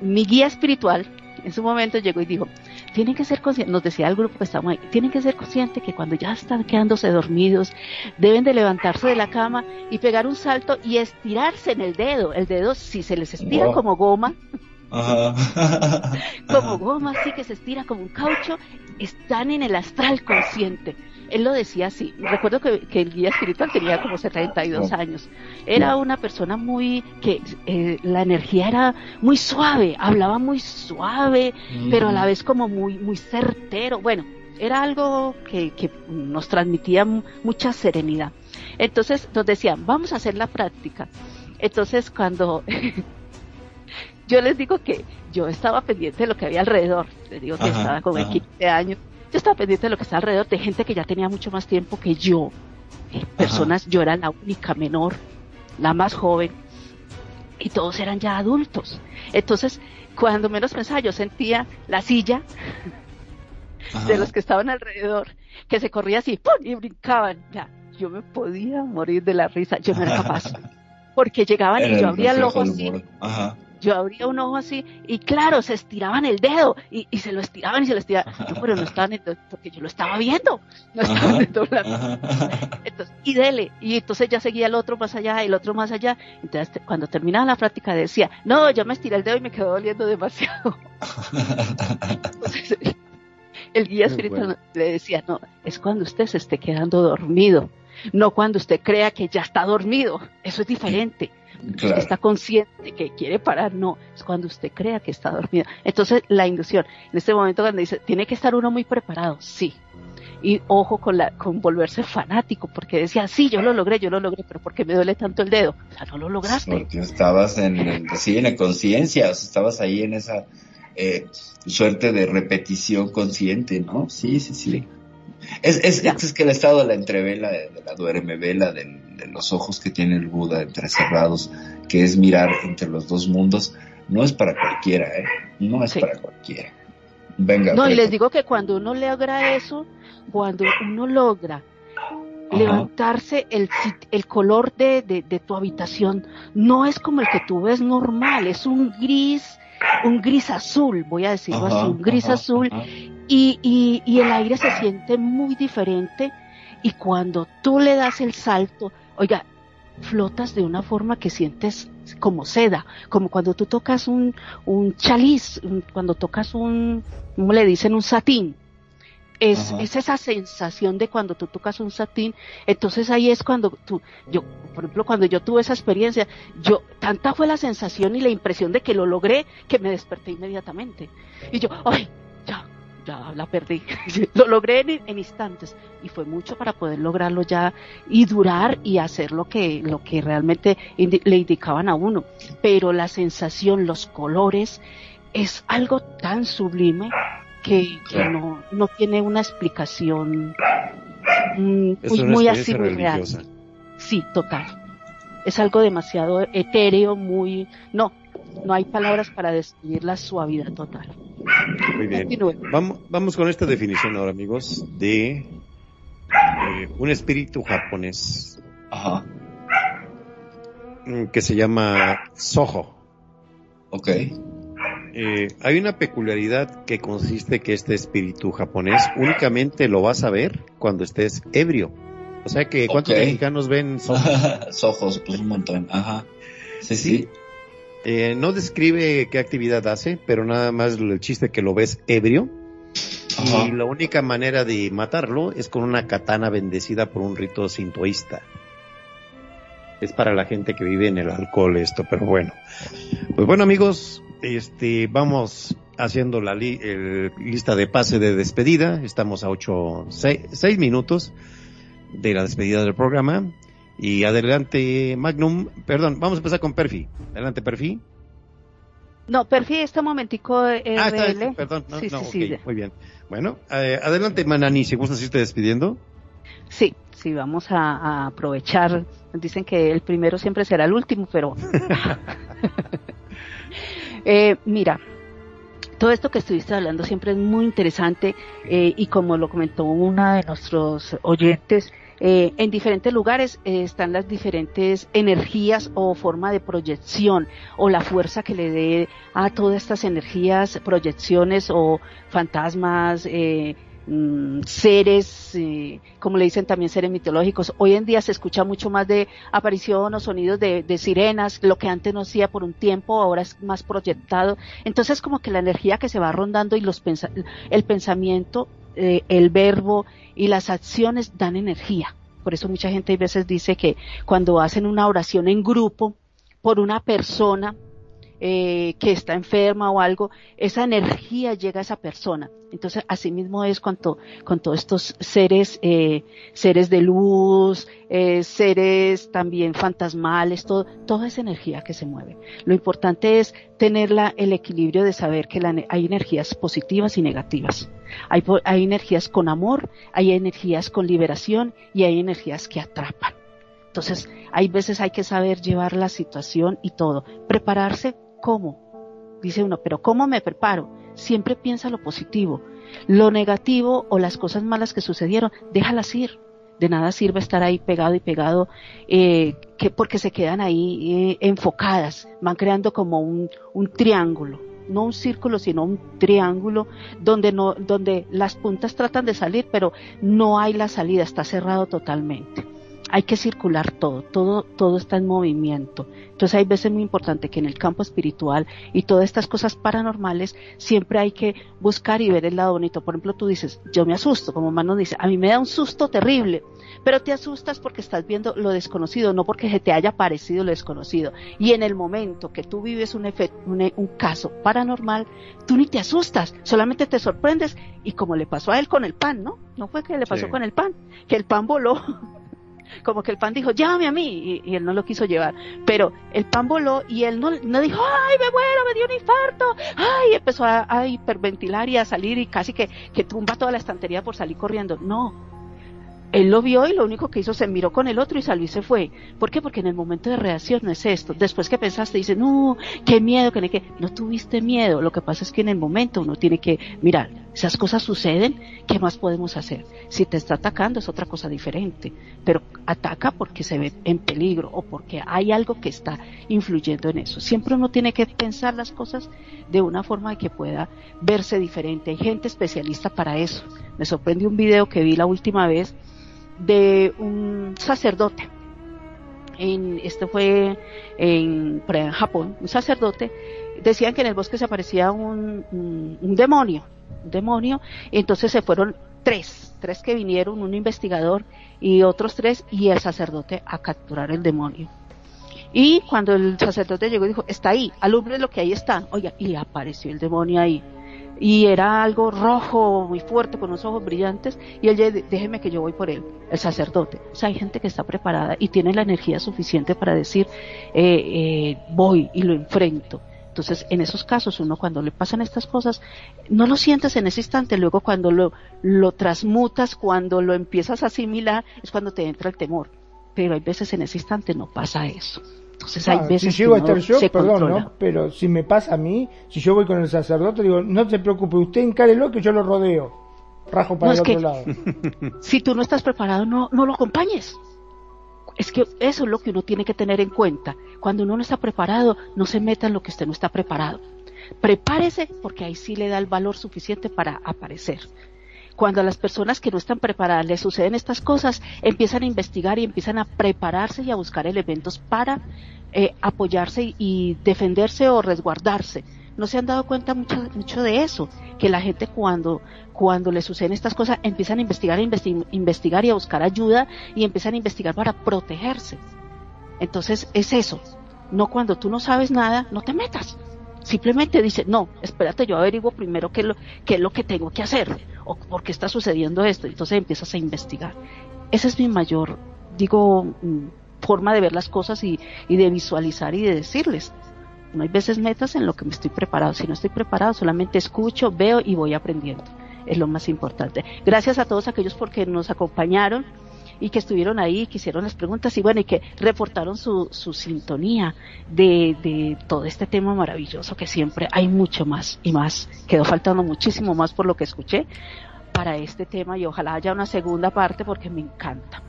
mi guía espiritual en su momento llegó y dijo, tienen que ser conscientes, nos decía el grupo que estamos ahí, tienen que ser conscientes que cuando ya están quedándose dormidos, deben de levantarse de la cama y pegar un salto y estirarse en el dedo. El dedo, si se les estira Wow. como goma, Ajá. como goma así que se estira como un caucho, están en el astral consciente. Él lo decía así. Recuerdo que, que el guía espiritual tenía como 72 Oh. años. Era una persona muy, que eh, la energía era muy suave, hablaba muy suave, pero a la vez como muy, muy certero. Bueno, era algo que, que nos transmitía mu- mucha serenidad. Entonces nos decían, vamos a hacer la práctica. Entonces cuando [laughs] yo les digo que yo estaba pendiente de lo que había alrededor, les digo que Ajá, estaba ajá. 15 años, yo estaba pendiente de lo que estaba alrededor, de gente que ya tenía mucho más tiempo que yo, eh, personas, yo era la única menor, la más joven, y todos eran ya adultos. Entonces, cuando menos pensaba, yo sentía la silla de los que estaban alrededor, que se corría así, ¡pum! y brincaban. Ya, yo me podía morir de la risa, yo no era capaz. [laughs] Porque llegaban Era y yo abría el ojo así. Ajá. Yo abría un ojo así y claro, se estiraban el dedo y, y se lo estiraban y se lo estiraban. Yo, pero no estaban porque yo lo estaba viendo, no estaban desdoblando. Entonces, y dele, y entonces ya seguía el otro más allá, el otro más allá. Entonces, cuando terminaba la práctica decía, no, yo me estiré el dedo y me quedó doliendo demasiado. Entonces, el guía espiritual bueno. le decía, no, es cuando usted se esté quedando dormido, no cuando usted crea que ya está dormido. Eso es [laughs] diferente. Claro. está consciente que quiere parar, no, es cuando usted crea que está dormido. Entonces, la inducción, en este momento cuando dice, tiene que estar uno muy preparado, sí. Y ojo con la, con volverse fanático, porque decía, sí, yo lo logré, yo lo logré, pero ¿por qué me duele tanto el dedo? O sea, no lo lograste. Porque estabas en, sí, en la conciencia, o sea, estabas ahí en esa eh, suerte de repetición consciente, ¿no? Sí, sí, sí. Es, es, es que el estado de la entrevela, de, de la duerme vela, del- de los ojos que tiene el Buda entrecerrados, que es mirar entre los dos mundos, no es para cualquiera, ¿eh? No es Sí. para cualquiera. Venga. No, y les digo que cuando uno logra eso, cuando uno logra Ajá. levantarse el, el color de, de, de tu habitación, no es como el que tú ves normal, es un gris, un gris azul, voy a decirlo Ajá, así, un gris ajá, azul, ajá. y, y, y el aire se siente muy diferente y cuando tú le das el salto, oiga, flotas de una forma que sientes como seda, como cuando tú tocas un, un chaliz, un- cuando tocas un, ¿cómo le dicen? Un satín. Es, es esa sensación de cuando tú tocas un satín, entonces ahí es cuando tú, yo, por ejemplo, cuando yo tuve esa experiencia, yo, tanta fue la sensación y la impresión de que lo logré que me desperté inmediatamente. Y yo, ay, ya, la perdí. [laughs] lo logré en, en instantes y fue mucho para poder lograrlo ya y durar y hacer lo que, lo que realmente indi- le indicaban a uno. Pero la sensación, los colores, es algo tan sublime que, no, no tiene una explicación mm, Es muy, una muy así, real. Sí, total. Es algo demasiado etéreo, muy... No, no hay palabras para describir la suavidad total. Muy bien. Vamos, vamos con esta definición ahora, amigos, de eh, un espíritu japonés Ajá. mm, que se llama Soho. Ok. Eh, hay una peculiaridad que consiste que este espíritu japonés únicamente lo vas a ver cuando estés ebrio. O sea que, ¿cuántos mexicanos ven Soho? [laughs] Pues un montón. Ajá. Sí, Sí. sí. Eh, no describe qué actividad hace, pero nada más el chiste que lo ves ebrio. Ajá. Y la única manera de matarlo es con una katana bendecida por un rito sintoísta. Es para la gente que vive en el alcohol esto, pero bueno. Pues bueno amigos, este, vamos haciendo la li- el- lista de pase de despedida. Estamos a ocho, seis, seis minutos de la despedida del programa. Y adelante Magnum, perdón, vamos a empezar con Perfi. Adelante Perfi. No, perfil este momentico eh, Ah, está, RL. perdón, no, sí, no, sí, sí, muy bien. Bueno, eh, adelante Manani, si gustas irte despidiendo. sí, sí, vamos a, a aprovechar. Dicen que el primero siempre será el último, pero... [laughs] Eh, mira, todo esto que estuviste hablando siempre es muy interesante eh, y como lo comentó una de nuestros oyentes, eh, en diferentes lugares eh, están las diferentes energías o forma de proyección o la fuerza que le dé a todas estas energías, proyecciones o fantasmas, eh, mm, seres, eh, como le dicen también seres mitológicos. Hoy en día se escucha mucho más de aparición o sonidos de, sirenas, lo que antes no hacía por un tiempo, ahora es más proyectado. Entonces como que la energía que se va rondando y los el pensamiento, eh, el verbo y las acciones dan energía. Por eso mucha gente a veces dice que cuando hacen una oración en grupo por una persona, eh, que está enferma o algo, esa energía llega a esa persona. Entonces, así mismo es con todos estos seres, eh, seres de luz, eh, seres también fantasmales, toda esa energía que se mueve. Lo importante es tener la, el equilibrio de saber que hay energías positivas y negativas. Hay, hay energías con amor, hay energías con liberación y hay energías que atrapan. Entonces, hay veces hay que saber llevar la situación y todo. Prepararse ¿Cómo? Dice uno, pero ¿cómo me preparo? Siempre piensa lo positivo. Lo negativo o las cosas malas que sucedieron, déjalas ir. De nada sirve estar ahí pegado y pegado, eh, que porque se quedan ahí eh, enfocadas, van creando como un, un triángulo, no un círculo, sino un triángulo donde no, donde las puntas tratan de salir, pero no hay la salida, está cerrado totalmente hay que circular todo, todo, todo está en movimiento. Entonces hay veces muy importante que en el campo espiritual y todas estas cosas paranormales siempre hay que buscar y ver el lado bonito. Por ejemplo, tú dices, yo me asusto, como Mano dice, a mí me da un susto terrible, pero te asustas porque estás viendo lo desconocido, no porque se te haya parecido lo desconocido. Y en el momento que tú vives un, efecto, un, un caso paranormal, tú ni te asustas, solamente te sorprendes y como le pasó a él con el pan, ¿no? No fue que le pasó sí. con el pan, que el pan voló como que el pan dijo, llámame a mí, y, él no lo quiso llevar. Pero el pan voló y él no, no dijo, ay, me muero, me dio un infarto, ay, empezó a, hiperventilar y a salir y casi que, que tumba toda la estantería por salir corriendo. No. Él lo vio y lo único que hizo se miró con el otro y salió y se fue. ¿Por qué? Porque en el momento de reacción no es esto. Después que pensaste, dice, no, qué miedo, que que no tuviste miedo. Lo que pasa es que en el momento uno tiene que mirar, esas cosas suceden, ¿qué más podemos hacer? Si te está atacando es otra cosa diferente, pero ataca porque se ve en peligro o porque hay algo que está influyendo en eso. Siempre uno tiene que pensar las cosas de una forma que pueda verse diferente. Hay gente especialista para eso. Me sorprendió un video que vi la última vez de un sacerdote. En, este fue en, en Japón, un sacerdote. Decían que en el bosque se aparecía un, demonio, un demonio, entonces se fueron tres, tres que vinieron, un investigador y otros tres, y el sacerdote a capturar el demonio. Y cuando el sacerdote llegó, dijo, está ahí, alumbre lo que ahí está. Oiga, y apareció el demonio ahí y era algo rojo, muy fuerte, con unos ojos brillantes, y él déjeme que yo voy por él, el sacerdote. O sea, hay gente que está preparada y tiene la energía suficiente para decir, eh, eh, voy y lo enfrento. Entonces, en esos casos, uno cuando le pasan estas cosas, no lo sientes en ese instante, luego cuando lo, lo transmutas, cuando lo empiezas a asimilar, es cuando te entra el temor. Pero hay veces en ese instante no pasa eso. Entonces hay Ah, veces si llego a que estar uno yo, se perdón, controla. ¿no? Pero si me pasa a mí, si yo voy con el sacerdote, digo, no se preocupe, usted encárelo que yo lo rodeo. Rajo para No, el otro que- lado. [laughs] si tú no estás preparado, no, no lo acompañes. Es que eso es lo que uno tiene que tener en cuenta. Cuando uno no está preparado, no se meta en lo que usted no está preparado. Prepárese porque ahí sí le da el valor suficiente para aparecer. Cuando a las personas que no están preparadas les suceden estas cosas, empiezan a investigar y empiezan a prepararse y a buscar elementos para eh, apoyarse y, y defenderse o resguardarse. No se han dado cuenta mucho, mucho de eso, que la gente cuando, cuando le suceden estas cosas empiezan a investigar, investigar y a buscar ayuda y empiezan a investigar para protegerse. Entonces es eso. No cuando tú no sabes nada, no te metas. Simplemente dice, no, espérate, yo averiguo primero qué lo, qué es lo que tengo que hacer o por qué está sucediendo esto. Entonces empiezas a investigar. Esa es mi mayor, digo, mm, forma de ver las cosas y, y de visualizar y de decirles. No hay veces metas en lo que me estoy preparado. Si no estoy preparado, solamente escucho, veo y voy aprendiendo. Es lo más importante. Gracias a todos aquellos porque nos acompañaron y que estuvieron ahí, que hicieron las preguntas y bueno, y que reportaron su, su sintonía de, de todo este tema maravilloso que siempre hay mucho más y más. Quedó faltando muchísimo más por lo que escuché para este tema y ojalá haya una segunda parte porque me encanta.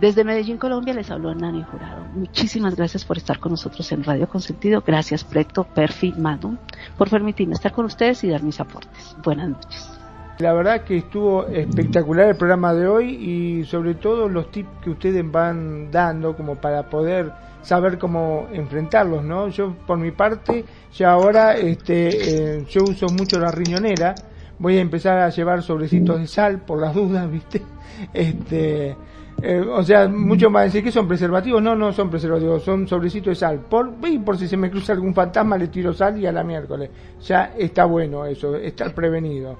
Desde Medellín, Colombia, les habló Nani Jurado. Muchísimas gracias por estar con nosotros en Radio Consentido. Gracias, Preto, Perfi, Manu, por permitirme estar con ustedes y dar mis aportes. Buenas noches. La verdad que estuvo espectacular el programa de hoy y sobre todo los tips que ustedes van dando como para poder saber cómo enfrentarlos, ¿no? Yo por mi parte ya ahora este eh, yo uso mucho la riñonera, voy a empezar a llevar sobrecitos de sal por las dudas, ¿viste? Este eh, o sea, mucho más decir que son preservativos. No, no son preservativos, son sobrecitos de sal. Por, y por si se me cruza algún fantasma, le tiro sal y a la miércoles. Ya está bueno eso, estar prevenido.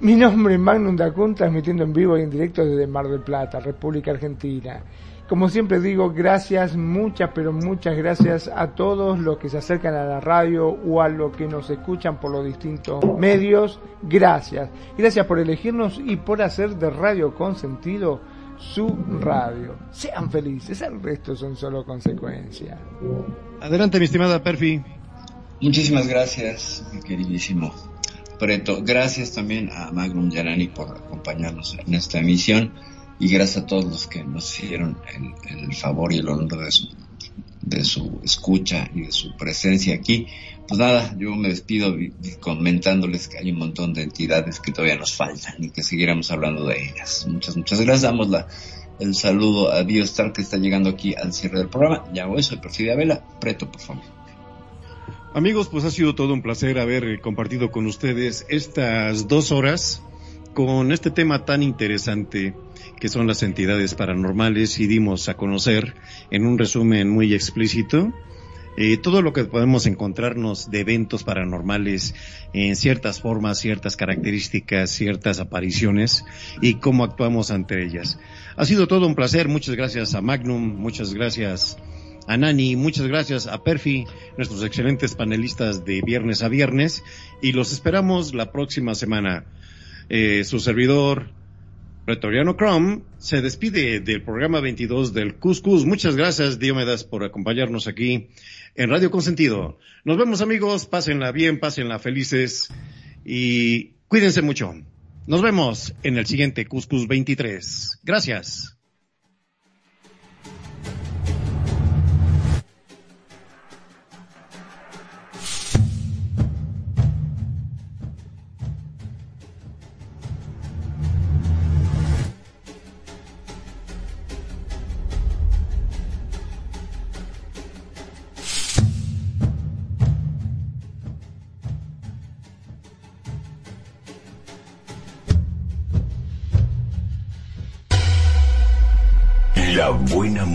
Mi nombre es Magnum Dacun, transmitiendo en vivo y en directo desde Mar del Plata, República Argentina. Como siempre digo, gracias, muchas, pero muchas gracias a todos los que se acercan a la radio o a los que nos escuchan por los distintos medios. Gracias. Gracias por elegirnos y por hacer de Radio con sentido su radio. Sean felices, el resto son solo consecuencias. Adelante, mi estimada Perfi. Muchísimas gracias, mi queridísimo Preto. Gracias también a Magnum Yarani por acompañarnos en esta emisión y gracias a todos los que nos hicieron el, el favor y el honor de su, de su escucha y de su presencia aquí. Pues nada, yo me despido comentándoles que hay un montón de entidades que todavía nos faltan y que seguiremos hablando de ellas. Muchas, muchas gracias. Damos la, el saludo a Biostar que está llegando aquí al cierre del programa. Ya hago eso, Perfidia Vela. Preto, por favor. Amigos, pues ha sido todo un placer haber compartido con ustedes estas dos horas con este tema tan interesante que son las entidades paranormales y dimos a conocer en un resumen muy explícito eh, todo lo que podemos encontrarnos de eventos paranormales en ciertas formas, ciertas características, ciertas apariciones y cómo actuamos ante ellas. Ha sido todo un placer. Muchas gracias a Magnum, muchas gracias a Nani, muchas gracias a Perfi, nuestros excelentes panelistas de viernes a viernes y los esperamos la próxima semana. Eh, su servidor, Pretoriano Chrome se despide del programa 22 del Cuscus. Muchas gracias, Diomedas, por acompañarnos aquí en Radio Consentido. Nos vemos amigos, pásenla bien, pásenla felices y cuídense mucho. Nos vemos en el siguiente Cuscus 23. Gracias.